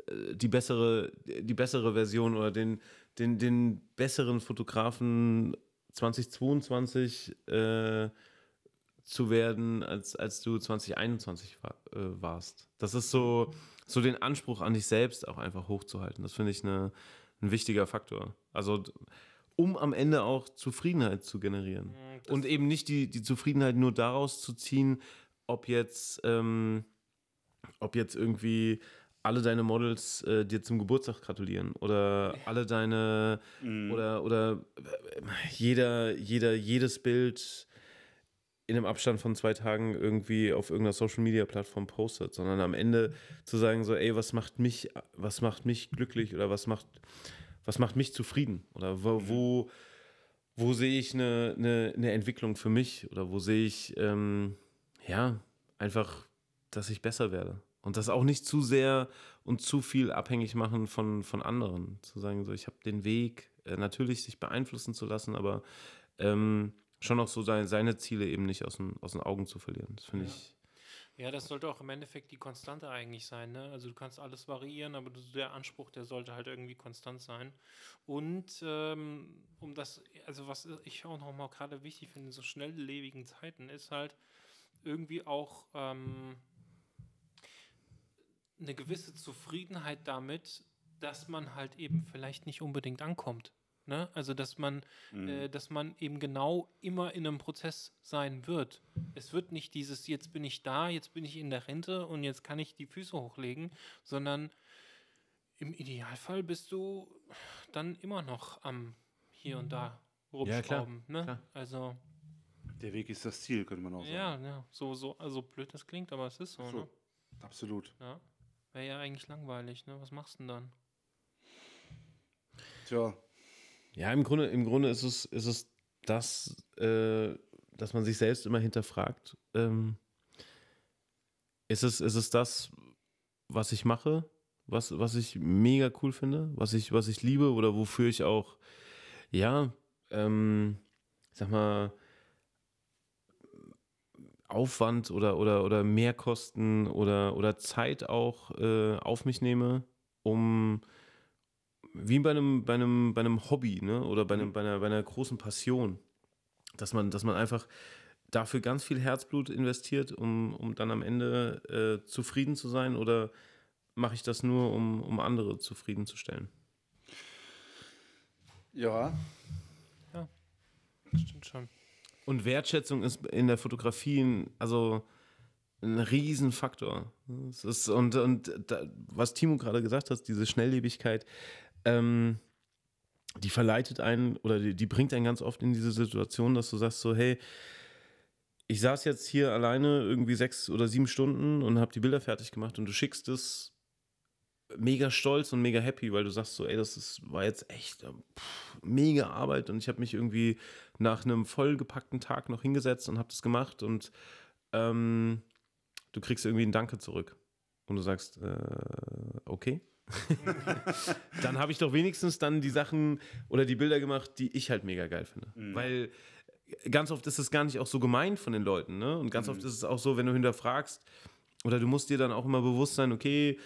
äh, die bessere, die bessere Version oder den, den, den besseren Fotografen 2022 äh, zu werden, als, als du 2021 war, äh, warst. Das ist so, so den Anspruch an dich selbst auch einfach hochzuhalten. Das finde ich eine, ein wichtiger Faktor. Also um am Ende auch Zufriedenheit zu generieren. Und eben nicht die, die Zufriedenheit nur daraus zu ziehen, ob jetzt, ähm, ob jetzt irgendwie alle deine Models äh, dir zum Geburtstag gratulieren oder alle deine oder oder äh, jeder jeder jedes Bild in einem Abstand von zwei Tagen irgendwie auf irgendeiner Social Media Plattform postet, sondern am Ende zu sagen so, ey, was macht mich, was macht mich glücklich oder was macht, was macht mich zufrieden? Oder wo, wo, wo sehe ich eine, eine, eine Entwicklung für mich? Oder wo sehe ich, ähm, ja, einfach, dass ich besser werde? Und das auch nicht zu sehr und zu viel abhängig machen von, von anderen, zu sagen so, ich habe den Weg, äh, natürlich sich beeinflussen zu lassen, aber ähm, schon auch so seine, seine Ziele eben nicht aus den, aus den Augen zu verlieren. Das finde ich. Ja, das sollte auch im Endeffekt die Konstante eigentlich sein. Ne? Also du kannst alles variieren, aber der Anspruch, der sollte halt irgendwie konstant sein. Und ähm, um das, also was ich auch nochmal gerade wichtig finde in so schnelllebigen Zeiten, ist halt irgendwie auch ähm, eine gewisse Zufriedenheit damit, dass man halt eben vielleicht nicht unbedingt ankommt. Ne? Also dass man, äh, dass man eben genau immer in einem Prozess sein wird. Es wird nicht dieses, jetzt bin ich da, jetzt bin ich in der Rente und jetzt kann ich die Füße hochlegen, sondern im Idealfall bist du dann immer noch am hier und da Ja, klar, rumschrauben. ne? klar. Also Der Weg ist das Ziel, könnte man auch sagen. ja, ja, so, so, also blöd das klingt, aber es ist so, So, ne? absolut. Ja. Wäre ja eigentlich langweilig, ne? Was machst du denn dann? Tja, Ja, im Grunde, im Grunde ist es, ist es das, äh, dass man sich selbst immer hinterfragt. Ähm, ist, es, ist es das, was ich mache, was, was ich mega cool finde, was ich, was ich liebe oder wofür ich auch, ja, ähm, sag mal, Aufwand oder, oder, oder Mehrkosten oder, oder Zeit auch äh, auf mich nehme, um wie bei einem, bei einem, bei einem Hobby, ne? Oder bei, einem, bei, einer, bei einer großen Passion. Dass man, dass man einfach dafür ganz viel Herzblut investiert, um, um dann am Ende äh, zufrieden zu sein, oder mache ich das nur, um, um andere zufriedenzustellen? ja, Das stimmt schon. Und Wertschätzung ist in der Fotografie ein- also ein Riesenfaktor. Es ist, und und da, was Timo gerade gesagt hat, diese Schnelllebigkeit, ähm, die verleitet einen oder die, die bringt einen ganz oft in diese Situation, dass du sagst so, hey, ich saß jetzt hier alleine irgendwie sechs oder sieben Stunden und habe die Bilder fertig gemacht und du schickst es mega stolz und mega happy, weil du sagst so, ey, das ist, war jetzt echt äh, pff, mega Arbeit und ich habe mich irgendwie nach einem vollgepackten Tag noch hingesetzt und habe das gemacht und ähm, du kriegst irgendwie ein Danke zurück und du sagst, äh, okay. dann habe ich doch wenigstens dann die Sachen oder die Bilder gemacht, die ich halt mega geil finde. Weil ganz oft ist es gar nicht auch so gemeint von den Leuten, ne? Und ganz oft ist es auch so, wenn du hinterfragst, oder du musst dir dann auch immer bewusst sein, okay,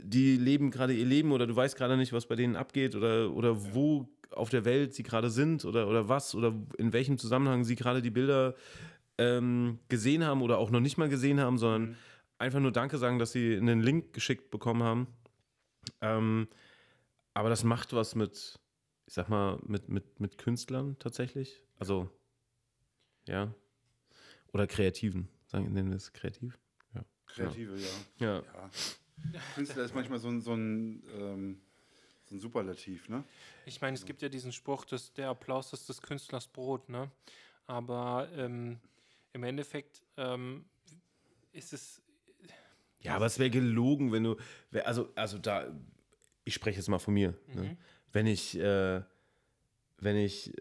die leben gerade ihr Leben oder du weißt gerade nicht, was bei denen abgeht oder, oder wo auf der Welt sie gerade sind oder, oder was oder in welchem Zusammenhang sie gerade die Bilder ähm, gesehen haben oder auch noch nicht mal gesehen haben, sondern einfach nur Danke sagen, dass sie einen Link geschickt bekommen haben. Ähm, aber das macht was mit, ich sag mal, mit, mit, mit Künstlern tatsächlich. Also, ja. Oder Kreativen. Sagen, nennen wir es kreativ? Ja. Kreative, ja. Ja. ja. Künstler ist manchmal so ein, so ein, ähm, so ein Superlativ, ne? Ich meine, es gibt ja diesen Spruch, dass der Applaus ist des Künstlers Brot, ne? Aber ähm, im Endeffekt ähm, ist es. Ja, aber es wäre gelogen, wenn du, wär- also, also da, ich spreche jetzt mal von mir, ne? wenn ich, äh, wenn ich,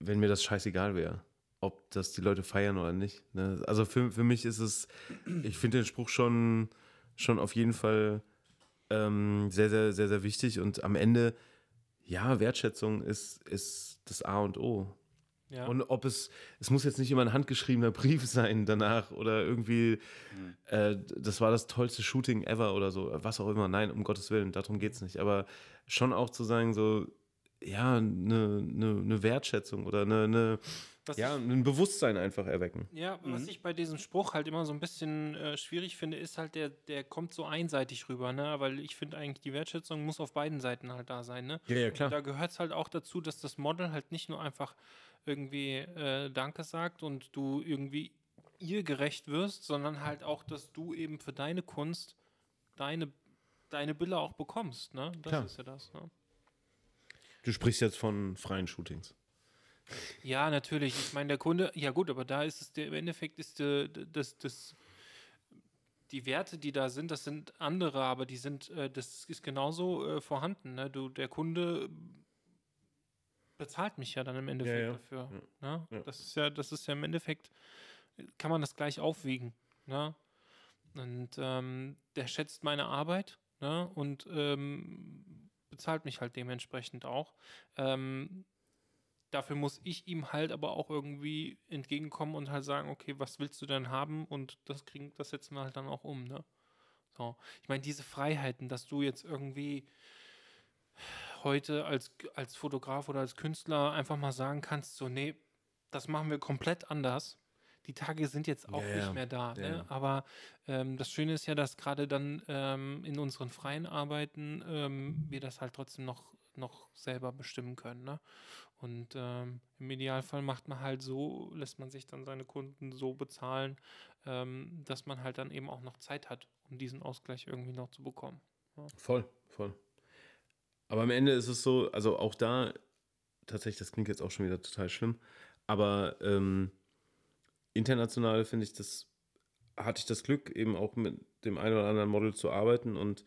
wenn mir das scheißegal wäre, ob das die Leute feiern oder nicht. Ne? Also für, für mich ist es, ich finde den Spruch schon, schon auf jeden Fall ähm, sehr, sehr, sehr, sehr wichtig und am Ende, ja, Wertschätzung ist, ist das A und O. Ja. Und ob es, es muss jetzt nicht immer ein handgeschriebener Brief sein danach oder irgendwie, äh, das war das tollste Shooting ever oder so, was auch immer. Nein, um Gottes Willen, darum geht es nicht. Aber schon auch zu sagen, so, ja, eine ne, ne Wertschätzung oder eine, ne, Was ja, ich- ein Bewusstsein einfach erwecken. Ja, was ich bei diesem Spruch halt immer so ein bisschen äh, schwierig finde, ist halt, der, der kommt so einseitig rüber, ne? Weil ich finde eigentlich, die Wertschätzung muss auf beiden Seiten halt da sein, ne? Ja, ja, klar. Und da gehört es halt auch dazu, dass das Model halt nicht nur einfach irgendwie äh, Danke sagt und du irgendwie ihr gerecht wirst, sondern halt auch, dass du eben für deine Kunst deine, deine Bilder auch bekommst, ne? Das Klar. ist ja das, ne? Du sprichst jetzt von freien Shootings. Ja, natürlich. Ich meine, der Kunde, ja gut, aber da ist es, der, im Endeffekt ist der, das, das, die Werte, die da sind, das sind andere, aber die sind, äh, das ist genauso äh, vorhanden. Ne? Du, der Kunde bezahlt mich ja dann im Endeffekt ja. dafür. Ne? Ja. Das ist ja, das ist ja im Endeffekt, kann man das gleich aufwiegen. Ne? Und ähm, der schätzt meine Arbeit ne? und ähm, bezahlt mich halt dementsprechend auch. Ähm, dafür muss ich ihm halt aber auch irgendwie entgegenkommen und halt sagen, okay, was willst du denn haben? Und das kriegen, das setzen wir halt dann auch um, ne? So. Ich meine, diese Freiheiten, dass du jetzt irgendwie heute als, als Fotograf oder als Künstler einfach mal sagen kannst, so, nee, das machen wir komplett anders. Die Tage sind jetzt auch Ja, ja. nicht mehr da. Ja, Ne? ja. Aber ähm, das Schöne ist ja, dass gerade dann ähm, in unseren freien Arbeiten ähm, wir das halt trotzdem noch, noch selber bestimmen können. Ne? Und ähm, im Idealfall macht man halt so, lässt man sich dann seine Kunden so bezahlen, ähm, dass man halt dann eben auch noch Zeit hat, um diesen Ausgleich irgendwie noch zu bekommen. Voll, voll. Aber am Ende ist es so, also auch da, tatsächlich, das klingt jetzt auch schon wieder total schlimm, aber ähm, international finde ich das, hatte ich das Glück, eben auch mit dem einen oder anderen Model zu arbeiten und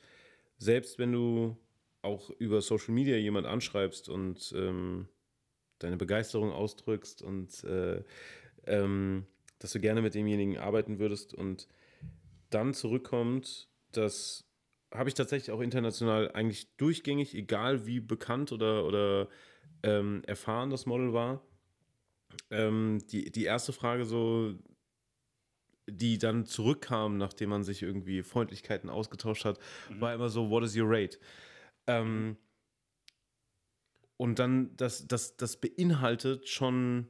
selbst wenn du auch über Social Media jemand anschreibst und ähm, deine Begeisterung ausdrückst und äh, ähm, dass du gerne mit demjenigen arbeiten würdest und dann zurückkommt, dass habe ich tatsächlich auch international eigentlich durchgängig, egal wie bekannt oder, oder ähm, erfahren das Model war. Ähm, die, die erste Frage so, die dann zurückkam, nachdem man sich irgendwie Freundlichkeiten ausgetauscht hat, war immer so, what is your rate? Ähm, und dann, das, das, das beinhaltet schon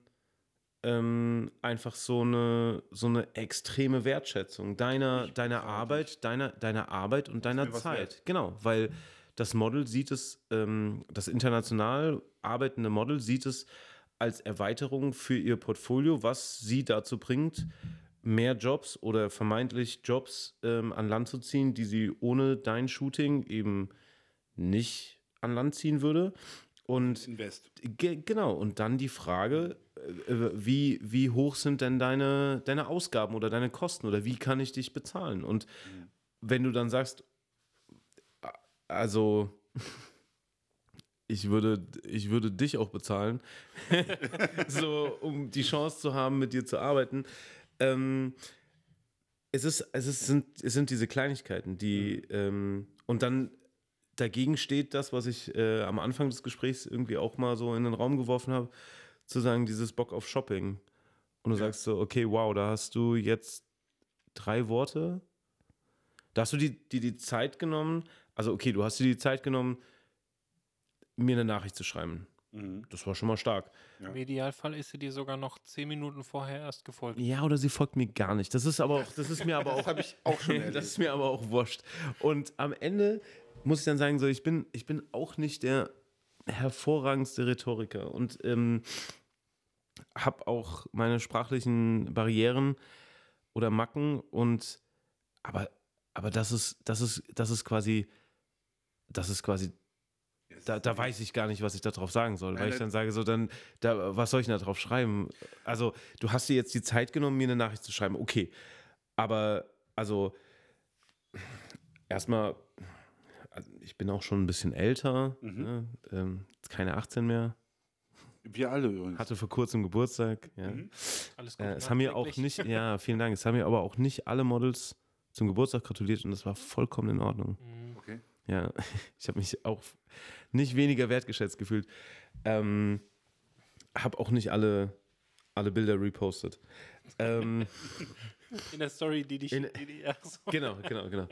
ähm, einfach so eine, so eine extreme Wertschätzung deiner, deiner Arbeit, deiner, deiner Arbeit und deiner Zeit. Genau, weil das Model sieht es, ähm, das international arbeitende Model sieht es als Erweiterung für ihr Portfolio, was sie dazu bringt, mehr Jobs oder vermeintlich Jobs ähm, an Land zu ziehen, die sie ohne dein Shooting eben nicht an Land ziehen würde. Und Invest. Ge genau, und dann die Frage, wie, wie hoch sind denn deine, deine Ausgaben oder deine Kosten oder wie kann ich dich bezahlen? Und wenn du dann sagst, also ich würde, ich würde dich auch bezahlen, so um die Chance zu haben, mit dir zu arbeiten. Ähm, es, ist, es, ist, sind, es sind diese Kleinigkeiten, die ähm, und dann dagegen steht das, was ich äh, am Anfang des Gesprächs irgendwie auch mal so in den Raum geworfen habe, zu sagen, dieses Bock auf Shopping. Und du sagst so, okay, wow, da hast du jetzt drei Worte. Da hast du die, die, die Zeit genommen, also okay, du hast dir die Zeit genommen, mir eine Nachricht zu schreiben. Mhm. Das war schon mal stark. Im Idealfall ist sie dir sogar noch zehn Minuten vorher erst gefolgt. Ja, oder sie folgt mir gar nicht. Das ist aber auch, das ist mir aber auch, Das habe ich auch schon erlebt. das ist mir aber auch wurscht. Und am Ende muss ich dann sagen, so ich bin, ich bin auch nicht der hervorragendste Rhetoriker und ähm, habe auch meine sprachlichen Barrieren oder Macken und aber, aber das ist, das ist, das ist quasi, das ist quasi da, da weiß ich gar nicht, was ich darauf sagen soll, weil ich dann sage, so dann, da, was soll ich denn da drauf schreiben? Also, du hast dir jetzt die Zeit genommen, mir eine Nachricht zu schreiben, okay. Aber, also, erstmal, also ich bin auch schon ein bisschen älter, Mhm. ne? ähm, keine 18 mehr, Wir alle übrigens. hatte vor kurzem Geburtstag. Ja. Mhm. Alles gut. Äh, es haben mir auch nicht, ja, vielen Dank, es haben mir aber auch nicht alle Models zum Geburtstag gratuliert und das war vollkommen in Ordnung. Mhm. Okay. Ja, ich habe mich auch nicht weniger wertgeschätzt gefühlt. Ähm, habe auch nicht alle, alle Bilder repostet. ähm, In der Story, die dich. In- die, die, so. genau, genau, genau.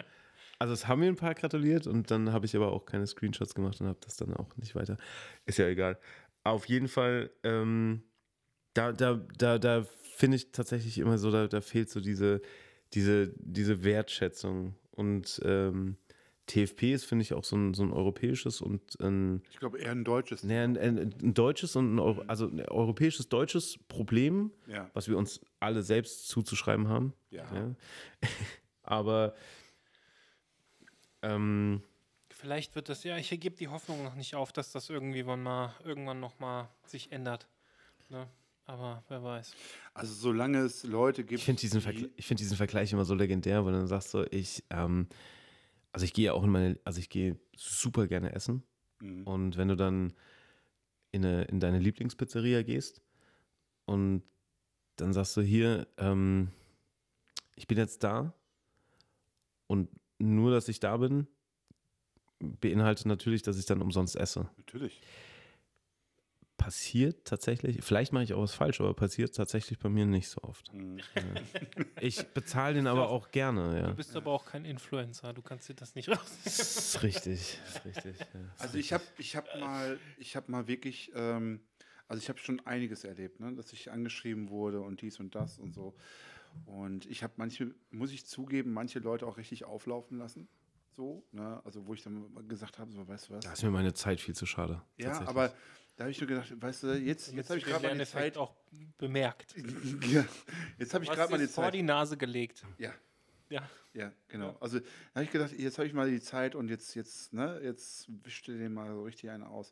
Also es haben mir ein paar gratuliert und dann habe ich aber auch keine Screenshots gemacht und habe das dann auch nicht weiter. Ist ja egal. Auf jeden Fall, ähm, da, da, da, da finde ich tatsächlich immer so, da, da fehlt so diese, diese, diese Wertschätzung. Und ähm, TFP ist, finde ich, auch so ein, so ein europäisches und ein, Ich glaube eher ein deutsches. nee, ein, ein, ein deutsches und ein, Euro, also ein europäisches, deutsches Problem, Ja. was wir uns alle selbst zuzuschreiben haben. Ja. Ja. Aber ähm, Vielleicht wird das, ja, ich gebe die Hoffnung noch nicht auf, dass das irgendwie wann mal, irgendwann noch mal sich ändert. Ne? Aber wer weiß. Also solange es Leute gibt, ich finde diesen, die- ich find diesen Vergleich immer so legendär, weil dann sagst du, ich, ähm, also ich gehe auch in meine, also ich gehe super gerne essen. Mhm. Und wenn du dann in, eine, in deine Lieblingspizzeria gehst und dann sagst du hier, ähm, ich bin jetzt da und nur, dass ich da bin, beinhaltet natürlich, dass ich dann umsonst esse. Natürlich. Passiert tatsächlich, vielleicht mache ich auch was falsch, aber passiert tatsächlich bei mir nicht so oft. Mhm. Ich bezahle den aber auch gerne, ja. Du bist aber auch kein Influencer, du kannst dir das nicht raus. Das ist richtig, das ist richtig. Ja. Also ich habe ich hab mal, ich habe mal wirklich, ähm, also ich habe schon einiges erlebt, ne? dass ich angeschrieben wurde und dies und das und so. Und ich habe manche, muss ich zugeben, manche Leute auch richtig auflaufen lassen. So, ne? Also wo ich dann gesagt habe, so, weißt du was? Da ist mir meine Zeit viel zu schade. ja, aber da habe ich nur gedacht, weißt du, jetzt, jetzt habe ich gerade Lerneffekt Zeit. auch bemerkt. Ja, jetzt habe ich gerade mal dir die vor Zeit. die Nase gelegt. Ja, Ja. Ja, genau. Ja. Also da habe ich gedacht, jetzt habe ich mal die Zeit und jetzt, jetzt, ne, jetzt wischt ihr den mal so richtig eine aus.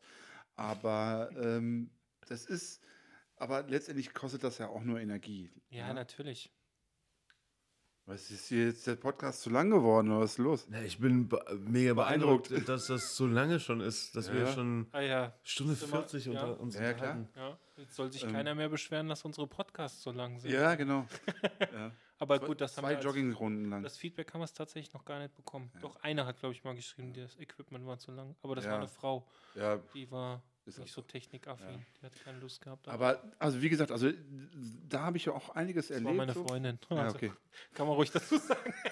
Aber ähm, das ist, aber letztendlich kostet das ja auch nur Energie. Ja, ne? natürlich. Was ist hier jetzt der Podcast zu lang geworden oder was ist los? Ja, ich bin be mega Beeindruckt. beeindruckt, dass das so lange schon ist, dass wir Ja. schon Ah ja. Stunde immer- 40 ja. unter uns Ja, unterhalten. ja. Jetzt soll sich Ähm. keiner mehr beschweren, dass unsere Podcasts so lang sind. Ja, genau. ja. Aber gut, das haben Zwei wir als, Joggingrunden lang. Das Feedback haben wir es tatsächlich noch gar nicht bekommen. Doch einer hat, glaube ich, mal geschrieben, das Equipment war zu lang. Aber das Ja. war eine Frau, Ja, die war Ist nicht so technikaffin. Ja. Die hat keine Lust gehabt. aber also wie gesagt, also da habe ich ja auch einiges das erlebt. war meine so. Freundin. Ja, Also, okay. Kann man ruhig dazu sagen.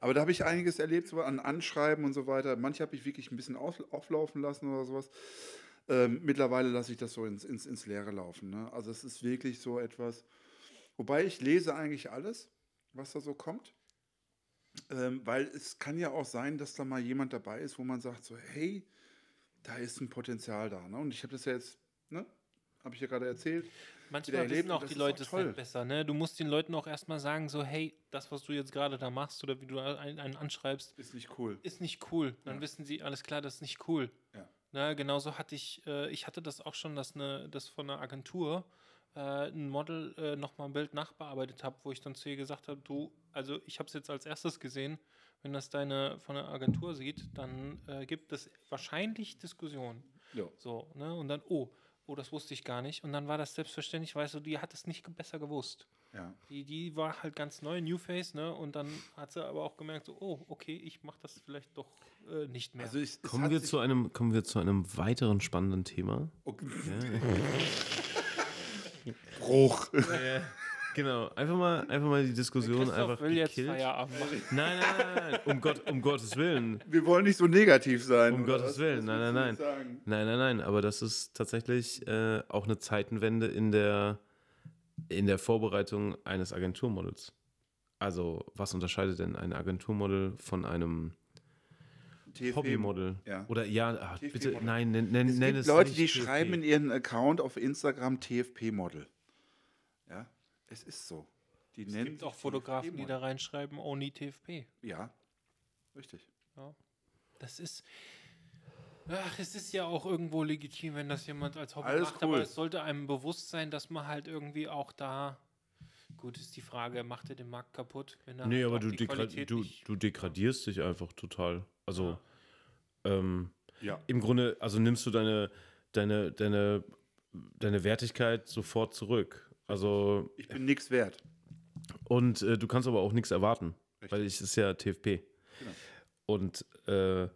Aber da habe ich einiges erlebt, so an Anschreiben und so weiter. Manche habe ich wirklich ein bisschen auf, auflaufen lassen oder sowas. Ähm, mittlerweile lasse ich das so ins, ins, ins Leere laufen. Ne? Also es ist wirklich so etwas. Wobei ich lese eigentlich alles, was da so kommt. Ähm, weil es kann ja auch sein, dass da mal jemand dabei ist, wo man sagt so, hey, da ist ein Potenzial da. Ne? Und ich habe das ja jetzt, ne? Habe ich ja gerade erzählt. Manchmal erlebt wissen auch die Leute es toll. halt besser. Ne? Du musst den Leuten auch erstmal sagen, so, hey, das, was du jetzt gerade da machst oder wie du einen, einen anschreibst, Ist nicht cool. ist nicht cool. Dann Ja. wissen sie, alles klar, das ist nicht cool. Ja. Ne, genauso hatte ich, äh, ich hatte das auch schon, dass, eine, dass von einer Agentur äh, ein Model äh, nochmal ein Bild nachbearbeitet habe, wo ich dann zu ihr gesagt habe, du, also ich habe es jetzt als erstes gesehen, wenn das deine von der Agentur sieht, dann äh, gibt es wahrscheinlich Diskussionen. Ja. So, ne? Und dann, oh, oh, das wusste ich gar nicht. Und dann war das selbstverständlich, weißt du, die hat es nicht besser gewusst. Ja. Die, die war halt ganz neu, New Face, ne? Und dann hat sie aber auch gemerkt, so, oh, okay, ich mache das vielleicht doch äh, nicht mehr. Also ich, Kommen wir, zu einem, kommen wir zu einem weiteren spannenden Thema. Okay. Bruch. Genau, einfach mal, einfach mal die Diskussion Christoph einfach will jetzt gekillt. Feierabend machen. Nein, nein, nein, nein, um, Gott, um Gottes Willen. Wir wollen nicht so negativ sein. Um Gottes was? Willen, nein, nein, sagen? Nein, nein, nein, aber das ist tatsächlich äh, auch eine Zeitenwende in der, in der Vorbereitung eines Agenturmodels. Also, was unterscheidet denn ein Agenturmodel von einem Hobbymodel? ja. Oder ja, TFP bitte, nein, nenn, nenn, Es nenn gibt es Leute, nicht die TFP. schreiben in ihren Account auf Instagram TFP-Model. Ja, es ist so. Die Es nennen gibt auch Fotografen, die da reinschreiben, Only TFP. Ja, richtig. Das ist. Ach, es ist ja auch irgendwo legitim, wenn das jemand als Hobby Alles macht, cool. aber es sollte einem bewusst sein, dass man halt irgendwie auch da. Gut, ist die Frage, macht er den Markt kaputt? Wenn er Nee, halt aber du, Qualität du, du degradierst dich einfach total. Also, ähm, Ja. im Grunde, also nimmst du deine, deine, deine, deine Wertigkeit sofort zurück. Also, Ich bin nichts wert. und äh, du kannst aber auch nichts erwarten, Richtig. weil es ist ja TFP. Genau. Und äh,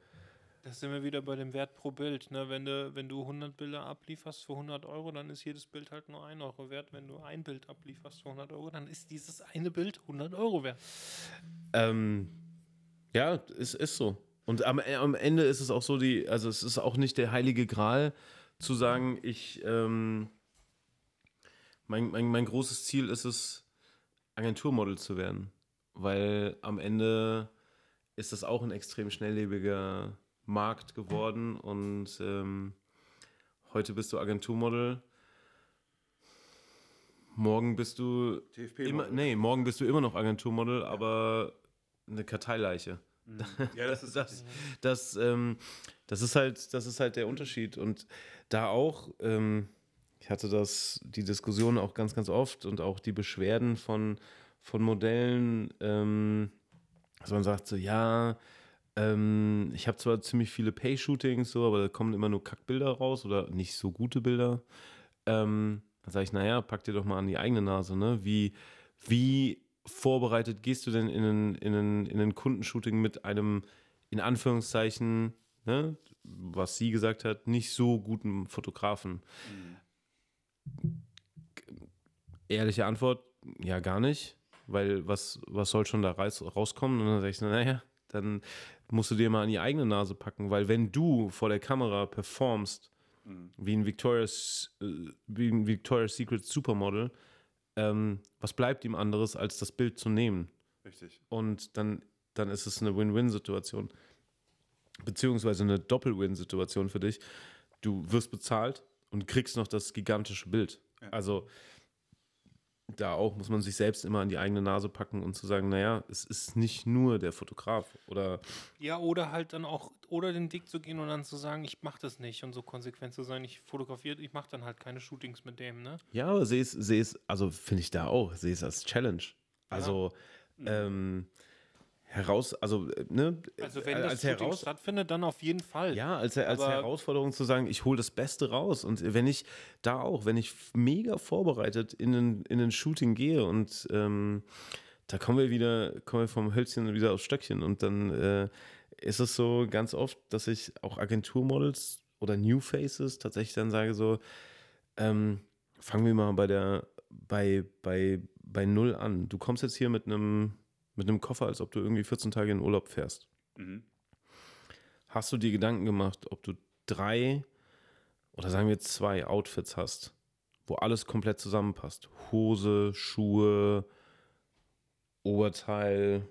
Da sind wir wieder bei dem Wert pro Bild. Ne? Wenn, du, wenn du 100 Bilder ablieferst für 100 Euro, dann ist jedes Bild halt nur 1 Euro wert. Wenn du ein Bild ablieferst für 100 Euro, dann ist dieses eine Bild 100 Euro wert. ähm, ja, es ist so. Und am, äh, am Ende ist es auch so, die, also es ist auch nicht der heilige Gral zu sagen, ich, ähm, mein, mein, mein großes Ziel ist es, Agenturmodel zu werden. Weil am Ende ist das auch ein extrem schnelllebiger Markt geworden und ähm, heute bist du Agenturmodel. Morgen bist du immer, nee, morgen bist du immer noch Agenturmodel, aber eine Karteileiche. Ja, das ist Das, das, ähm, das ist halt, das ist halt der Unterschied. Und da auch, ähm, ich hatte das, die Diskussion auch ganz, ganz oft und auch die Beschwerden von, von Modellen, ähm, dass man sagt so, ja, ähm, ich habe zwar ziemlich viele Pay-Shootings, so, aber da kommen immer nur Kackbilder raus oder nicht so gute Bilder. Ähm, dann sage ich, naja, pack dir doch mal an die eigene Nase, ne? Wie, wie vorbereitet gehst du denn in ein, in ein, in ein Kundenshooting mit einem, in Anführungszeichen, ne, was sie gesagt hat, nicht so guten Fotografen? Ehrliche Antwort, ja, gar nicht. Weil was, was soll schon da raus, rauskommen? Und dann sage ich, naja, dann musst du dir mal an die eigene Nase packen, weil wenn du vor der Kamera performst, wie ein Victoria's, äh, wie ein Victoria's Secret Supermodel, ähm, was bleibt ihm anderes, als das Bild zu nehmen? richtig. Und dann, dann ist es eine Win-Win-Situation. Beziehungsweise eine Doppel-Win-Situation für dich. Du wirst bezahlt und kriegst noch das gigantische Bild. Ja. Also da auch muss man sich selbst immer an die eigene Nase packen und zu sagen, naja, es ist nicht nur der Fotograf oder Ja, oder halt dann auch, oder den Weg zu gehen und dann zu sagen, ich mache das nicht und so konsequent zu sein, ich fotografiere, ich mache dann halt keine Shootings mit dem, ne? Ja, aber sehe es, sehe es, also finde ich da auch, sehe es als Challenge. Also ähm, heraus, also äh, ne, Also wenn äh, das als Shooting heraus, stattfindet, dann auf jeden Fall. ja, als, als Aber- Herausforderung zu sagen, ich hole das Beste raus. Und wenn ich da auch, wenn ich mega vorbereitet in ein, in ein Shooting gehe und ähm, da kommen wir wieder, kommen wir vom Hölzchen wieder aufs Stöckchen und dann äh, ist es so ganz oft, dass ich auch Agenturmodels oder New Faces tatsächlich dann sage so, ähm, fangen wir mal bei der, bei, bei, bei Null an. Du kommst jetzt hier mit einem, mit einem Koffer, als ob du irgendwie 14 Tage in Urlaub fährst. Mhm. Hast du dir Gedanken gemacht, ob du drei oder sagen wir zwei Outfits hast, wo alles komplett zusammenpasst? Hose, Schuhe, Oberteil,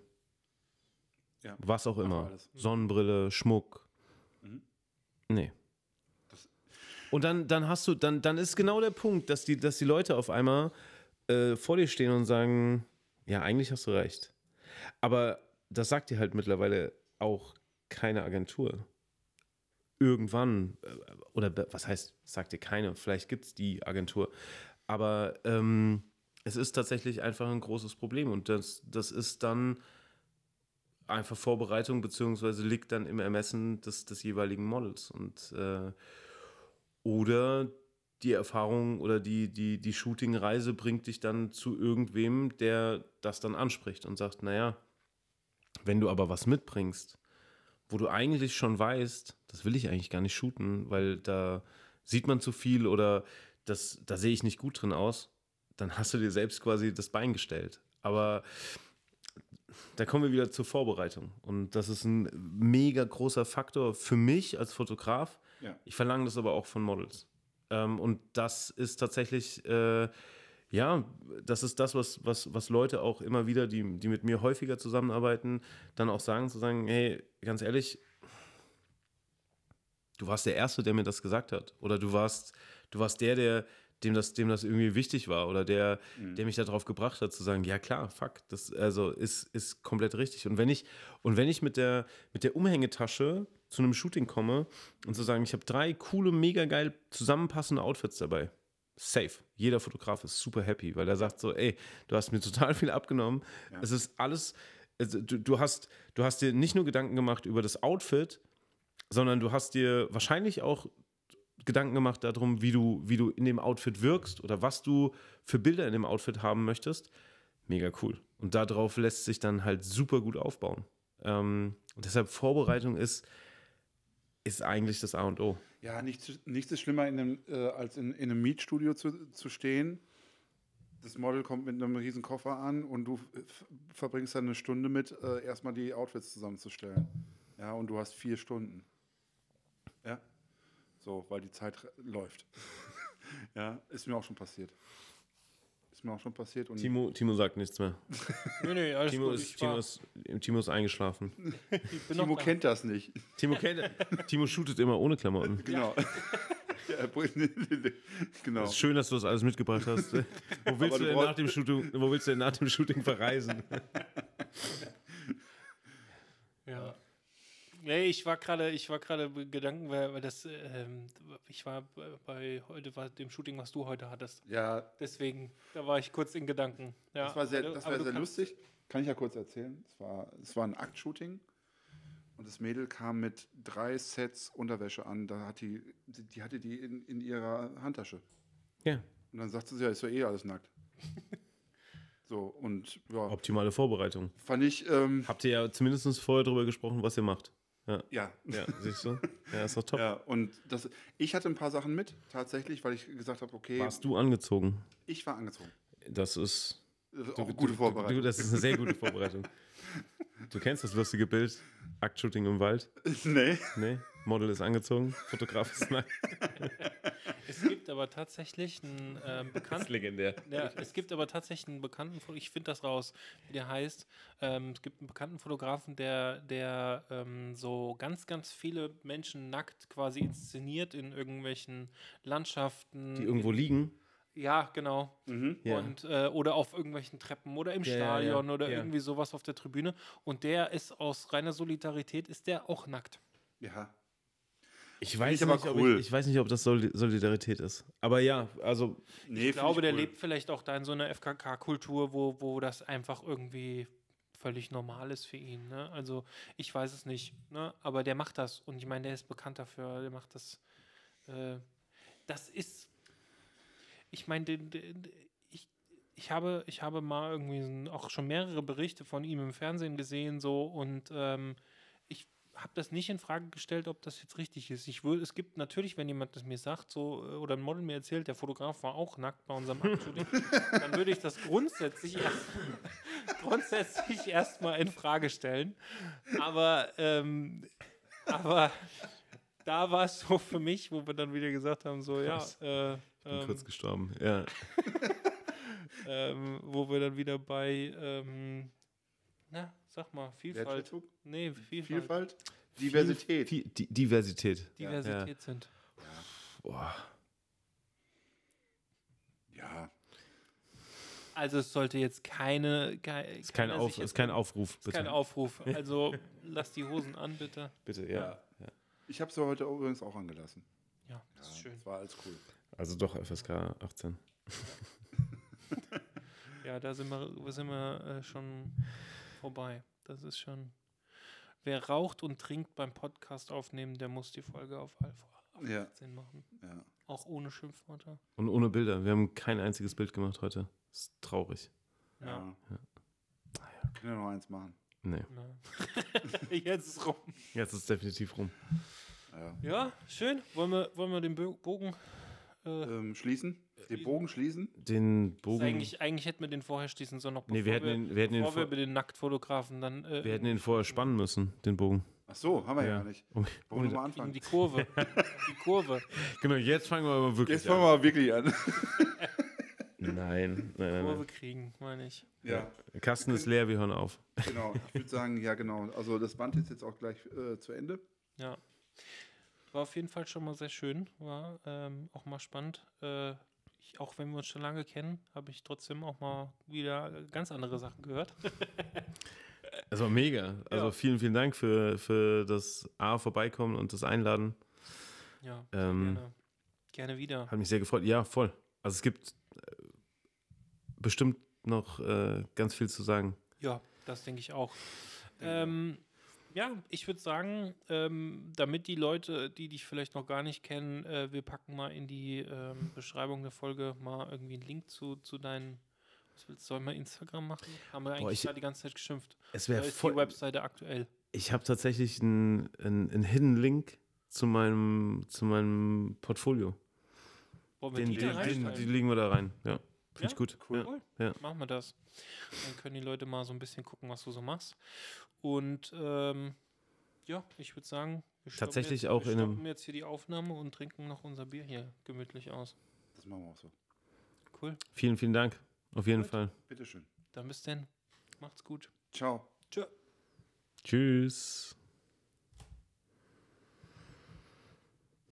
Ja. was auch immer. alles. Sonnenbrille, Schmuck. Mhm. Nee. Das- Und dann, dann hast du, dann, dann ist genau der Punkt, dass die, dass die Leute auf einmal äh, vor dir stehen und sagen, ja, eigentlich hast du recht. Aber das sagt dir halt mittlerweile auch keine Agentur. irgendwann, äh, oder was heißt, sagt dir keine, vielleicht gibt es die Agentur, aber ähm, es ist tatsächlich einfach ein großes Problem und das, das ist dann einfach Vorbereitung, beziehungsweise liegt dann im Ermessen des, des jeweiligen Models und äh, oder die Erfahrung oder die, die, die Shooting-Reise bringt dich dann zu irgendwem, der das dann anspricht und sagt, naja, wenn du aber was mitbringst, wo du eigentlich schon weißt, das will ich eigentlich gar nicht shooten, weil da sieht man zu viel oder das, da sehe ich nicht gut drin aus, dann hast du dir selbst quasi das Bein gestellt. Aber da kommen wir wieder zur Vorbereitung. Und das ist ein mega großer Faktor für mich als Fotograf. Ja. Ich verlange das aber auch von Models. Ähm, und das ist tatsächlich, äh, ja, das ist das, was, was, was Leute auch immer wieder, die, die mit mir häufiger zusammenarbeiten, dann auch sagen, zu sagen, hey, ganz ehrlich, du warst der Erste, der mir das gesagt hat. Oder du warst, du warst der, der, dem das, dem das irgendwie wichtig war oder der, der mich darauf gebracht hat, zu sagen, ja klar, fuck, das also ist, ist komplett richtig. Und wenn ich, und wenn ich mit der, mit der Umhängetasche zu einem Shooting komme und zu sagen, ich habe drei coole, mega geil zusammenpassende Outfits dabei. Safe. Jeder Fotograf ist super happy, weil er sagt so, ey, du hast mir total viel abgenommen. Es ist alles, also du, du, hast, du hast dir nicht nur Gedanken gemacht über das Outfit, sondern du hast dir wahrscheinlich auch Gedanken gemacht darum, wie du, wie du in dem Outfit wirkst oder was du für Bilder in dem Outfit haben möchtest. Mega cool. Und darauf lässt sich dann halt super gut aufbauen. Ähm, und deshalb Vorbereitung ist, ist eigentlich das A und O. Ja, nichts, nichts ist schlimmer, in einem, äh, als in, in einem Mietstudio zu, zu stehen. Das Model kommt mit einem riesen Koffer an und du verbringst dann eine Stunde mit, äh, erstmal die Outfits zusammenzustellen. Ja, und du hast vier Stunden. Ja. So, weil die Zeit läuft. ja, ist mir auch schon passiert. Ist mir auch schon passiert. Und Timo, Timo sagt nichts mehr. Nee, nee, alles Timo gut. ist, Timo, ist, Timo ist eingeschlafen. ich bin noch Timo da. kennt das nicht. Timo, kennt, Timo shootet immer ohne Klamotten. Genau. Ja, genau. Es ist schön, dass du das alles mitgebracht hast. Wo willst, du du denn nach dem Shooting, wo willst du denn nach dem Shooting verreisen? Nee, ich war gerade, ich war gerade Gedanken, weil, weil das, ähm, ich war bei- heute war dem Shooting, was du heute hattest. Ja, Deswegen, da war ich kurz in Gedanken. Ja, Das war sehr, das war sehr lustig. Kann ich ja kurz erzählen. Es war, es war ein Aktshooting und das Mädel kam mit drei Sets Unterwäsche an. Da hat die, die die hatte die in, in ihrer Handtasche. Ja, Und dann sagte sie, ja, ist ja eh alles nackt. so, und ja, optimale Vorbereitung. fand ich, ähm, Habt ihr ja zumindest vorher drüber gesprochen, was ihr macht. Ja, ja. ja siehst du? Ja, ist doch top. Ja, und das, ich hatte ein paar Sachen mit, tatsächlich, weil ich gesagt habe, okay, Warst du angezogen? ich war angezogen. Das ist. Das ist Du, auch eine gute du, Vorbereitung. Du, das ist eine sehr gute Vorbereitung. Du kennst das lustige Bild, Aktshooting im Wald? nee. Nee? Model ist angezogen, Fotograf ist nackt. Es gibt aber tatsächlich einen ähm, Das bekannten ist legendär. Ja, es gibt aber tatsächlich einen bekannten, ich finde das raus, wie der heißt. Ähm, es gibt einen bekannten Fotografen, der, der ähm, so ganz, ganz viele Menschen nackt quasi inszeniert in irgendwelchen Landschaften. Die irgendwo liegen. Ja, genau. Ja. Und, äh, oder auf irgendwelchen Treppen oder im Ja, ja, Stadion ja. oder Ja. irgendwie sowas auf der Tribüne. Und der ist aus reiner Solidarität, ist der auch nackt. Ja. Ich weiß, ich nicht, ob cool. ich, ich weiß nicht, ob das Soli- Solidarität ist. Aber ja, also Nee, Ich glaube, der lebt vielleicht auch da in so einer FKK-Kultur, wo, wo das einfach irgendwie völlig normal ist für ihn. Ne? Also ich weiß es nicht, ne? aber der macht das und ich meine, der ist bekannt dafür, der macht das. Äh, das ist, ich meine, den, den, ich, ich, habe, ich habe mal irgendwie so- auch schon mehrere Berichte von ihm im Fernsehen gesehen so und ähm, ich habe das nicht in Frage gestellt, ob das jetzt richtig ist. Ich würde, es gibt natürlich, wenn jemand das mir sagt, so äh, oder ein Model mir erzählt, der Fotograf war auch nackt bei unserem Aktshooting, dann würde ich das grundsätzlich erst, grundsätzlich erstmal in Frage stellen. Aber, ähm, aber da war es so für mich, wo wir dann wieder gesagt haben, so ja, Krass. äh, bin ähm, kurz gestorben. Ja. ähm, wo wir dann wieder bei, ähm, na, sag mal, Vielfalt. Nee, Vielfalt. Vielfalt? Diversität. Viel, die, Diversität. Diversität sind. Boah. Ja. Also es sollte jetzt keine, keine Ist kein, Auf, ist kein Aufruf, ist bitte. kein Aufruf. Also lass die Hosen an, bitte. bitte, ja. ja. Ich habe sie heute übrigens auch angelassen. Ja, das ist schön. Das war alles cool. Also doch FSK 18. Ja, da sind wir, sind wir äh, schon vorbei. Das ist schon. Wer raucht und trinkt beim Podcast aufnehmen, der muss die Folge auf Alpha Ja. 18 machen. Ja. Auch ohne Schimpfwörter. Und ohne Bilder. Wir haben kein einziges Bild gemacht heute. Das ist traurig. Ja. ja. Ja. Können wir noch eins machen. Nee. Jetzt ist rum. Jetzt ist es definitiv rum. Ja. Ja, schön. Wollen wir, wollen wir den Bo- Bogen. Äh, Ähm, schließen? Den Bogen schließen? Den Bogen. eigentlich, eigentlich hätten wir den vorher schließen sollen, noch Nee, wir bevor hätten ihn- wir hätten bevor wir vor- über den Nacktfotografen dann. Äh, wir hätten ihn vorher spannen müssen, den Bogen. Ach so, haben wir ja, Ja. gar nicht. Um, Wollen wir um, mal anfangen? die Kurve. die Kurve. genau, jetzt fangen wir aber wirklich Jetzt fangen wir mal wirklich an. an. Nein, nein, nein, Kurve kriegen, meine ich. ja, Der Kasten ist leer, wir hören auf. genau. Ich würde sagen, ja, genau. Also das Band ist jetzt auch gleich äh, zu Ende. Ja. War auf jeden Fall schon mal sehr schön. War ähm, auch mal spannend. Äh, ich, auch wenn wir uns schon lange kennen, habe ich trotzdem auch mal wieder ganz andere Sachen gehört. Es war mega. Also Ja. vielen, vielen Dank für, für das A vorbeikommen und das Einladen. Ja, Ähm, gerne. Gerne wieder. Hat mich sehr gefreut. Ja, voll. Also es gibt äh, bestimmt noch äh, ganz viel zu sagen. Ja, das denke ich auch. Ähm, ja, ich würde sagen, ähm, damit die Leute, die dich vielleicht noch gar nicht kennen, äh, wir packen mal in die ähm, Beschreibung der Folge mal irgendwie einen Link zu, zu deinen. Was willst du, sollen wir Instagram machen? Haben wir eigentlich ich- da die ganze Zeit geschimpft. Es wäre ist die voll. Webseite aktuell. Ich habe tatsächlich einen einen Hidden Link zu meinem, zu meinem Portfolio. Wir Den, die den, den, die legen wir da rein. Ja. Finde Ja? ich gut. Cool. Ja. Cool. Ja. Machen wir das. Dann können die Leute mal so ein bisschen gucken, was du so machst. Und ähm, ja, ich würde sagen, wir stoppen Tatsächlich jetzt, auch wir in einem- jetzt hier die Aufnahme und trinken noch unser Bier hier gemütlich aus. Das machen wir auch so. Cool. Vielen, vielen Dank. Auf jeden Gut. Fall. Bitteschön. Dann bis denn. Macht's gut. Ciao. Tschö. Tschüss.